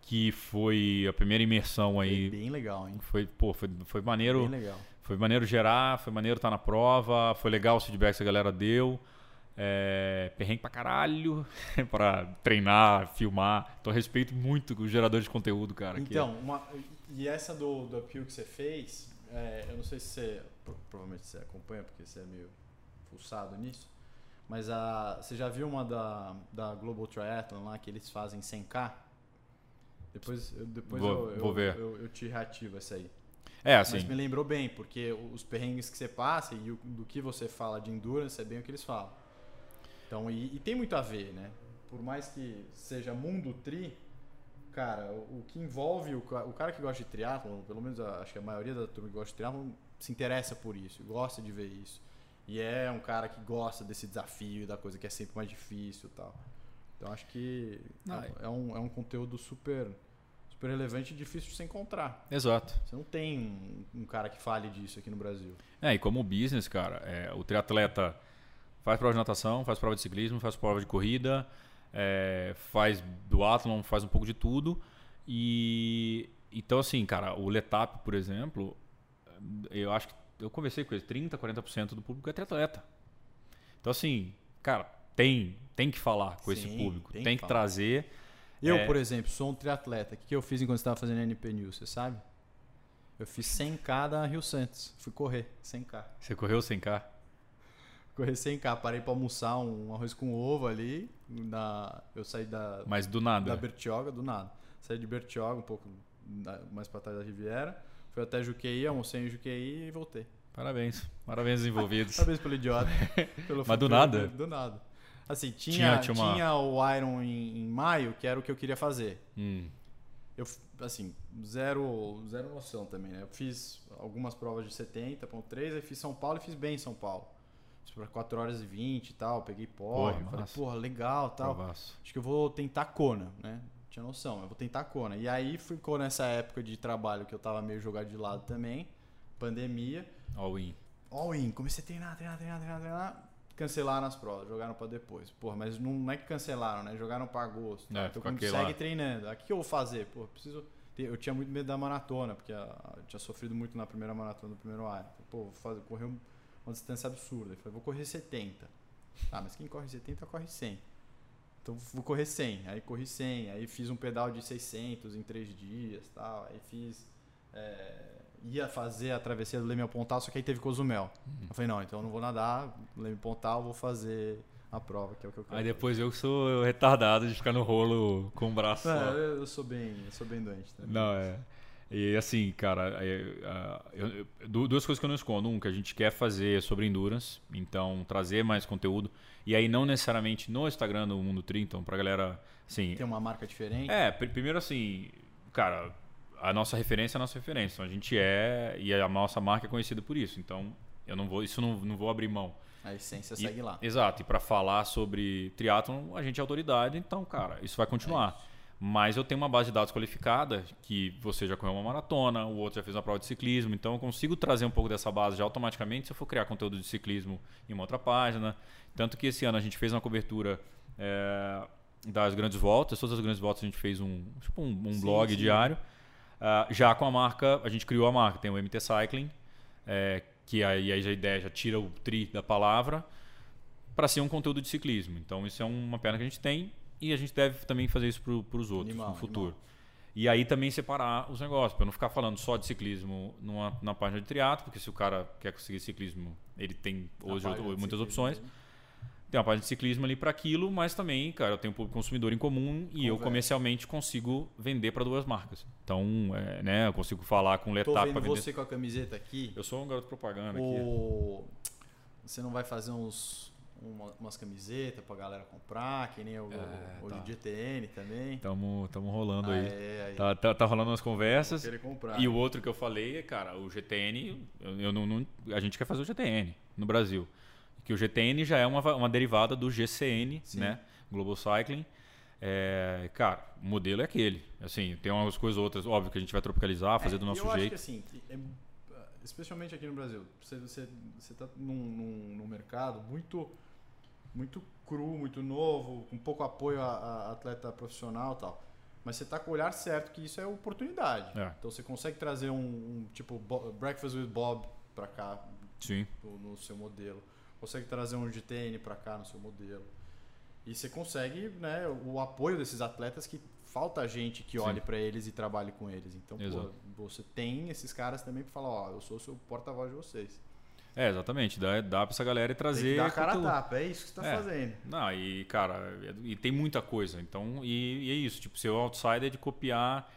que foi a primeira imersão Foi aí. bem legal, hein? Foi, pô, foi, foi maneiro. Bem legal. Foi maneiro gerar, foi maneiro estar na prova, foi legal os feedbacks que a galera deu. É, perrengue pra caralho [LAUGHS] pra treinar, filmar. Então respeito muito os geradores de conteúdo, cara. que- Então, uma- e essa do, do appeal que você fez, é, eu não sei se você. pro- Provavelmente você acompanha, porque você é meio fuçado nisso. Mas a, você já viu uma da, da Global Triathlon lá que eles fazem 100k? Depois, eu, depois Vou- eu, vou eu, ver. Eu, eu te reativo essa aí. é, assim. Mas me lembrou bem, porque os perrengues que você passa e o, do que você fala de endurance é bem o que eles falam. Então, e, e tem muito a ver, né? Por mais que seja mundo tri, cara, o, o que envolve o, o cara que gosta de triatlon, pelo menos a- acho que a maioria da turma que gosta de triatlon se interessa por isso, gosta de ver isso. E é um cara que gosta desse desafio, da coisa que é sempre mais difícil e tal. Então acho que Não, é, é um, é um conteúdo super, super relevante e difícil de se encontrar. Exato. Você não tem um, um cara que fale disso aqui no Brasil. É, e como business, cara, é, o triatleta faz prova de natação, faz prova de ciclismo, faz prova de corrida, é, faz duatlon, faz um pouco de tudo. E então, assim, cara, o Letap, por exemplo, eu acho que eu conversei com ele, 30, 40% do público é triatleta. Então, assim, cara, tem, tem que falar com esse Sim, público, tem tem, que que, trazer. Eu, É. por exemplo, sou um triatleta. O que eu fiz enquanto estava fazendo NP News, você sabe? Eu fiz 100k da Rio Santos. Fui correr 100k. Você correu sem cá? Correr 100k. Parei para almoçar um arroz com ovo ali. Na... Eu saí da, Mas do da nada. Bertioga, do nada. Saí de Bertioga, um pouco mais para trás da Riviera. Fui até Juqueí, almocei em Juqueí e voltei. Parabéns. Parabéns envolvidos. Parabéns pelo idiota. [LAUGHS] Pelo Mas do nada? Do nada. Assim, tinha, Tinha- tinha, tinha uma- o Iron em, em maio, que era o que eu queria fazer. Hum, Eu, assim, zero, zero noção também, né? Eu fiz algumas provas de 70.3, aí fiz São Paulo e fiz bem em São Paulo. Fiz pra 4 horas e 20 e tal, peguei Porra, pódio, falei, massa. porra, legal tal. provaço. Acho que eu vou tentar Kona, né? Tinha noção, eu vou tentar Kona. E aí ficou nessa época de trabalho que eu tava meio jogado de lado também, pandemia. All in. All in, comecei a treinar, treinar, treinar, treinar, treinar. Cancelaram as provas, jogaram pra depois. Porra, mas não, é que cancelaram, né? Jogaram pra agosto. É, então segue lá. treinando. Aqui que eu vou fazer? Pô, preciso. Eu tinha muito medo da maratona, porque eu tinha sofrido muito na primeira maratona do primeiro Iron. Pô, vou fazer, correr um- uma distância absurda. Eu falei, vou correr 70. Ah, mas quem corre 70 corre 100. Então vou correr 100. Aí corri 100. Aí fiz um pedal de 600 em 3 dias tal. Aí fiz. é, ia fazer a travessia do Leme Pontal, só que aí teve Cozumel. Uhum. Eu falei, não, então eu não vou nadar, Leme Pontal, vou fazer a prova, que é o que eu quero. Aí depois eu que sou retardado de ficar no rolo com o braço. Não, eu, sou bem, eu sou bem doente também. Não, é. E assim, cara, é, eu- eu- du- duas coisas que eu não escondo. Um, que a gente quer fazer sobre endurance, então trazer mais conteúdo. E aí, não necessariamente no Instagram do Mundo Tri, então pra galera, assim. Tem uma marca diferente. É, pr- primeiro assim, cara, a nossa referência é a nossa referência. Então a gente é, e a nossa marca é conhecida por isso. Então, eu não vou, isso não, não vou abrir mão. A essência E- segue lá. Exato, e para falar sobre triatlon, a gente é autoridade, então, cara, isso vai continuar. Mas eu tenho uma base de dados qualificada, que você já correu uma maratona, o outro já fez uma prova de ciclismo, então eu consigo trazer um pouco dessa base já automaticamente se eu for criar conteúdo de ciclismo em uma outra página. Tanto que esse ano a gente fez uma cobertura é, das grandes voltas, todas as grandes voltas a gente fez um, tipo um, um Sim, blog sim. diário. Ah, já com a marca, a gente criou a marca, tem o MT Cycling, é, que aí, aí a ideia já tira o tri da palavra para ser um conteúdo de ciclismo. Então isso é uma perna que a gente tem e a gente deve também fazer isso para os outros Animal, no futuro. animal. E aí também separar os negócios, para não ficar falando só de ciclismo numa, na página de triatlo, porque se o cara quer conseguir ciclismo, ele tem hoje muitas ciclismo opções. Tem uma parte de ciclismo ali para aquilo, mas também, cara, eu tenho um público consumidor em comum e eu comercialmente consigo vender para duas marcas. Então, é, né, eu consigo falar com o Letap para vender. você com a camiseta aqui. Eu sou um garoto propaganda o... aqui. Você não vai fazer uns uma, umas camisetas pra galera comprar, que nem o, é, o, tá. GTN também. Tamo, tamo rolando ah, aí. É, aí. Tá, tá, tá, rolando umas conversas. Comprar, e o outro que eu falei é, cara, o GTN, eu, eu não, não, a gente quer fazer o GTN no Brasil. Que o GTN já é uma, uma derivada do GCN, Sim. né? Global Cycling. É, cara, o modelo é aquele. Assim, tem umas coisas outras, óbvio que a gente vai tropicalizar, fazer é, do nosso eu jeito. Acho que, assim, é, especialmente aqui no Brasil, você você, você tá num, num, num mercado muito muito cru, muito novo, com pouco apoio a, a atleta profissional, tal. Mas você tá com o olhar certo que isso é oportunidade. É. Então você consegue trazer um, um tipo Breakfast with Bob para cá, Sim. No, no seu modelo consegue trazer um GTN para cá no seu modelo. E você consegue né, o apoio desses atletas que falta gente que olhe para eles e trabalhe com eles. Então, pô, você tem esses caras também para falar, ó, eu sou o seu porta-voz de vocês. É, exatamente. Dá, dá pra essa galera e trazer. Tem que dar a cara a tapa, é isso que você tá é. fazendo. Não, e, cara, e tem muita coisa. Então, e, e é isso. Tipo, ser o outsider de copiar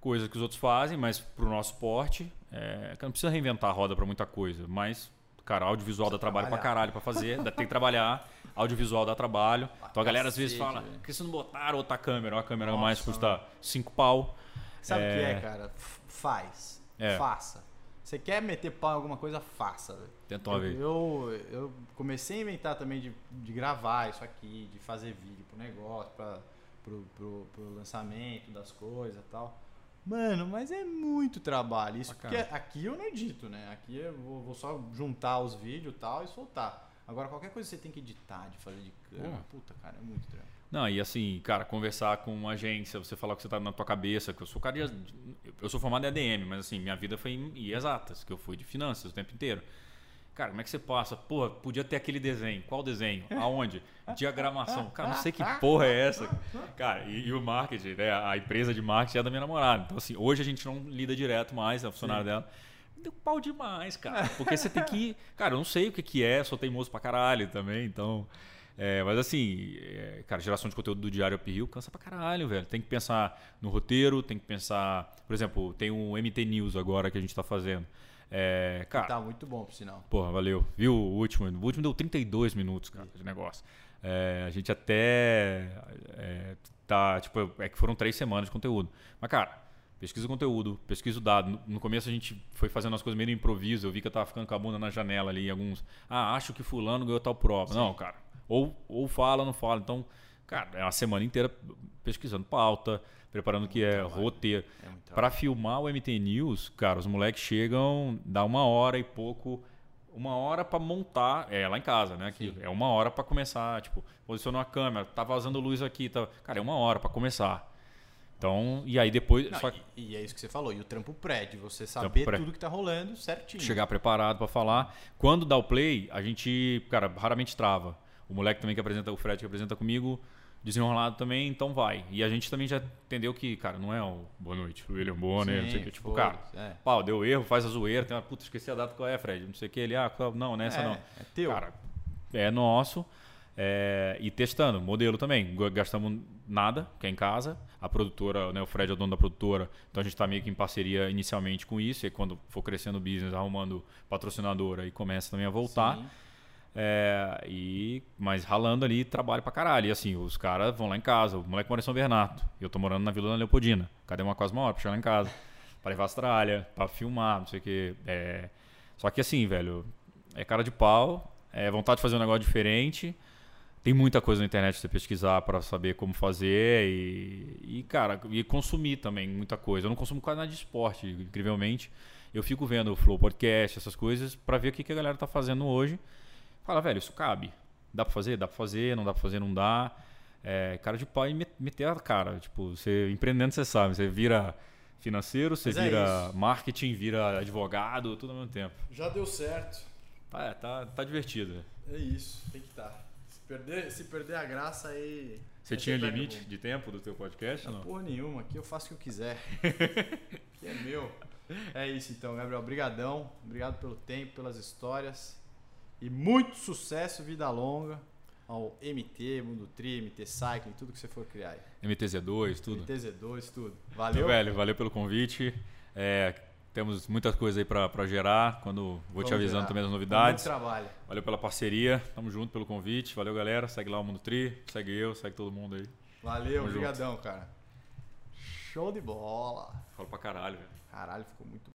coisas que os outros fazem, mas pro nosso porte, é, não precisa reinventar a roda para muita coisa, mas Cara, audiovisual dá trabalho trabalhar. pra caralho pra fazer, tem que trabalhar. Audiovisual dá trabalho. Então a galera às vezes fala, por que vocês não botaram outra câmera? Uma câmera Nossa, mais custa 5 pau. Sabe o é... que é, cara? Faz. É. Faça. Você quer meter pau em alguma coisa, faça. Tentou ver. Eu, eu comecei a inventar também de, de gravar isso aqui, de fazer vídeo pro negócio, pra, pro, pro, pro lançamento das coisas e tal. Mano, mas é muito trabalho. Isso porque aqui eu não edito, né? Aqui eu vou, vou só juntar os vídeos e tal e soltar. Agora, qualquer coisa que você tem que editar, de fazer de câmera, puta, cara, é muito trampo. Não, e assim, cara, conversar com uma agência, você falar o que você tá na tua cabeça, que eu sou cara de, Eu sou formado em ADM, mas assim, minha vida foi em exatas, que eu fui de finanças o tempo inteiro. Cara, como é que você passa? Porra, podia ter aquele desenho. Qual desenho? Aonde? Diagramação. Cara, não sei que porra é essa. Cara, e, e, o marketing, né? A empresa de marketing é da minha namorada. Então, assim, hoje a gente não lida direto mais, é funcionário dela. Deu pau demais, cara. Porque você tem que. Cara, eu não sei o que, que é, sou teimoso pra caralho também, então. É, mas assim, é, cara, geração de conteúdo do Diário Uphill cansa pra caralho, velho. Tem que pensar no roteiro, tem que pensar. Por exemplo, tem um MT News agora que a gente tá fazendo. É, cara, tá muito bom, por sinal. Porra, valeu. Viu o último? O último deu 32 minutos, cara, de negócio. É, a gente até é, tá, tipo, é que foram três semanas de conteúdo. Mas, cara, pesquisa o conteúdo, pesquisa o dado. No, começo a gente foi fazendo as coisas meio improviso. Eu vi que eu tava ficando com a bunda na janela ali. Alguns, ah, acho que fulano ganhou tal prova. Sim. Não, cara. Ou, ou fala não fala. Então, cara, é uma semana inteira pesquisando pauta, preparando o que é roteiro. É para filmar o MT News, cara, os moleques chegam, dá uma hora e pouco, uma hora para montar, é lá em casa, né? Aqui, é uma hora para começar, tipo, posicionou a câmera, tá vazando luz aqui, tá, cara, é uma hora para começar. Então, e aí depois. Não, só... e, e, é isso que você falou, e o trampo pré, de você saber tudo que tá rolando certinho. Chegar preparado para falar. Quando dá o play, a gente, cara, raramente trava. O moleque também que apresenta, o Fred que apresenta comigo, desenrolado também, então vai. E a gente também já entendeu que, cara, não é o boa noite, William Bonner, não sei o que. Tipo, cara, é. pau, deu erro, faz a zoeira, tem uma puta, esqueci a data qual é, Fred, não sei o que. Ele, ah, não, nessa é, não. É teu. Cara, é nosso. É, e testando, modelo também. Gastamos nada, que é em casa. A produtora, né, o Fred é o dono da produtora, então a gente está meio que em parceria inicialmente com isso. E quando for crescendo o business, arrumando patrocinadora e começa também a voltar. Sim. É, e, mas ralando ali, trabalho pra caralho. E assim, os caras vão lá em casa. O moleque mora em São Bernardo. Eu tô morando na Vila da Leopoldina. Cadê uma quase uma hora pra chegar lá em casa? [LAUGHS] Pra levar a Austrália, pra filmar, não sei o que. É... Só que assim, velho, é cara de pau, é vontade de fazer um negócio diferente. Tem muita coisa na internet pra você pesquisar para saber como fazer e, e, cara, e consumir também muita coisa. Eu não consumo quase nada de esporte, incrivelmente. Eu fico vendo o Flow Podcast, essas coisas, para ver o que, que a galera tá fazendo hoje Fala, velho, isso cabe. Dá pra fazer? Dá pra fazer, não dá pra fazer, não dá. É, cara de pau e meter a cara. Tipo, você empreendendo, você sabe, você vira financeiro, você Mas é vira é marketing, vira advogado, tudo ao mesmo tempo. Já deu certo. É, tá, tá divertido. É isso, tem que estar. Tá. Se perder, se perder a graça aí. Você tinha limite de tempo do teu podcast? Não, não? Porra nenhuma, aqui eu faço o que eu quiser. [LAUGHS] aqui é meu. É isso então, Gabriel. Obrigadão. Obrigado pelo tempo, pelas histórias. E muito sucesso, vida longa. ao MT, Mundo Tri, MT Cycling, tudo que você for criar. aí. MTZ2, tudo. MTZ2, tudo. Então, Valeu. velho, valeu pelo convite. É, temos muitas coisas aí pra, pra gerar. Quando vou te Vamos avisando gerar. também das Muito novidades. trabalho. Valeu pela parceria. Tamo junto pelo convite. Valeu, galera. Segue lá o Mundo Tri. Segue eu, segue todo mundo aí. Valeu, Tamo junto. obrigadão, cara. Show de bola. Falo pra caralho, velho. Caralho, ficou muito